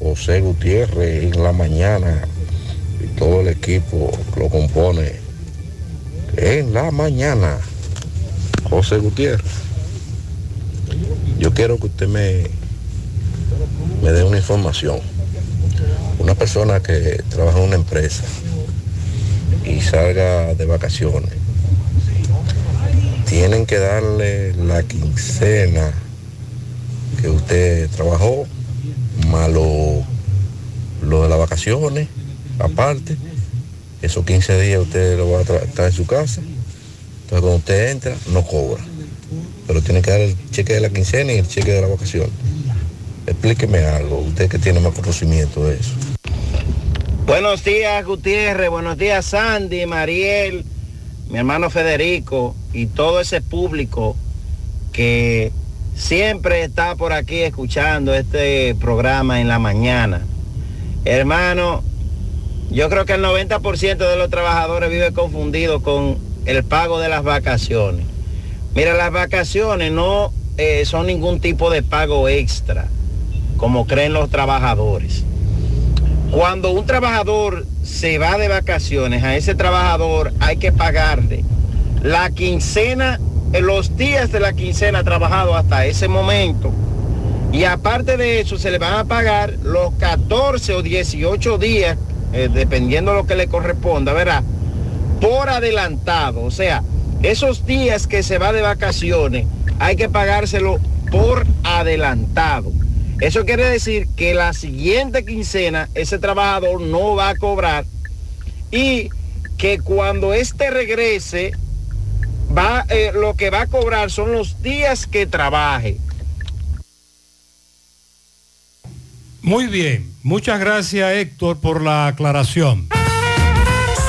José Gutiérrez en la mañana y todo el equipo lo compone. En la mañana, José Gutiérrez. Yo quiero que usted me, me dé una información. Una persona que trabaja en una empresa y salga de vacaciones, tienen que darle la quincena que usted trabajó, más lo, de las vacaciones, aparte. Esos 15 días usted lo va a estar en su casa. Entonces cuando usted entra, no cobra. Pero tiene que dar el cheque de la quincena y el cheque de la vacación. Explíqueme algo, usted que tiene más conocimiento de eso. Buenos días, Gutiérrez. Buenos días, Sandy, Mariel, mi hermano Federico y todo ese público que siempre está por aquí escuchando este programa en la mañana. Hermano, yo creo que el 90% de los trabajadores vive confundido con el pago de las vacaciones. Mira, las vacaciones no eh, son ningún tipo de pago extra, como creen los trabajadores. Cuando un trabajador se va de vacaciones, a ese trabajador hay que pagarle la quincena, eh, los días de la quincena trabajado hasta ese momento. Y aparte de eso, se le van a pagar los 14 o 18 días, eh, dependiendo de lo que le corresponda, ¿verdad? Por adelantado. O sea, esos días que se va de vacaciones, hay que pagárselo por adelantado. Eso quiere decir que la siguiente quincena ese trabajador no va a cobrar y que cuando éste regrese, va, eh, lo que va a cobrar son los días que trabaje. Muy bien, muchas gracias Héctor por la aclaración.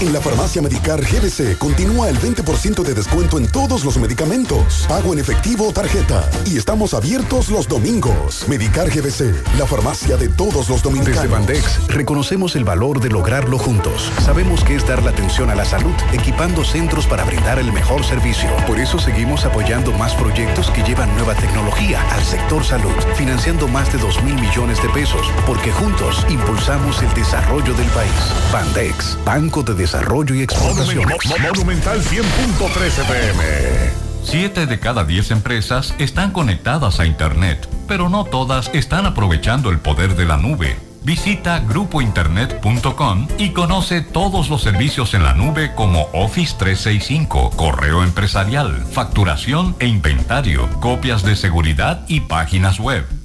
En la farmacia Medicar GBC continúa el 20% de descuento en todos los medicamentos. Pago en efectivo o tarjeta. Y estamos abiertos los domingos. Medicar GBC, la farmacia de todos los dominicanos. Desde Bandex reconocemos el valor de lograrlo juntos. Sabemos que es dar la atención a la salud, equipando centros para brindar el mejor servicio. Por eso seguimos apoyando más proyectos que llevan nueva tecnología al sector salud, financiando más de 2 mil millones de pesos, porque juntos impulsamos el desarrollo del país. Bandex, Banco de Desarrollo y Exportación. Monumental 100.13 pm. Siete de cada diez empresas están conectadas a Internet, pero no todas están aprovechando el poder de la nube. Visita grupointernet.com y conoce todos los servicios en la nube como Office 365, correo empresarial, facturación e inventario, copias de seguridad y páginas web.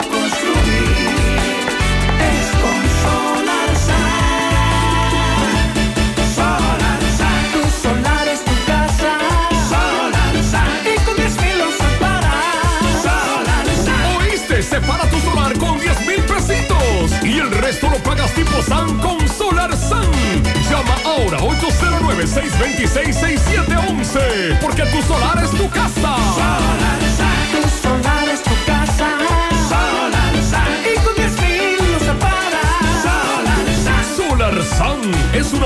construir es con Solar Sun. Tu solar es tu casa. Solar Sun. Y con 10 mil los separas. Solar Sun. ¿Oíste? Separa tu solar con 10 mil pesitos y el resto lo pagas tipo SAN con Solar Sun. Llama ahora 809-626-6711 porque tu solar es tu casa.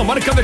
Marca de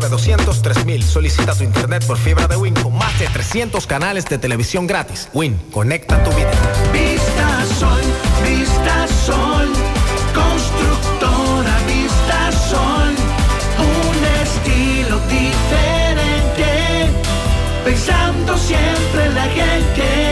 809-200-3000. Solicita tu internet por fibra de Win con más de 300 canales de televisión gratis. Win, conecta tu vida. Vista Sol, Vista Sol. Constructora Vista Sol. Un estilo diferente. Pensando siempre en la gente.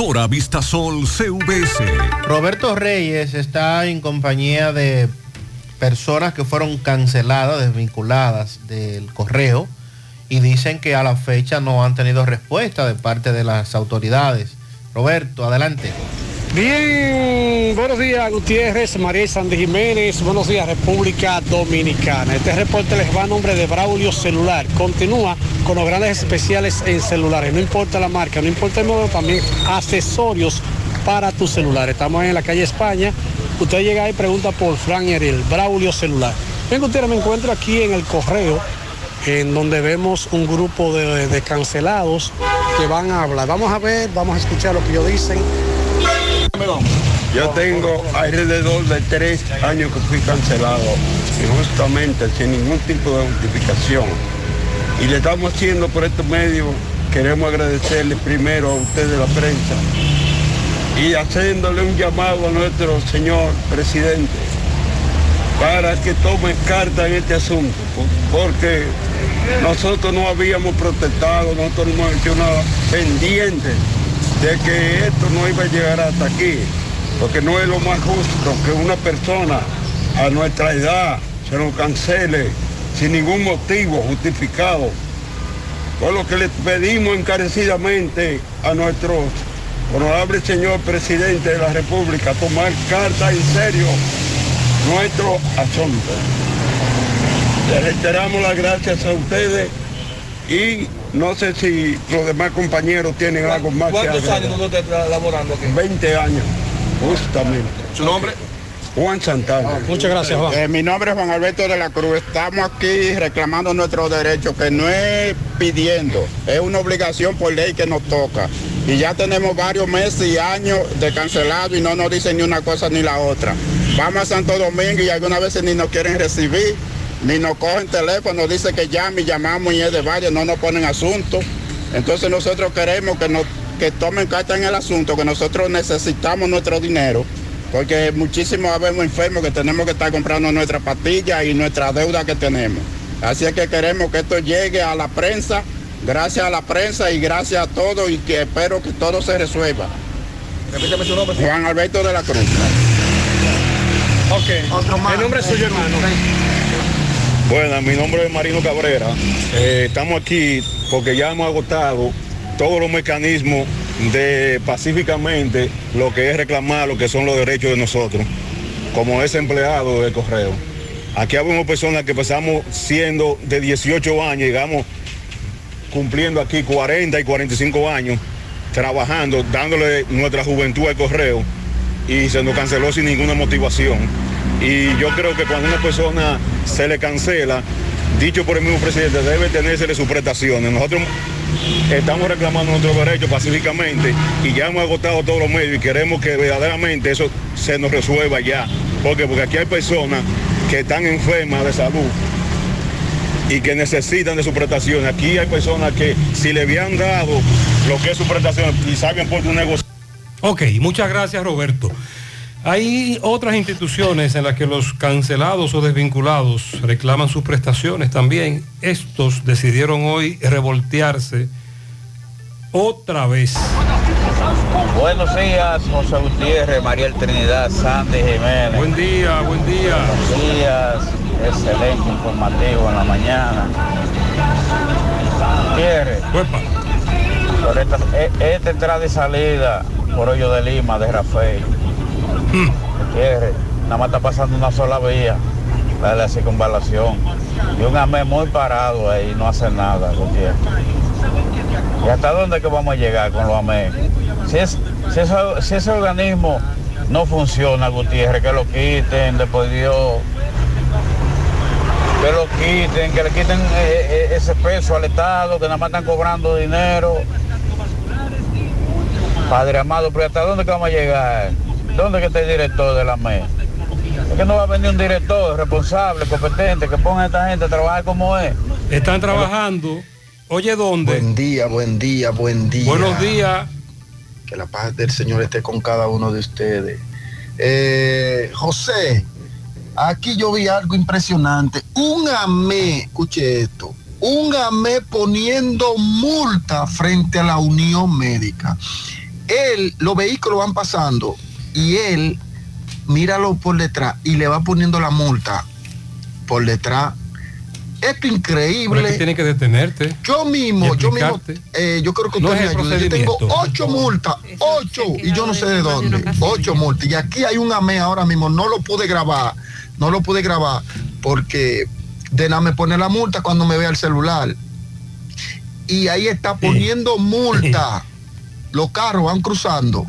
Constructora Vistasol CVS. Roberto Reyes está en compañía de personas que fueron canceladas, desvinculadas del correo y dicen que a la fecha no han tenido respuesta de parte de las autoridades. Roberto, adelante. Bien, buenos días Gutiérrez, María Sandy Jiménez, buenos días República Dominicana. Este reporte les va a nombre de Braulio Celular. Continúa con los grandes especiales en celulares, no importa la marca, no importa el modelo, también accesorios para tu celular. Estamos en la calle España, usted llega y pregunta por Fran Ariel, Braulio Celular. Bien Gutiérrez, me encuentro aquí en el correo, en donde vemos un grupo de, cancelados que van a hablar. Vamos a ver, vamos a escuchar lo que ellos dicen. Yo tengo alrededor de tres años que fui cancelado, injustamente, sin ningún tipo de justificación. Y le estamos haciendo por estos medios queremos agradecerle primero a ustedes la prensa y haciéndole un llamado a nuestro señor presidente para que tome carta en este asunto, po- porque nosotros no habíamos protestado, nosotros no hemos hecho nada pendiente de que esto no iba a llegar hasta aquí, porque no es lo más justo que una persona a nuestra edad se nos cancele sin ningún motivo justificado. Por lo que le pedimos encarecidamente a nuestro honorable señor presidente de la República tomar carta en serio nuestro asunto. Le reiteramos las gracias a ustedes y no sé si los demás compañeros tienen algo más que ¿Cuántos años usted está laborando aquí? 20 años, justamente. ¿Su nombre? Juan Santana. Muchas gracias, Juan. Eh, mi nombre es Juan Alberto de la Cruz. Estamos aquí reclamando nuestros derechos, que no es pidiendo, es una obligación por ley que nos toca. Y ya tenemos varios meses y años de cancelado y no nos dicen ni una cosa ni la otra. Vamos a Santo Domingo y algunas veces ni nos quieren recibir, ni nos cogen teléfono, dicen que llame y llamamos y es de varios, no nos ponen asunto. Entonces nosotros queremos que, nos, que tomen carta en el asunto, que nosotros necesitamos nuestro dinero porque muchísimos habemos enfermos que tenemos que estar comprando nuestras pastillas y nuestra deuda que tenemos. Así es que queremos que esto llegue a la prensa, gracias a la prensa y gracias a todos y que espero que todo se resuelva. Repítame su nombre. Juan Alberto de la Cruz. Ok. El nombre es suyo, hermano. Bueno, mi nombre es Marino Cabrera. Eh, estamos aquí porque ya hemos agotado todos los mecanismos de pacíficamente lo que es reclamar lo que son los derechos de nosotros, como es empleado del correo. Aquí habemos personas que empezamos siendo de 18 años, llegamos cumpliendo aquí 40 y 45 años, trabajando, dándole nuestra juventud al correo y se nos canceló sin ninguna motivación. Y yo creo que cuando una persona se le cancela, dicho por el mismo presidente, debe tenérsele sus prestaciones. Nosotros estamos reclamando nuestros derechos pacíficamente y ya hemos agotado todos los medios y queremos que verdaderamente eso se nos resuelva ya. Porque, porque aquí hay personas que están enfermas de salud y que necesitan de sus prestaciones. Aquí hay personas que si le habían dado lo que es su prestación y saben por un negocio. Ok, muchas gracias Roberto. Hay otras instituciones en las que los cancelados o desvinculados reclaman sus prestaciones también. Estos decidieron hoy revoltearse otra vez. Buenos días, José Gutiérrez, María Trinidad, Sandy Jiménez. Buen día, buen día. Buenos días, excelente informativo en la mañana. Gutiérrez, por esta, e- esta entrada y salida por Hoyo de Lima de Rafael. Gutiérrez, nada más está pasando una sola vía, la de la circunvalación. Y un AME muy parado ahí, no hace nada, Gutiérrez. ¿Y hasta dónde que vamos a llegar con los AME? Si, es, si, ese organismo no funciona, Gutiérrez, que lo quiten, después Dios. Que lo quiten, que le quiten eh, eh, ese peso al Estado, que nada más están cobrando dinero. Padre amado, pero ¿hasta dónde vamos a llegar? ¿Dónde que está el director de la MES? Es que no va a venir un director responsable, competente, que ponga a esta gente a trabajar como es. Están trabajando. Oye, ¿dónde? Buen día, buen día, buen día. Buenos días. Que la paz del Señor esté con cada uno de ustedes. Eh, José, aquí yo vi algo impresionante. Un AME, escuche esto, un AME poniendo multa frente a la Unión Médica. Él, los vehículos van pasando y él, míralo por detrás y le va poniendo la multa por detrás. Esto es increíble. que tiene que detenerte. Yo mismo, yo mismo, eh, yo creo que usted es me. Yo tengo ocho multas, ocho, y yo no sé de dónde. Ocho multas. Y aquí hay un AME ahora mismo, no lo pude grabar, no lo pude grabar, porque de nada me pone la multa cuando me vea el celular. Y ahí está poniendo multa. Los carros van cruzando.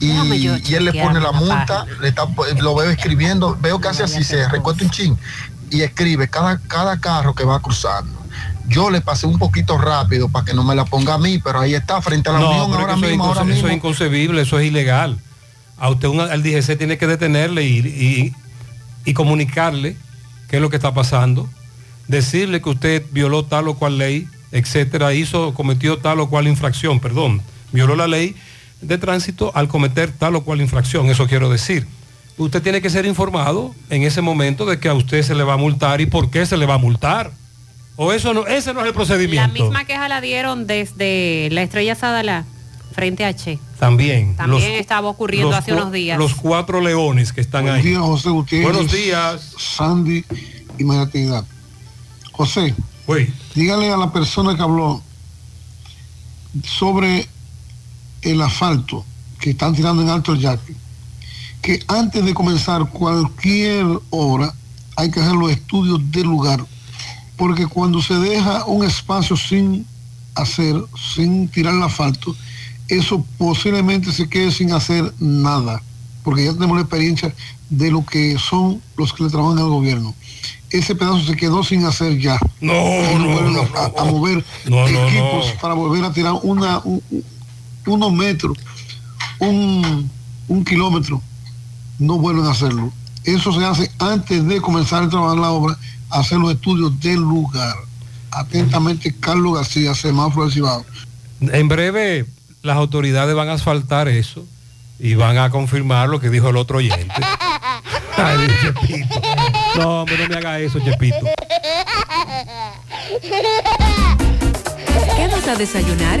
Y, él le pone la multa, le está, lo veo escribiendo, veo que hace así, se recuesta un chin y escribe cada, cada carro que va cruzando. Yo le pasé un poquito rápido para que no me la ponga a mí, pero ahí está, frente a la No, Unión ahora mismo, ahora eso es inconcebible, eso es ilegal. A usted un- al DGC tiene que detenerle y, y- y comunicarle qué es lo que está pasando, decirle que usted violó tal o cual ley etcétera, hizo, cometió tal o cual infracción, perdón, violó la ley de tránsito al cometer tal o cual infracción, eso quiero decir. Usted tiene que ser informado en ese momento de que a usted se le va a multar y por qué se le va a multar. O eso no, ese no es el La procedimiento. misma queja la dieron desde la estrella Sadala frente a Che. También. También Los- estaba ocurriendo los hace unos días. Los cuatro leones que están Buenos ahí. días, José Gutiérrez. Buenos días. Sandy y María Trinidad. José, dígale a la persona que habló sobre el asfalto que están tirando en Alto el Yaque, que antes de comenzar cualquier obra hay que hacer los estudios del lugar, porque cuando se deja un espacio sin hacer, sin tirar el asfalto, eso posiblemente se quede sin hacer nada, porque ya tenemos la experiencia de lo que son los que le trabajan al gobierno. Ese pedazo se quedó sin hacer ya. No, no, no, a, mover No, equipos para volver a tirar una, un- un- unos metros, un, un kilómetro. No vuelven a hacerlo. Eso se hace antes de comenzar el trabajo en la obra, hacer los estudios del lugar. Atentamente, Carlos García, semáforo del Cibao. En breve las autoridades van a asfaltar eso y van a confirmar lo que dijo el otro oyente. Ay, Chepito. No, hombre, no me haga eso, Chepito. ¿Qué vas a desayunar?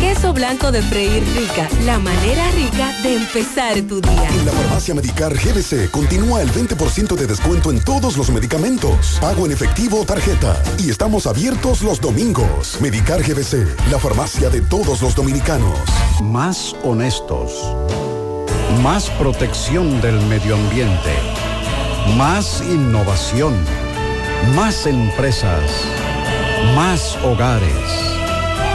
Queso blanco de freír rica, la manera rica de empezar tu día. En la farmacia Medicar GBC continúa el 20% de descuento en todos los medicamentos. Pago en efectivo o tarjeta. Y estamos abiertos los domingos. Medicar GBC, la farmacia de todos los dominicanos. Más honestos. Más protección del medio ambiente. Más innovación. Más empresas. Más hogares.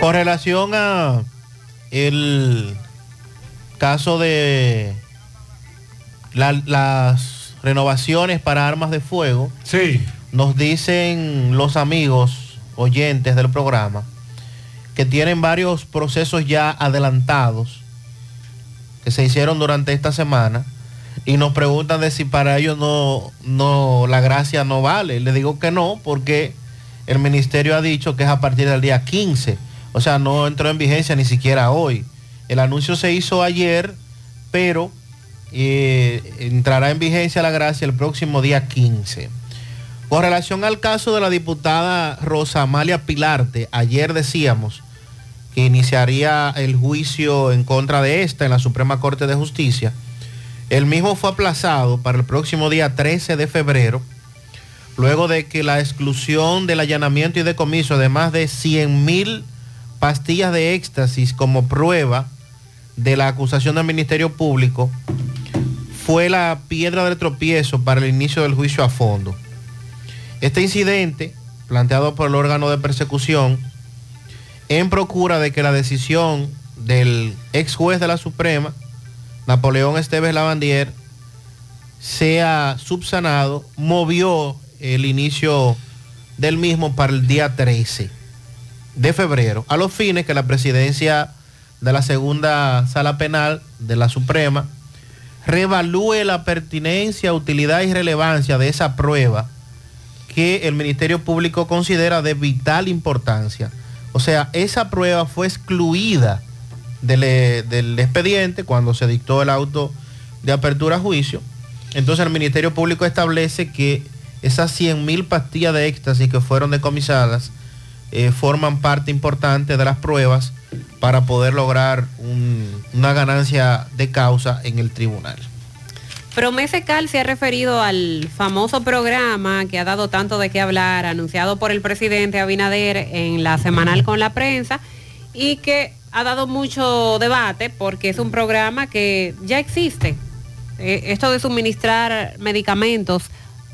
Con relación a el caso de la- las renovaciones para armas de fuego, sí. nos dicen los amigos oyentes del programa que tienen varios procesos ya adelantados que se hicieron durante esta semana y nos preguntan de si para ellos no, no la gracia no vale. Le digo que no, porque el ministerio ha dicho que es a partir del día 15. O sea, no entró en vigencia ni siquiera hoy. El anuncio se hizo ayer, pero eh, entrará en vigencia la gracia el próximo día 15. Con relación al caso de la diputada Rosa Amalia Pilarte, ayer decíamos que iniciaría el juicio en contra de esta en la Suprema Corte de Justicia. El mismo fue aplazado para el próximo día 13 de febrero, luego de que la exclusión del allanamiento y decomiso de más de 100 mil pastillas de éxtasis como prueba de la acusación del Ministerio Público fue la piedra del tropiezo para el inicio del juicio a fondo. Este incidente, planteado por el órgano de persecución, en procura de que la decisión del ex juez de la Suprema, Napoleón Esteves Lavandier, sea subsanado, movió el inicio del mismo para el día 13 de febrero, a los fines que la presidencia de la segunda sala penal de la Suprema reevalúe la pertinencia, utilidad y relevancia de esa prueba que el Ministerio Público considera de vital importancia. O sea, esa prueba fue excluida del, eh, del expediente cuando se dictó el auto de apertura a juicio. Entonces el Ministerio Público establece que esas 100 mil pastillas de éxtasis que fueron decomisadas eh, forman parte importante de las pruebas para poder lograr un- una ganancia de causa en el tribunal. Promesecal se ha referido al famoso programa que ha dado tanto de qué hablar, anunciado por el presidente Abinader en la semanal con la prensa y que ha dado mucho debate porque es un programa que ya existe. Eh, esto de suministrar medicamentos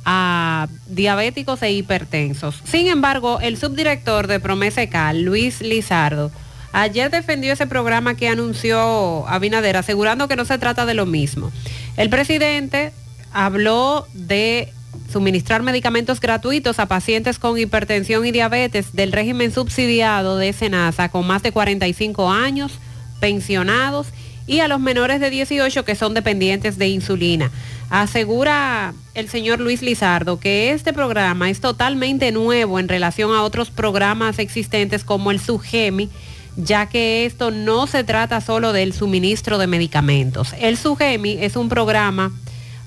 a diabéticos e hipertensos. Sin embargo, el subdirector de Promesecal, Luis Lizardo, ayer defendió ese programa que anunció Abinader, asegurando que no se trata de lo mismo. El presidente habló de suministrar medicamentos gratuitos a pacientes con hipertensión y diabetes del régimen subsidiado de SENASA con más de 45 años, pensionados y a los menores de 18 que son dependientes de insulina. Asegura el señor Luis Lizardo que este programa es totalmente nuevo en relación a otros programas existentes como el SUGEMI, ya que esto no se trata solo del suministro de medicamentos. El SUGEMI es un programa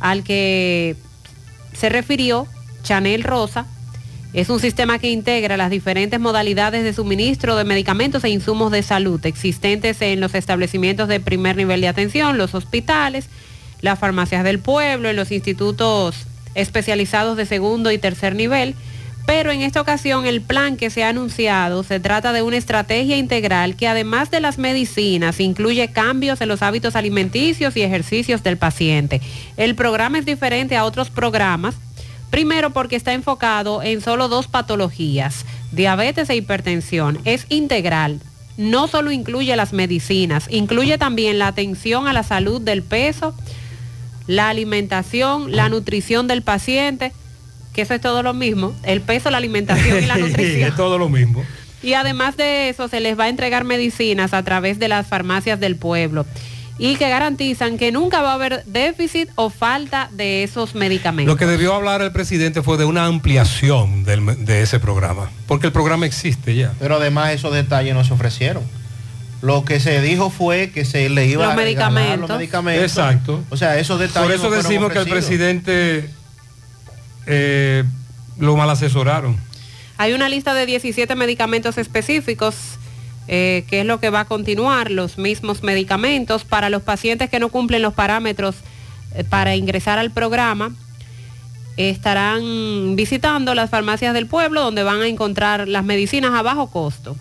al que se refirió Chanel Rosa. Es un sistema que integra las diferentes modalidades de suministro de medicamentos e insumos de salud existentes en los establecimientos de primer nivel de atención, los hospitales, las farmacias del pueblo, en los institutos especializados de segundo y tercer nivel. Pero en esta ocasión el plan que se ha anunciado se trata de una estrategia integral que además de las medicinas incluye cambios en los hábitos alimenticios y ejercicios del paciente. El programa es diferente a otros programas. Primero porque está enfocado en solo dos patologías, diabetes e hipertensión. Es integral. No solo incluye las medicinas, incluye también la atención a la salud del peso, la alimentación, la nutrición del paciente, que eso es todo lo mismo, el peso, la alimentación y la nutrición. es todo lo mismo. Y además de eso, se les va a entregar medicinas a través de las farmacias del pueblo y que garantizan que nunca va a haber déficit o falta de esos medicamentos. Lo que debió hablar el presidente fue de una ampliación del- de ese programa, porque el programa existe ya. Pero además esos detalles no se ofrecieron. Lo que se dijo fue que se le iba Los a regalar medicamentos. los medicamentos. Exacto. O sea, esos detalles Por eso no decimos que el presidente eh, lo mal asesoraron. Hay una lista de 17 medicamentos específicos, eh, que es lo que va a continuar, los mismos medicamentos para los pacientes que no cumplen los parámetros eh, para ingresar al programa. Estarán visitando las farmacias del pueblo donde van a encontrar las medicinas a bajo costo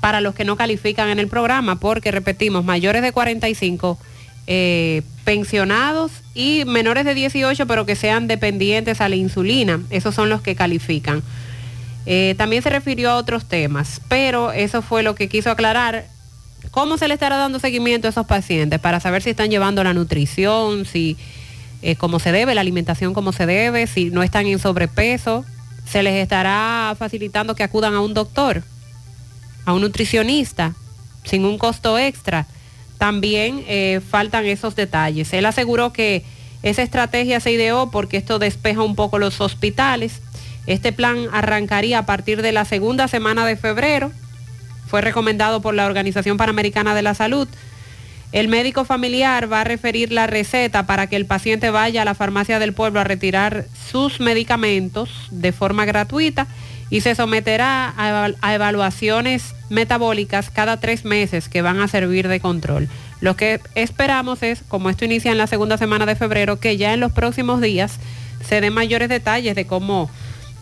para los que no califican en el programa, porque repetimos, mayores de 45, eh, pensionados y menores de 18, pero que sean dependientes a la insulina, esos son los que califican. Eh, también se refirió a otros temas, pero eso fue lo que quiso aclarar. ¿Cómo se le estará dando seguimiento a esos pacientes para saber si están llevando la nutrición, si eh, como se debe, la alimentación como se debe, si no están en sobrepeso? ¿Se les estará facilitando que acudan a un doctor, a un nutricionista, sin un costo extra? También eh, faltan esos detalles. Él aseguró que esa estrategia se ideó porque esto despeja un poco los hospitales. Este plan arrancaría a partir de la segunda semana de febrero. Fue recomendado por la Organización Panamericana de la Salud. El médico familiar va a referir la receta para que el paciente vaya a la farmacia del pueblo a retirar sus medicamentos de forma gratuita y se someterá a, eval- a evaluaciones metabólicas cada tres meses que van a servir de control. Lo que esperamos es, como esto inicia en la segunda semana de febrero, que ya en los próximos días se den mayores detalles de cómo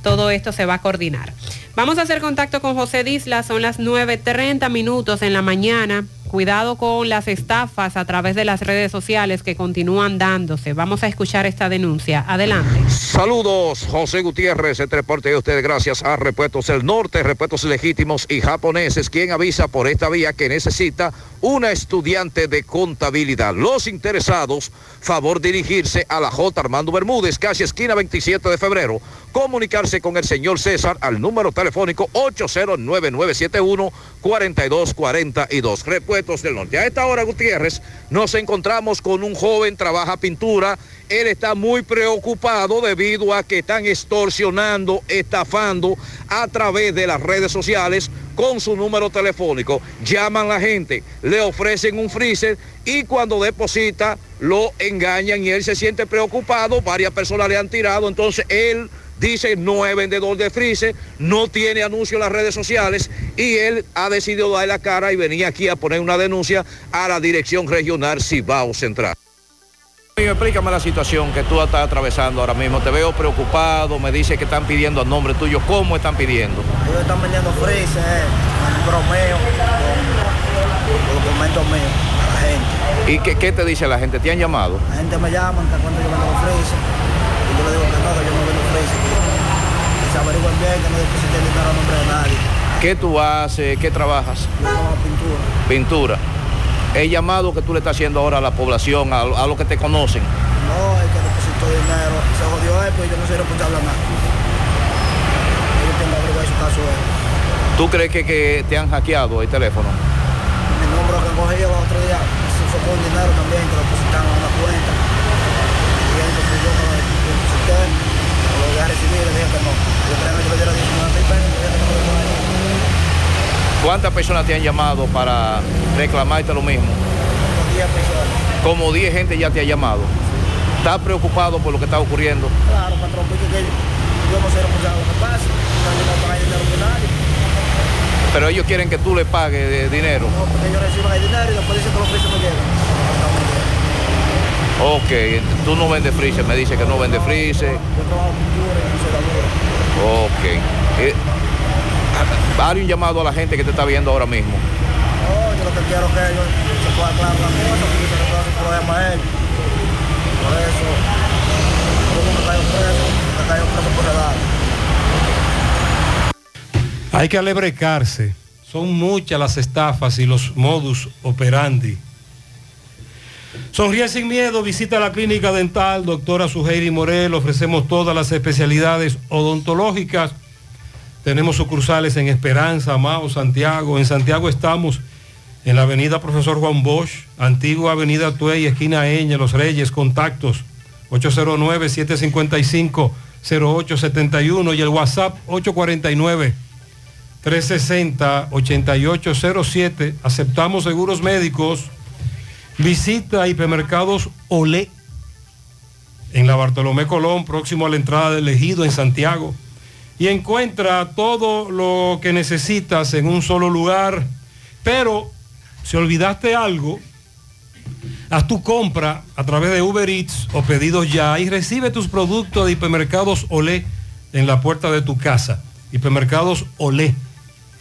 todo esto se va a coordinar. Vamos a hacer contacto con José Disla, son las 9.30 minutos en la mañana. Cuidado con las estafas a través de las redes sociales que continúan dándose. Vamos a escuchar esta denuncia. Adelante. Saludos, José Gutiérrez, este reporte de ustedes gracias a Repuestos del Norte, Repuestos Legítimos y Japoneses, quien avisa por esta vía que necesita una estudiante de contabilidad. Los interesados, favor dirigirse a la J. Armando Bermúdez, calle esquina 27 de febrero, comunicarse con el señor César al número telefónico 809-971-4242. Repuestos del Norte. A esta hora, Gutiérrez, nos encontramos con un joven, trabaja pintura. Él está muy preocupado debido a que están extorsionando, estafando a través de las redes sociales con su número telefónico. Llaman a la gente, le ofrecen un freezer y cuando deposita lo engañan y él se siente preocupado. Varias personas le han tirado, entonces él dice no es vendedor de freezer, no tiene anuncio en las redes sociales y él ha decidido dar la cara y venir aquí a poner una denuncia a la Dirección Regional Cibao Central. Explícame la situación que tú estás atravesando ahora mismo. Te veo preocupado, me dice que están pidiendo a nombre tuyo. ¿Cómo están pidiendo? Ellos están vendiendo freezer, eh, bromeo con, con documentos míos a la gente. ¿Y qué, qué te dice la gente? ¿Te han llamado? La gente me llama que cuando yo vendo los freezer. Y yo le digo que no, que yo no vendo. Que, que se averigüen bien, que no depositen dinero a nombre de nadie. ¿Qué tú haces? ¿Qué trabajas? Yo hago pintura. Pintura. El llamado que tú le estás haciendo ahora a la población, a, a los que te conocen. No, el que depositó dinero. Se jodió él, pues yo no soy responsable de nada. Que averiguar su caso. él. ¿Tú crees que, que te han hackeado el teléfono? Mi número que cogí el otro día se fue con dinero también, que lo depositaron a una cuenta. Y entonces yo no lo deposité, lo a recibir le dije que no. Yo creía que yo le diera 19 mil pesos, y le dije que no lo voy a dar. ¿Cuántas personas te han llamado para reclamarte lo mismo? Como 10 personas. Como 10 gente ya te ha llamado. ¿Estás preocupado por lo que está ocurriendo? Claro, patrón, porque que yo, no responsable de lo que pasa. No pagar dinero nadie. Pero ellos quieren que tú le pagues de dinero. No, porque ellos reciben el dinero y después dicen que los precios no llegan. Ok, tú no vendes freezer, me dice que no vende freezer. Yo trabajo pintura y soldadura. Ok. Eh, Dale un llamado a la gente que te está viendo ahora mismo. No, yo lo que quiero es que ellos se puedan aclarar las cosas, porque se le puede hacer problema a él. Por eso, uno me cayó preso, me preso por edad. Hay que alebrecarse. Son muchas las estafas y los modus operandi. Sonríe sin miedo, visita la clínica dental, doctora Suheiri Morel, ofrecemos todas las especialidades odontológicas. Tenemos sucursales en Esperanza, Mao, Santiago. En Santiago estamos en la avenida Profesor Juan Bosch, antigua avenida Tuey, esquina Eña, Los Reyes, contactos 809-755-0871 y el WhatsApp 849-360-8807. Aceptamos seguros médicos. Visita hipermercados Olé en la Bartolomé Colón, próximo a la entrada del Ejido en Santiago. Y encuentra todo lo que necesitas en un solo lugar. Pero si olvidaste algo, haz tu compra a través de Uber Eats o pedidos ya y recibe tus productos de hipermercados Olé en la puerta de tu casa. Hipermercados Olé,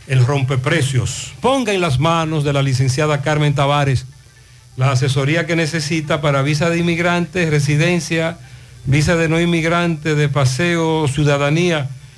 el rompeprecios. Ponga en las manos de la licenciada Carmen Tavares la asesoría que necesita para visa de inmigrante, residencia, visa de no inmigrante, de paseo, ciudadanía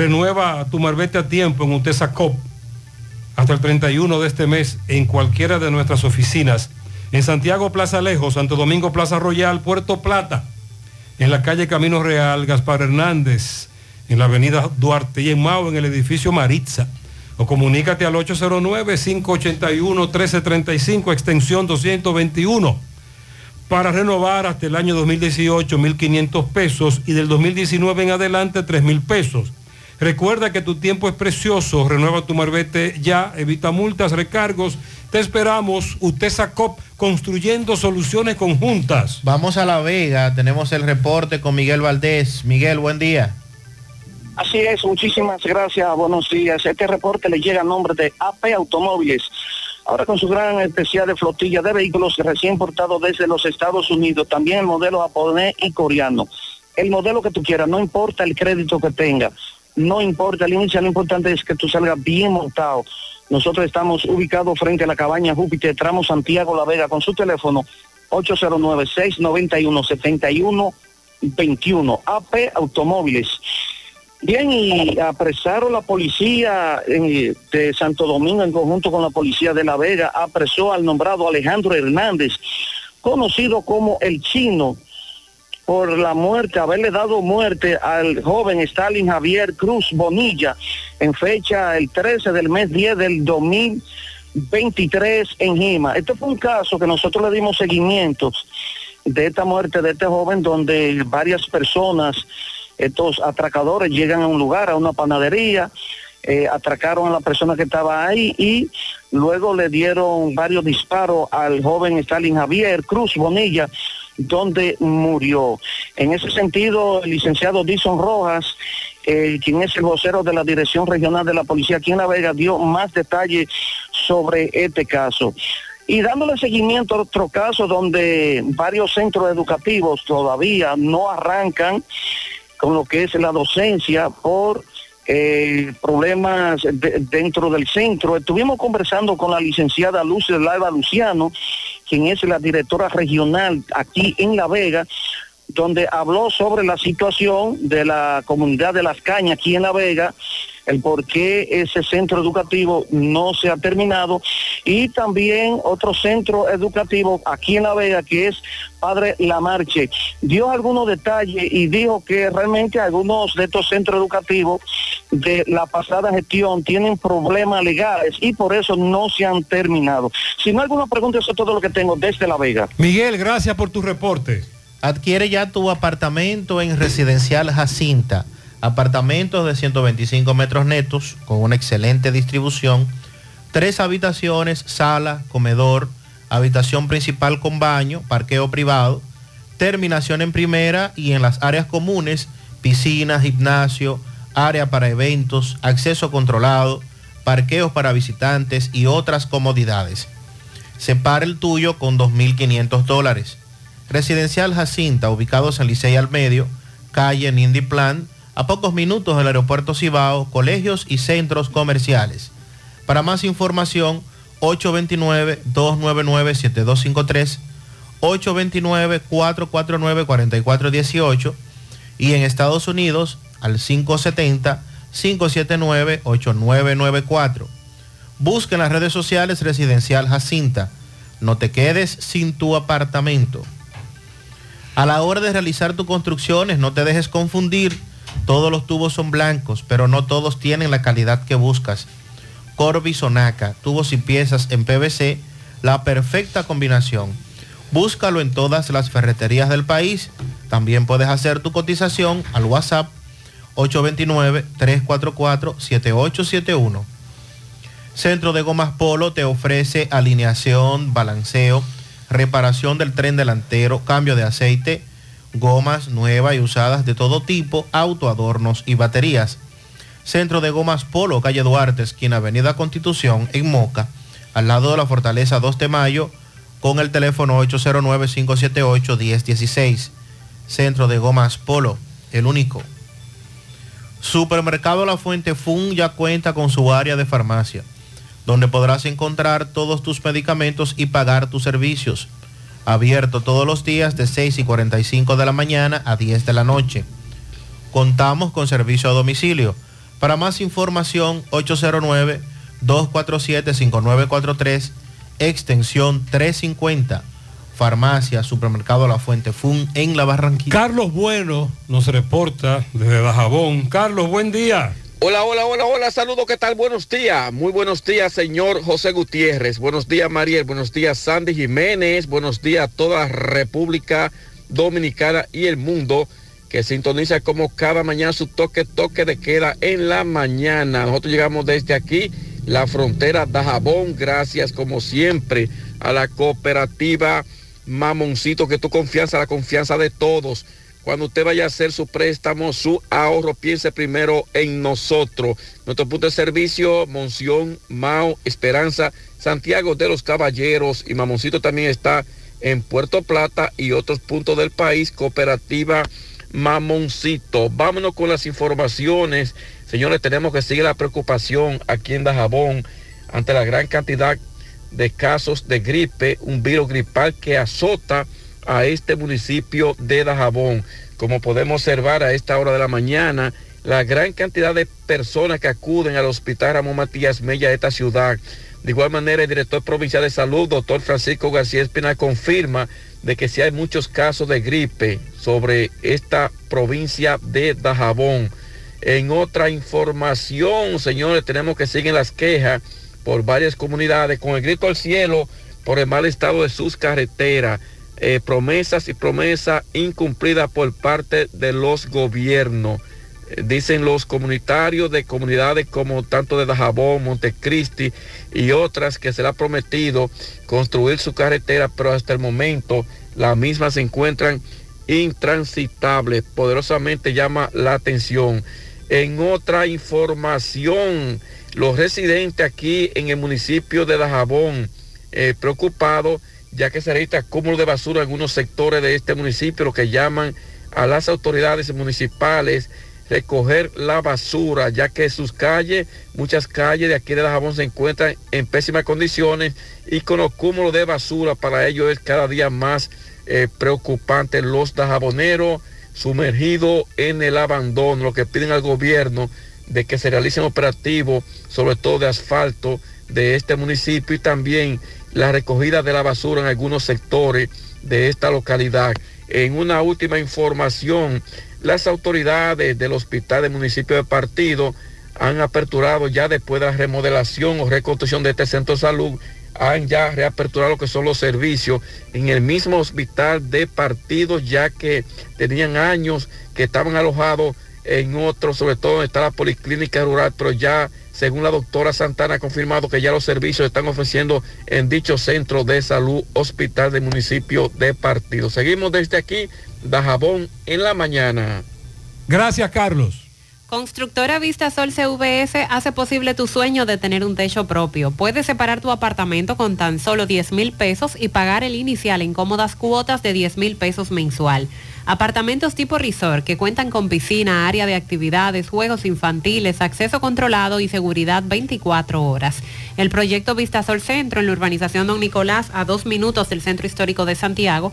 renueva tu marbete a tiempo en Utesa Cop hasta el 31 de este mes en cualquiera de nuestras oficinas. En Santiago, Plaza Lejos, Santo Domingo, Plaza Royal, Puerto Plata, en la calle Camino Real, Gaspar Hernández, en la avenida Duarte y en Mao, en el edificio Maritza. O comunícate al 809-581-1335, extensión 221. Para renovar hasta el año 2018, 1.500 pesos y del 2019 en adelante, 3.000 pesos. Recuerda que tu tiempo es precioso, renueva tu marbete ya, evita multas, recargos. Te esperamos, UTESA COP, construyendo soluciones conjuntas. Vamos a La Vega, tenemos el reporte con Miguel Valdés. Miguel, buen día. Así es, muchísimas gracias, buenos días. Este reporte le llega a nombre de AP Automóviles. Ahora con su gran especial de flotilla de vehículos recién importados desde los Estados Unidos, también el modelo japonés y coreano. El modelo que tú quieras, no importa el crédito que tenga, no importa el lo importante es que tú salgas bien montado. Nosotros estamos ubicados frente a la cabaña Júpiter, tramo Santiago La Vega, con su teléfono 809-691-7121. AP Automóviles. Bien, y apresaron la policía de Santo Domingo en conjunto con la policía de La Vega, apresó al nombrado Alejandro Hernández, conocido como el chino, por la muerte, haberle dado muerte al joven Stalin Javier Cruz Bonilla en fecha el 13 del mes 10 del 2023 en Jima. Este fue un caso que nosotros le dimos seguimiento de esta muerte de este joven donde varias personas, estos atracadores llegan a un lugar, a una panadería, eh, atracaron a la persona que estaba ahí y luego le dieron varios disparos al joven Stalin Javier Cruz Bonilla, donde murió. En ese sentido, el licenciado Dison Rojas, eh, quien es el vocero de la Dirección Regional de la Policía aquí en La Vega, dio más detalles sobre este caso. Y dándole seguimiento a otro caso donde varios centros educativos todavía no arrancan con lo que es la docencia por eh, problemas de- dentro del centro. Estuvimos conversando con la licenciada Lucia Laiva Luciano, quien es la directora regional aquí en La Vega, donde habló sobre la situación de la comunidad de Las Cañas aquí en La Vega, el por qué ese centro educativo no se ha terminado y también otro centro educativo aquí en La Vega que es Padre Lamarche. Dio algunos detalles y dijo que realmente algunos de estos centros educativos de la pasada gestión tienen problemas legales y por eso no se han terminado. Si no hay alguna pregunta, eso es todo lo que tengo desde La Vega. Miguel, gracias por tu reporte. Adquiere ya tu apartamento en Residencial Jacinta. Apartamentos de 125 metros netos con una excelente distribución. Tres habitaciones, sala, comedor, habitación principal con baño, parqueo privado, terminación en primera y en las áreas comunes, piscina, gimnasio, área para eventos, acceso controlado, parqueos para visitantes y otras comodidades. Separa el tuyo con 2.500 dólares. Residencial Jacinta, ubicados en Licey al Medio, calle Nindy Plan, a pocos minutos del aeropuerto Cibao, colegios y centros comerciales. Para más información, 829-299-7253, 829-449-4418 y en Estados Unidos al 570-579-8994. Busca en las redes sociales Residencial Jacinta. No te quedes sin tu apartamento. A la hora de realizar tus construcciones, no te dejes confundir. Todos los tubos son blancos, pero no todos tienen la calidad que buscas. Corby Sonaca, tubos y piezas en PVC, la perfecta combinación. Búscalo en todas las ferreterías del país. También puedes hacer tu cotización al WhatsApp 829-344-7871. Centro de Gomas Polo te ofrece alineación, balanceo, reparación del tren delantero, cambio de aceite, gomas nuevas y usadas de todo tipo, autoadornos y baterías. Centro de Gomas Polo, calle Duarte, esquina Avenida Constitución, en Moca, al lado de la Fortaleza 2 de Mayo, con el teléfono 809-578-1016. Centro de Gomas Polo, el único. Supermercado La Fuente Fun ya cuenta con su área de farmacia, donde podrás encontrar todos tus medicamentos y pagar tus servicios. Abierto todos los días de 6 y 45 de la mañana a 10 de la noche. Contamos con servicio a domicilio. Para más información, 809-247-5943, extensión 350. Farmacia, Supermercado La Fuente Fun en La Barranquilla. Carlos Bueno nos reporta desde Dajabón. Carlos, buen día. Hola, hola, hola, hola, saludos, ¿qué tal? Buenos días, muy buenos días, señor José Gutiérrez, buenos días, Mariel, buenos días, Sandy Jiménez, buenos días a toda República Dominicana y el mundo que sintoniza como cada mañana su toque, toque de queda en la mañana. Nosotros llegamos desde aquí, la frontera Dajabón, gracias como siempre a la cooperativa Mamoncito, que tu confianza, la confianza de todos. Cuando usted vaya a hacer su préstamo, su ahorro, piense primero en nosotros. Nuestro punto de servicio, Monción, Mao, Esperanza, Santiago de los Caballeros y Mamoncito también está en Puerto Plata y otros puntos del país, cooperativa Mamoncito. Vámonos con las informaciones. Señores, tenemos que seguir la preocupación aquí en Dajabón ante la gran cantidad de casos de gripe, un virus gripal que azota a este municipio de Dajabón. Como podemos observar a esta hora de la mañana, la gran cantidad de personas que acuden al hospital Ramón Matías Mella de esta ciudad. De igual manera, el director provincial de salud, doctor Francisco García Espina, confirma de que si hay muchos casos de gripe sobre esta provincia de Dajabón. En otra información, señores, tenemos que siguen las quejas por varias comunidades con el grito al cielo por el mal estado de sus carreteras. Eh, promesas y promesas incumplidas por parte de los gobiernos. Dicen los comunitarios de comunidades como tanto de Dajabón, Montecristi y otras que se le ha prometido construir su carretera, pero hasta el momento las mismas se encuentran intransitables. Poderosamente llama la atención. En otra información, los residentes aquí en el municipio de Dajabón, eh, preocupados ya que se registra cúmulo de basura en algunos sectores de este municipio, lo que llaman a las autoridades municipales recoger la basura, ya que sus calles, muchas calles de aquí de Dajabón se encuentran en pésimas condiciones y con los cúmulos de basura para ellos es cada día más eh, preocupante. Los dajaboneros sumergidos en el abandono, lo que piden al gobierno de que se realicen operativos, sobre todo de asfalto de este municipio y también la recogida de la basura en algunos sectores de esta localidad. En una última información, las autoridades del hospital del municipio de Partido han aperturado ya después de la remodelación o reconstrucción de este centro de salud, han ya reaperturado lo que son los servicios en el mismo hospital de Partido, ya que tenían años que estaban alojados en otros, sobre todo donde está la policlínica rural, pero ya según la doctora Santana, ha confirmado que ya los servicios están ofreciendo en dicho centro de salud hospital del municipio de Partido. Seguimos desde aquí, Dajabón, en la mañana. Gracias, Carlos. Constructora Vista Sol CVS hace posible tu sueño de tener un techo propio. Puedes separar tu apartamento con tan solo 10 mil pesos y pagar el inicial en cómodas cuotas de 10 mil pesos mensual. Apartamentos tipo resort que cuentan con piscina, área de actividades, juegos infantiles, acceso controlado y seguridad 24 horas. El proyecto Vistasol Centro en la urbanización Don Nicolás a dos minutos del Centro Histórico de Santiago.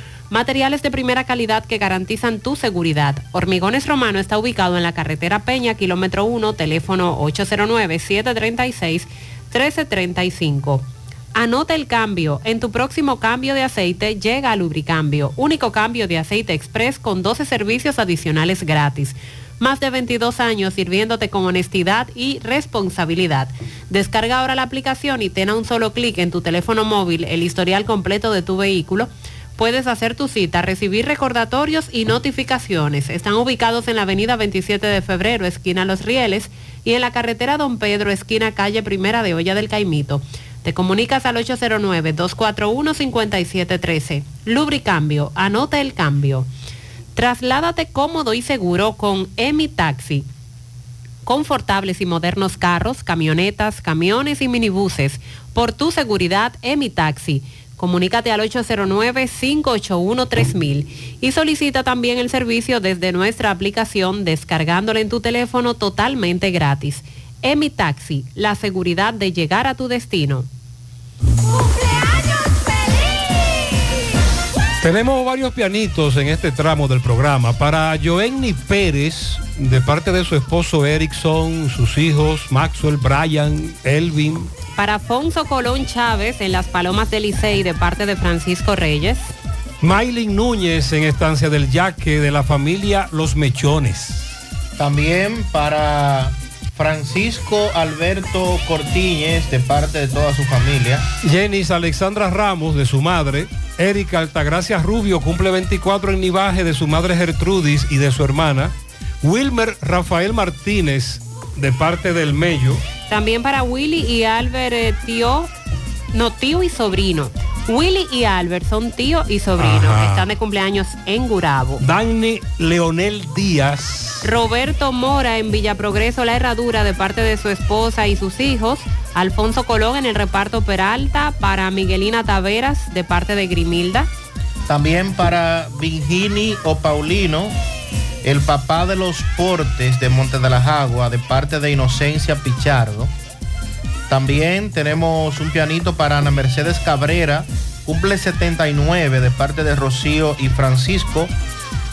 Materiales de primera calidad que garantizan tu seguridad. Hormigones Romano está ubicado en la carretera Peña, kilómetro 1, teléfono 809-736-1335. Anota el cambio. En tu próximo cambio de aceite llega a Lubricambio, único cambio de aceite express con 12 servicios adicionales gratis. Más de 22 años sirviéndote con honestidad y responsabilidad. Descarga ahora la aplicación y ten a un solo clic en tu teléfono móvil el historial completo de tu vehículo. Puedes hacer tu cita, recibir recordatorios y notificaciones. Están ubicados en la avenida 27 de febrero, esquina Los Rieles, y en la carretera Don Pedro, esquina calle Primera de Olla del Caimito. Te comunicas al 809-241-5713. Lubricambio, anota el cambio. Trasládate cómodo y seguro con Emi Taxi. Confortables y modernos carros, camionetas, camiones y minibuses. Por tu seguridad, Emi Taxi. Comunícate al 809-581-3000 y solicita también el servicio desde nuestra aplicación descargándola en tu teléfono totalmente gratis. Emi Taxi, la seguridad de llegar a tu destino. Tenemos varios pianitos en este tramo del programa. Para Joenny Pérez, de parte de su esposo Erickson, sus hijos Maxwell, Brian, Elvin. Para Afonso Colón Chávez en Las Palomas del Licey de parte de Francisco Reyes. Maylin Núñez en Estancia del Yaque de la familia Los Mechones. También para Francisco Alberto Cortiñez de parte de toda su familia. Jenis Alexandra Ramos de su madre. Erika Altagracia Rubio cumple 24 en Nivaje de su madre Gertrudis y de su hermana. Wilmer Rafael Martínez de parte del Mello. También para Willy y Albert, eh, tío, no tío y sobrino. Willy y Albert son tío y sobrino. Ajá. Están de cumpleaños en Gurabo. Dani Leonel Díaz. Roberto Mora en Villa Progreso, La Herradura, de parte de su esposa y sus hijos. Alfonso Colón en el reparto Peralta. Para Miguelina Taveras, de parte de Grimilda. También para Virgini o Paulino El papá de los portes de Monte de las Aguas, de parte de Inocencia Pichardo. También tenemos un pianito para Ana Mercedes Cabrera, cumple 79 de parte de Rocío y Francisco.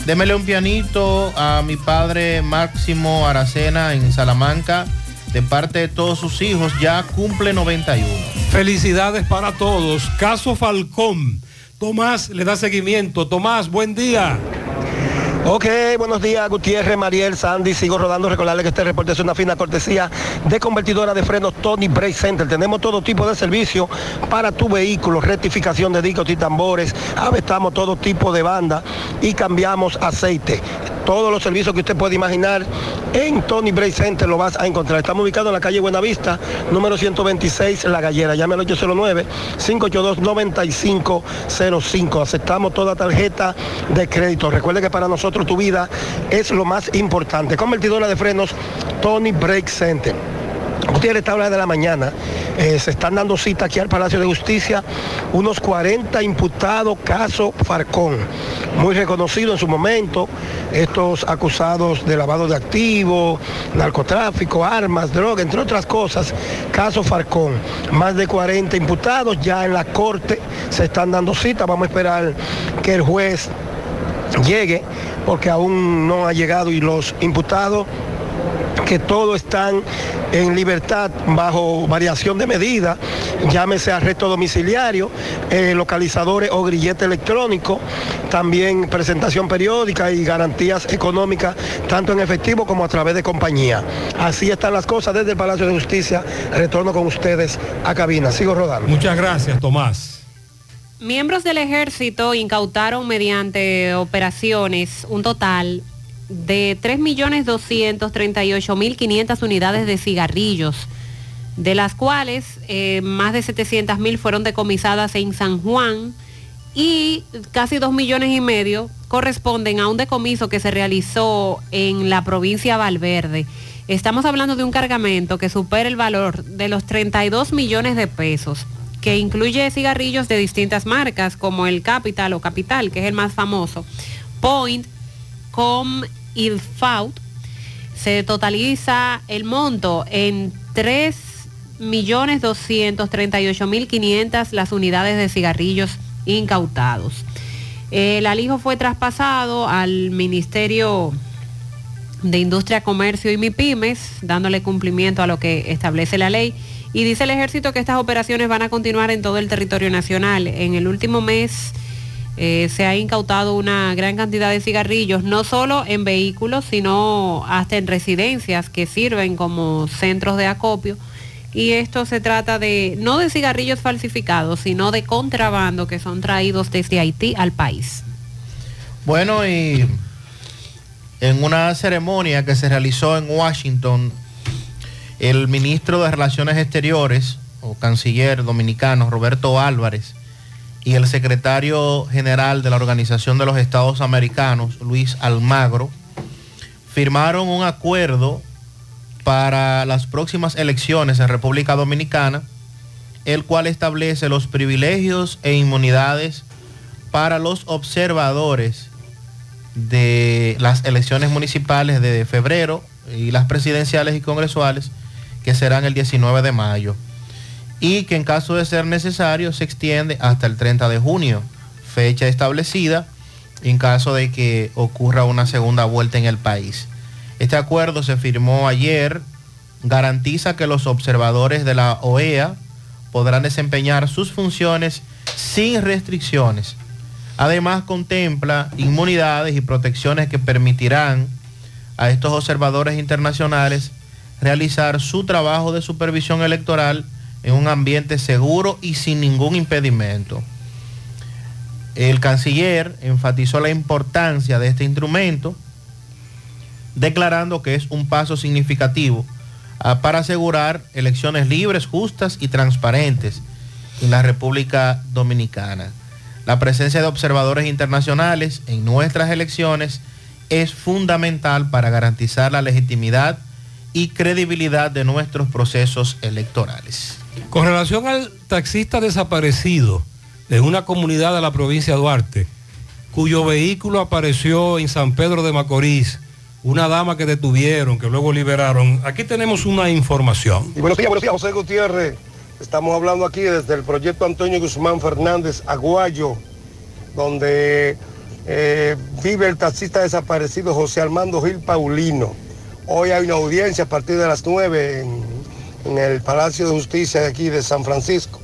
Démele un pianito a mi padre Máximo Aracena en Salamanca, de parte de todos sus hijos, ya cumple 91. Felicidades para todos. Caso Falcón. Tomás le da seguimiento. Tomás, buen día. Ok, buenos días, Gutiérrez, Mariel, Sandy. Sigo rodando. Recordarle que este reporte es una fina cortesía de convertidora de frenos Tony Brake Center. Tenemos todo tipo de servicio para tu vehículo, rectificación de discos y tambores. Avestamos todo tipo de banda y cambiamos aceite. Todos los servicios que usted puede imaginar en Tony Brake Center lo vas a encontrar. Estamos ubicados en la calle Buenavista, número 126, La Gallera. Llame al 809-582-9505. Aceptamos toda tarjeta de crédito. Recuerde que para nosotros tu vida es lo más importante. Convertidora de frenos Tony Brake Center. Gutiérrez esta hora de la mañana eh, se están dando cita aquí al Palacio de Justicia unos 40 imputados caso Farcón, muy reconocido en su momento, estos acusados de lavado de activos, narcotráfico, armas, droga, entre otras cosas, caso Farcón, más de 40 imputados ya en la corte se están dando cita, vamos a esperar que el juez llegue porque aún no ha llegado y los imputados que todos están en libertad bajo variación de medida, llámese arresto domiciliario, eh, localizadores o grillete electrónico, también presentación periódica y garantías económicas, tanto en efectivo como a través de compañía. Así están las cosas desde el Palacio de Justicia. Retorno con ustedes a cabina. Sigo rodando. Muchas gracias, Tomás. Miembros del ejército incautaron mediante operaciones un total de 3.238.500 unidades de cigarrillos, de las cuales eh, más de 700.000 fueron decomisadas en San Juan y casi 2 millones y medio corresponden a un decomiso que se realizó en la provincia Valverde. Estamos hablando de un cargamento que supera el valor de los 32 millones de pesos, que incluye cigarrillos de distintas marcas como el Capital o Capital, que es el más famoso, Point, Com y FAUT, se totaliza el monto en 3.238.500 las unidades de cigarrillos incautados. El alijo fue traspasado al Ministerio de Industria, Comercio y MIPIMES, dándole cumplimiento a lo que establece la ley. Y dice el ejército que estas operaciones van a continuar en todo el territorio nacional. En el último mes eh, se ha incautado una gran cantidad de cigarrillos, no solo en vehículos, sino hasta en residencias que sirven como centros de acopio. Y esto se trata de, no de cigarrillos falsificados, sino de contrabando que son traídos desde Haití al país. Bueno, y en una ceremonia que se realizó en Washington, el ministro de Relaciones Exteriores o canciller dominicano Roberto Álvarez y el secretario general de la Organización de los Estados Americanos, Luis Almagro, firmaron un acuerdo para las próximas elecciones en República Dominicana, el cual establece los privilegios e inmunidades para los observadores de las elecciones municipales de febrero y las presidenciales y congresuales que serán el 19 de mayo y que en caso de ser necesario se extiende hasta el 30 de junio, fecha establecida en caso de que ocurra una segunda vuelta en el país. Este acuerdo se firmó ayer, garantiza que los observadores de la OEA podrán desempeñar sus funciones sin restricciones. Además contempla inmunidades y protecciones que permitirán a estos observadores internacionales realizar su trabajo de supervisión electoral en un ambiente seguro y sin ningún impedimento. El canciller enfatizó la importancia de este instrumento, declarando que es un paso significativo ah, para asegurar elecciones libres, justas y transparentes en la República Dominicana. La presencia de observadores internacionales en nuestras elecciones es fundamental para garantizar la legitimidad y credibilidad de nuestros procesos electorales. Con relación al taxista desaparecido de una comunidad de la provincia de Duarte, cuyo vehículo apareció en San Pedro de Macorís, una dama que detuvieron, que luego liberaron. Aquí tenemos una información. Y buenos días, buenos días, José Gutiérrez. Estamos hablando aquí desde el proyecto Antonio Guzmán Fernández Aguayo, donde eh, vive el taxista desaparecido José Armando Gil Paulino. Hoy hay una audiencia a partir de las 9 en, el Palacio de Justicia de aquí de San Francisco.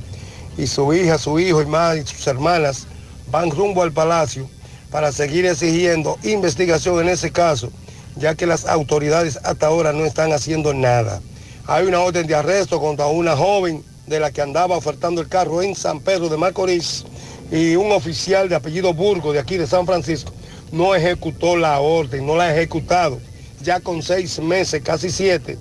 Y su hija, su hijo y más y sus hermanas van rumbo al palacio para seguir exigiendo investigación en ese caso, ya que las autoridades hasta ahora no están haciendo nada. Hay una orden de arresto contra una joven de la que andaba ofertando el carro en San Pedro de Macorís y un oficial de apellido Burgo de aquí de San Francisco no ejecutó la orden, no la ha ejecutado. Ya con seis meses, casi siete,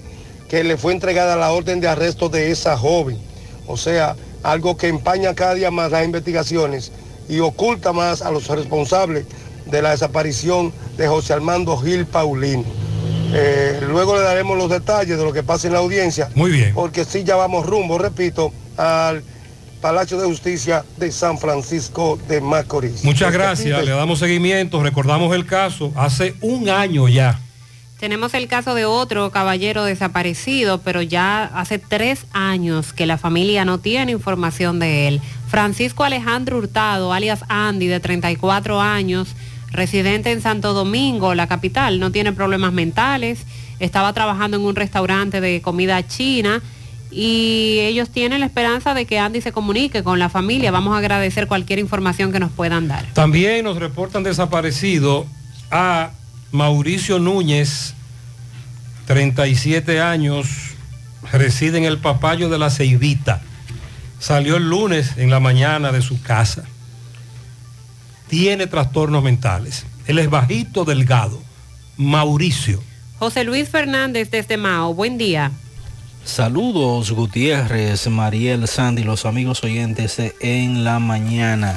que le fue entregada la orden de arresto de esa joven. O sea, algo que empaña cada día más las investigaciones y oculta más a los responsables de la desaparición de José Armando Gil Paulino. Eh, luego le daremos los detalles de lo que pasa en la audiencia. Muy bien. Porque sí ya vamos rumbo, repito, al Palacio de Justicia de San Francisco de Macorís. Muchas gracias, le damos seguimiento, recordamos el caso hace un año ya. Tenemos el caso de otro caballero desaparecido, pero ya hace tres años que la familia no tiene información de él. Francisco Alejandro Hurtado, alias Andy, de 34 años, residente en Santo Domingo, la capital, no tiene problemas mentales, estaba trabajando en un restaurante de comida china y ellos tienen la esperanza de que Andy se comunique con la familia. Vamos a agradecer cualquier información que nos puedan dar. También nos reportan desaparecido a Mauricio Núñez, 37 años, reside en el Papayo de la Ceibita. Salió el lunes en la mañana de su casa. Tiene trastornos mentales. Él es bajito, delgado. Mauricio. José Luis Fernández desde Mao, buen día. Saludos Gutiérrez, Mariel, Sandy, los amigos oyentes En la Mañana.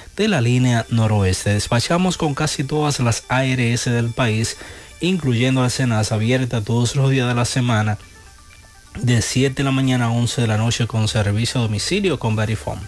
de la línea noroeste. Despachamos con casi todas las ARS del país, incluyendo Alcenas, abierta todos los días de la semana, de 7 de la mañana a 11 de la noche con servicio a domicilio con Verifone.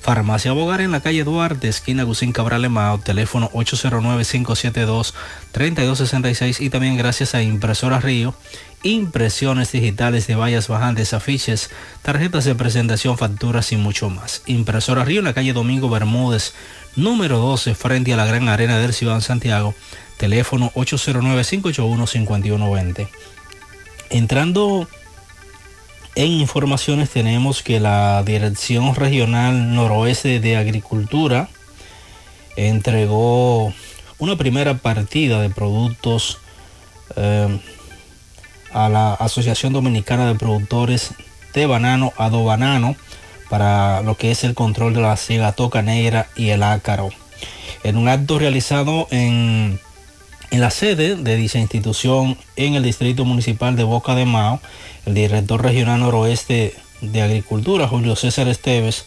Farmacia Bogar en la calle Duarte, esquina Gusín Cabral Emao, teléfono 809-572-3266 y también gracias a Impresora Río, impresiones digitales de vallas bajantes, afiches, tarjetas de presentación, facturas y mucho más. Impresora Río en la calle Domingo Bermúdez, número 12, frente a la Gran Arena del Ciudad Santiago, teléfono 809-581-5120. Entrando en informaciones tenemos que la Dirección Regional Noroeste de Agricultura entregó una primera partida de productos eh, a la Asociación Dominicana de Productores de Banano Adobanano para lo que es el control de la ciega toca negra y el ácaro. En un acto realizado en, en la sede de dicha institución en el Distrito Municipal de Boca de Mao, el director regional noroeste de Agricultura, Julio César Esteves,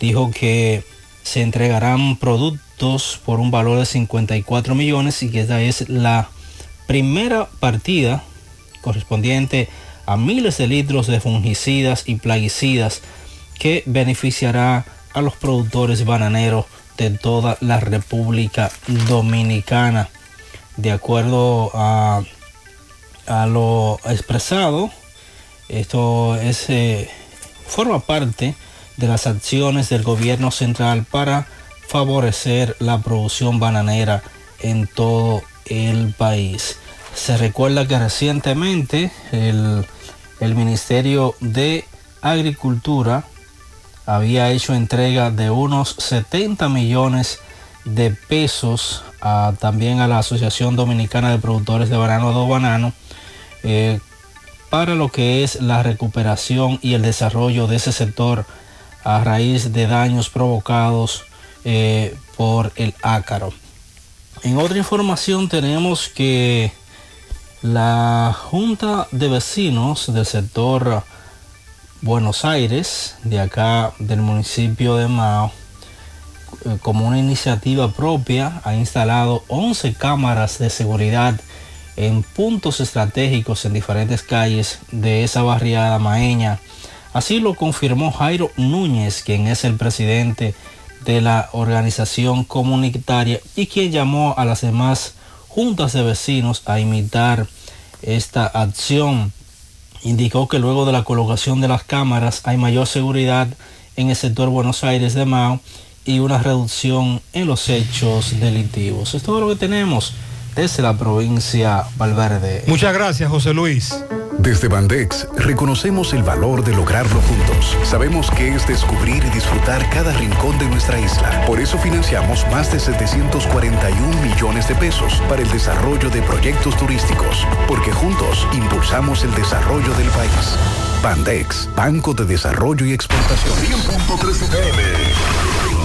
dijo que se entregarán productos por un valor de 54 millones y que esta es la primera partida correspondiente a miles de litros de fungicidas y plaguicidas que beneficiará a los productores bananeros de toda la República Dominicana. De acuerdo a, lo expresado, esto es, eh, forma parte de las acciones del gobierno central para favorecer la producción bananera en todo el país. Se recuerda que recientemente el, el Ministerio de Agricultura había hecho entrega de unos 70 millones de pesos a, también a la Asociación Dominicana de Productores de Banano do Banano eh, para lo que es la recuperación y el desarrollo de ese sector a raíz de daños provocados eh, por el ácaro. En otra información tenemos que la Junta de Vecinos del sector Buenos Aires, de acá del municipio de Mao, como una iniciativa propia, ha instalado 11 cámaras de seguridad en puntos estratégicos en diferentes calles de esa barriada maeña. Así lo confirmó Jairo Núñez, quien es el presidente de la organización comunitaria y quien llamó a las demás juntas de vecinos a imitar esta acción. Indicó que luego de la colocación de las cámaras hay mayor seguridad en el sector Buenos Aires de Mao y una reducción en los hechos delictivos. Es todo lo que tenemos desde la provincia Valverde. Muchas gracias, José Luis. Desde Bandex reconocemos el valor de lograrlo juntos. Sabemos que es descubrir y disfrutar cada rincón de nuestra isla. Por eso financiamos más de 741 millones de pesos para el desarrollo de proyectos turísticos, porque juntos impulsamos el desarrollo del país. Bandex, Banco de Desarrollo y Exportación. 100.3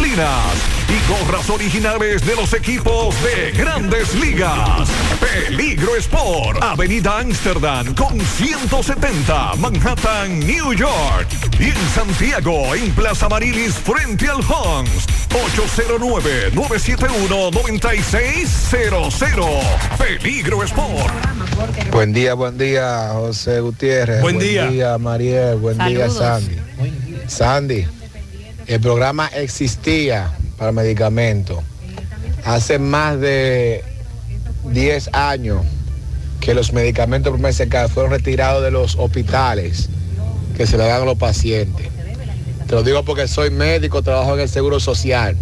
y gorras originales de los equipos de grandes ligas. Peligro Sport, Avenida Amsterdam con 170, Manhattan, New York. Y en Santiago, en Plaza Marilis, frente al Hans, 809-971-9600. Peligro Sport. Buen día, buen día, José Gutiérrez. Buen día. Buen día, Mariel. Buen día. Sandy. Sandy, el programa existía para medicamentos hace más de 10 años que los medicamentos por MSK fueron retirados de los hospitales que se le dan a los pacientes. Te lo digo porque soy médico, trabajo en el Seguro Social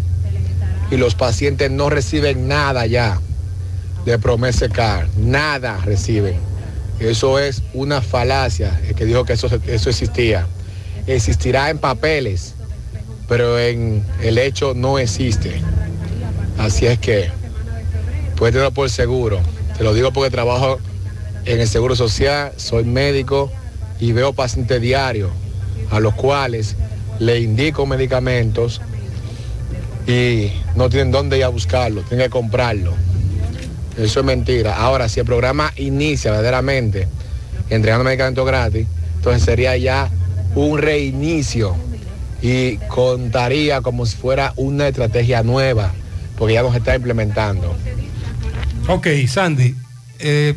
y los pacientes no reciben nada ya de Promese Car, nada reciben. Eso es una falacia, el que dijo que eso, eso existía. Existirá en papeles, pero en el hecho no existe. Así es que puedes tenerlo por seguro. Te lo digo porque trabajo en el Seguro Social, soy médico y veo pacientes diarios a los cuales le indico medicamentos y no tienen dónde ir a buscarlo, tienen que comprarlo. Eso es mentira. Ahora, si el programa inicia verdaderamente entregando medicamentos gratis, entonces sería ya un reinicio y contaría como si fuera una estrategia nueva, porque ya nos está implementando. Ok, Sandy. eh,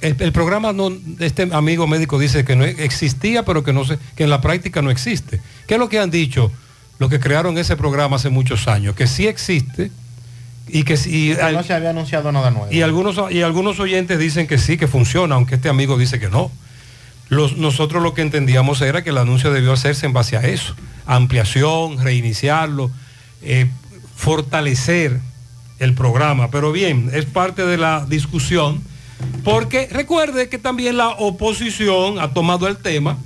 el, el programa no, este amigo médico dice que no existía, pero que no sé, que en la práctica no existe. ¿Qué es lo que han dicho los que crearon ese programa hace muchos años? Que sí existe y que sí. No se había anunciado nada nuevo. Y algunos, y algunos oyentes dicen que sí, que funciona, aunque este amigo dice que no. Los- nosotros lo que entendíamos era que el anuncio debió hacerse en base a eso. Ampliación, reiniciarlo, eh, fortalecer el programa. Pero bien, es parte de la discusión, porque recuerde que también la oposición ha tomado el tema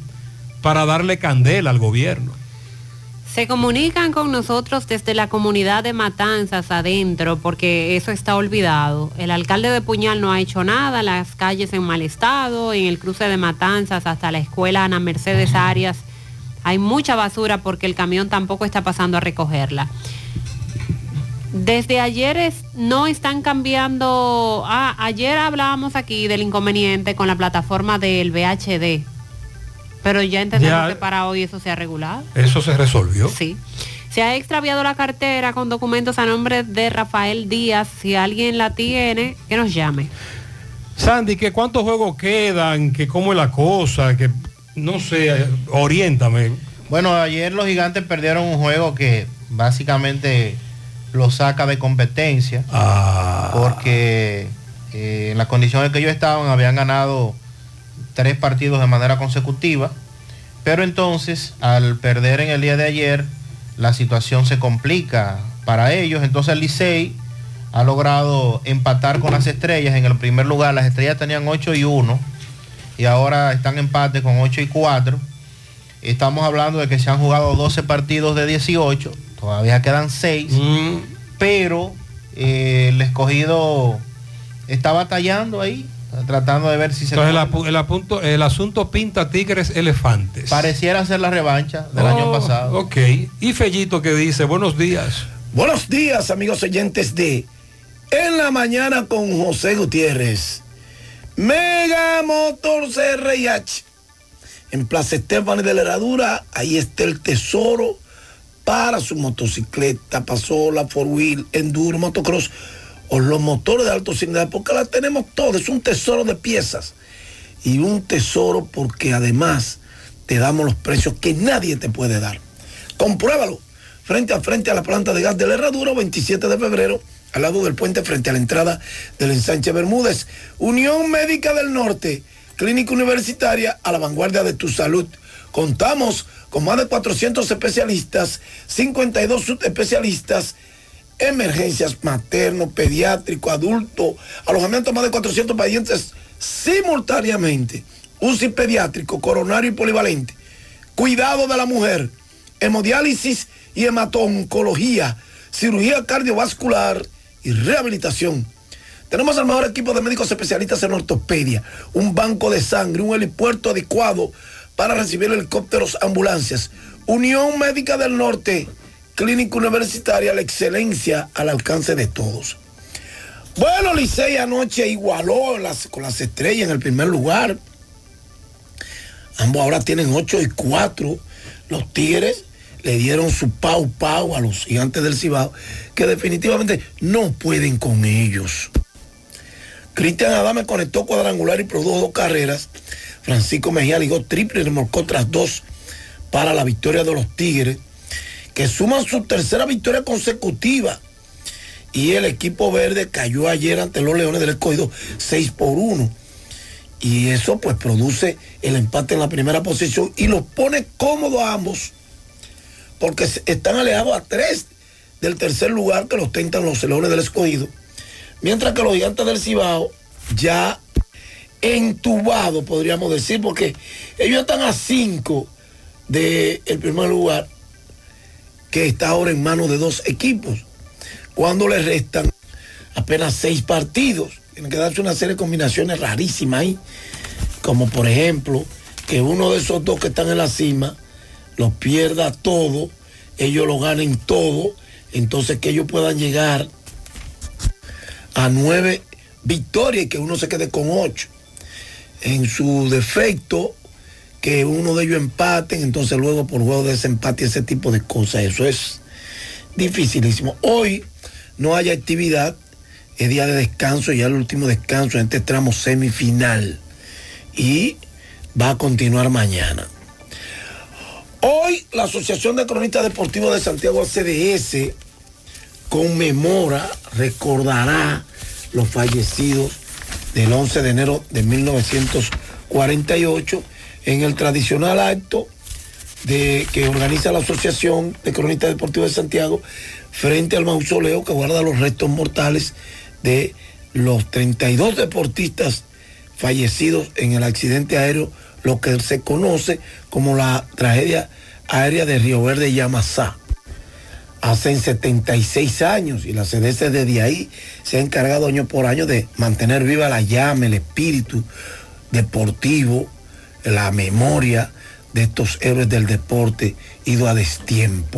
para darle candela al gobierno. Se comunican con nosotros desde la comunidad de Matanzas adentro, porque eso está olvidado. El alcalde de Puñal no ha hecho nada, las calles en mal estado, en el cruce de Matanzas hasta la escuela Ana Mercedes Arias. Hay mucha basura porque el camión tampoco está pasando a recogerla. Desde ayer es- no están cambiando. Ah, ayer hablábamos aquí del inconveniente con la plataforma del VHD, pero ya entendemos Ya. que para hoy eso se ha regulado. Eso se resolvió. Sí. Se ha extraviado la cartera con documentos a nombre de Rafael Díaz. Si alguien la tiene, que nos llame. Sandy, que cuántos juegos quedan, que cómo es la cosa, que no sé, oriéntame. Bueno, ayer los gigantes perdieron un juego que básicamente lo saca de competencia. Porque eh, en las condiciones que ellos estaban habían ganado tres partidos de manera consecutiva. Pero entonces, al perder en el día de ayer, la situación se complica para ellos. Entonces el Licey ha logrado empatar con las estrellas. En el primer lugar, las estrellas tenían 8 y 1 y ahora están en empate con 8 y 4. Estamos hablando de que se han jugado 12 partidos de 18, todavía quedan 6, pero eh, el escogido está batallando ahí, tratando de ver si se... Entonces el, apu- el apunto- el asunto pinta tigres elefantes. Pareciera ser la revancha del año Oh, pasado. Ok. Y Fellito que dice, buenos días. Buenos días, amigos oyentes de En la Mañana con José Gutiérrez. Mega Motor CRIH. En Plaza Estefani de la Herradura, ahí está el tesoro para su motocicleta, pasola, four wheel, enduro, motocross o los motores de alto cilindraje, porque la tenemos todo, es un tesoro de piezas. Y un tesoro porque además te damos los precios que nadie te puede dar. Compruébalo frente a frente a la planta de gas de la Herradura, 27 de febrero, al lado del puente frente a la entrada del ensanche Bermúdez. Unión Médica del Norte, clínica universitaria a la vanguardia de tu salud. Contamos con más de 400 especialistas, 52 subespecialistas, emergencias materno, pediátrico, adulto, alojamiento a más de 400 pacientes simultáneamente, UCI pediátrico, coronario y polivalente, cuidado de la mujer, hemodiálisis y hemato-oncología, cirugía cardiovascular y rehabilitación. Tenemos el mejor equipo de médicos especialistas en ortopedia, un banco de sangre, un helipuerto adecuado para recibir helicópteros, ambulancias. Unión Médica del Norte, clínica universitaria, la excelencia al alcance de todos. Bueno, Licey anoche igualó las- con las estrellas en el primer lugar. Ambos ahora tienen 8 y 4. Los Tigres le dieron su pau pau a los gigantes del Cibao, que definitivamente no pueden con ellos. Cristian Adame conectó cuadrangular y produjo dos carreras. Francisco Mejía ligó triple y remolcó tras dos para la victoria de los Tigres, que suman su tercera victoria consecutiva. Y el equipo verde cayó ayer ante los Leones del Escogido 6 por 1. Y eso pues produce el empate en la primera posición y los pone cómodos a ambos, porque están alejados a tres del tercer lugar que los tentan los Leones del Escogido. Mientras que los gigantes del Cibao ya entubados, podríamos decir, porque ellos están a cinco del primer lugar, que está ahora en manos de dos equipos, cuando les restan apenas seis partidos. Tienen que darse una serie de combinaciones rarísimas ahí, como por ejemplo, que uno de esos dos que están en la cima los pierda todo, ellos lo ganen todo, entonces que ellos puedan llegar a nueve victorias y que uno se quede con ocho. En su defecto, que uno de ellos empaten, entonces luego por juego de desempate, ese tipo de cosas. Eso es dificilísimo. Hoy no hay actividad, es día de descanso, ya el último descanso en este tramo semifinal. Y va a continuar mañana. Hoy la Asociación de Cronistas Deportivos de Santiago CDS conmemora, recordará los fallecidos del 11 de enero de 1948 en el tradicional acto de, que organiza la Asociación de Cronistas Deportivos de Santiago frente al mausoleo que guarda los restos mortales de los 32 deportistas fallecidos en el accidente aéreo, lo que se conoce como la tragedia aérea de Río Verde y Yamasá. Hace 76 años y la CDC desde ahí se ha encargado año por año de mantener viva la llama, el espíritu deportivo, la memoria de estos héroes del deporte ido a destiempo.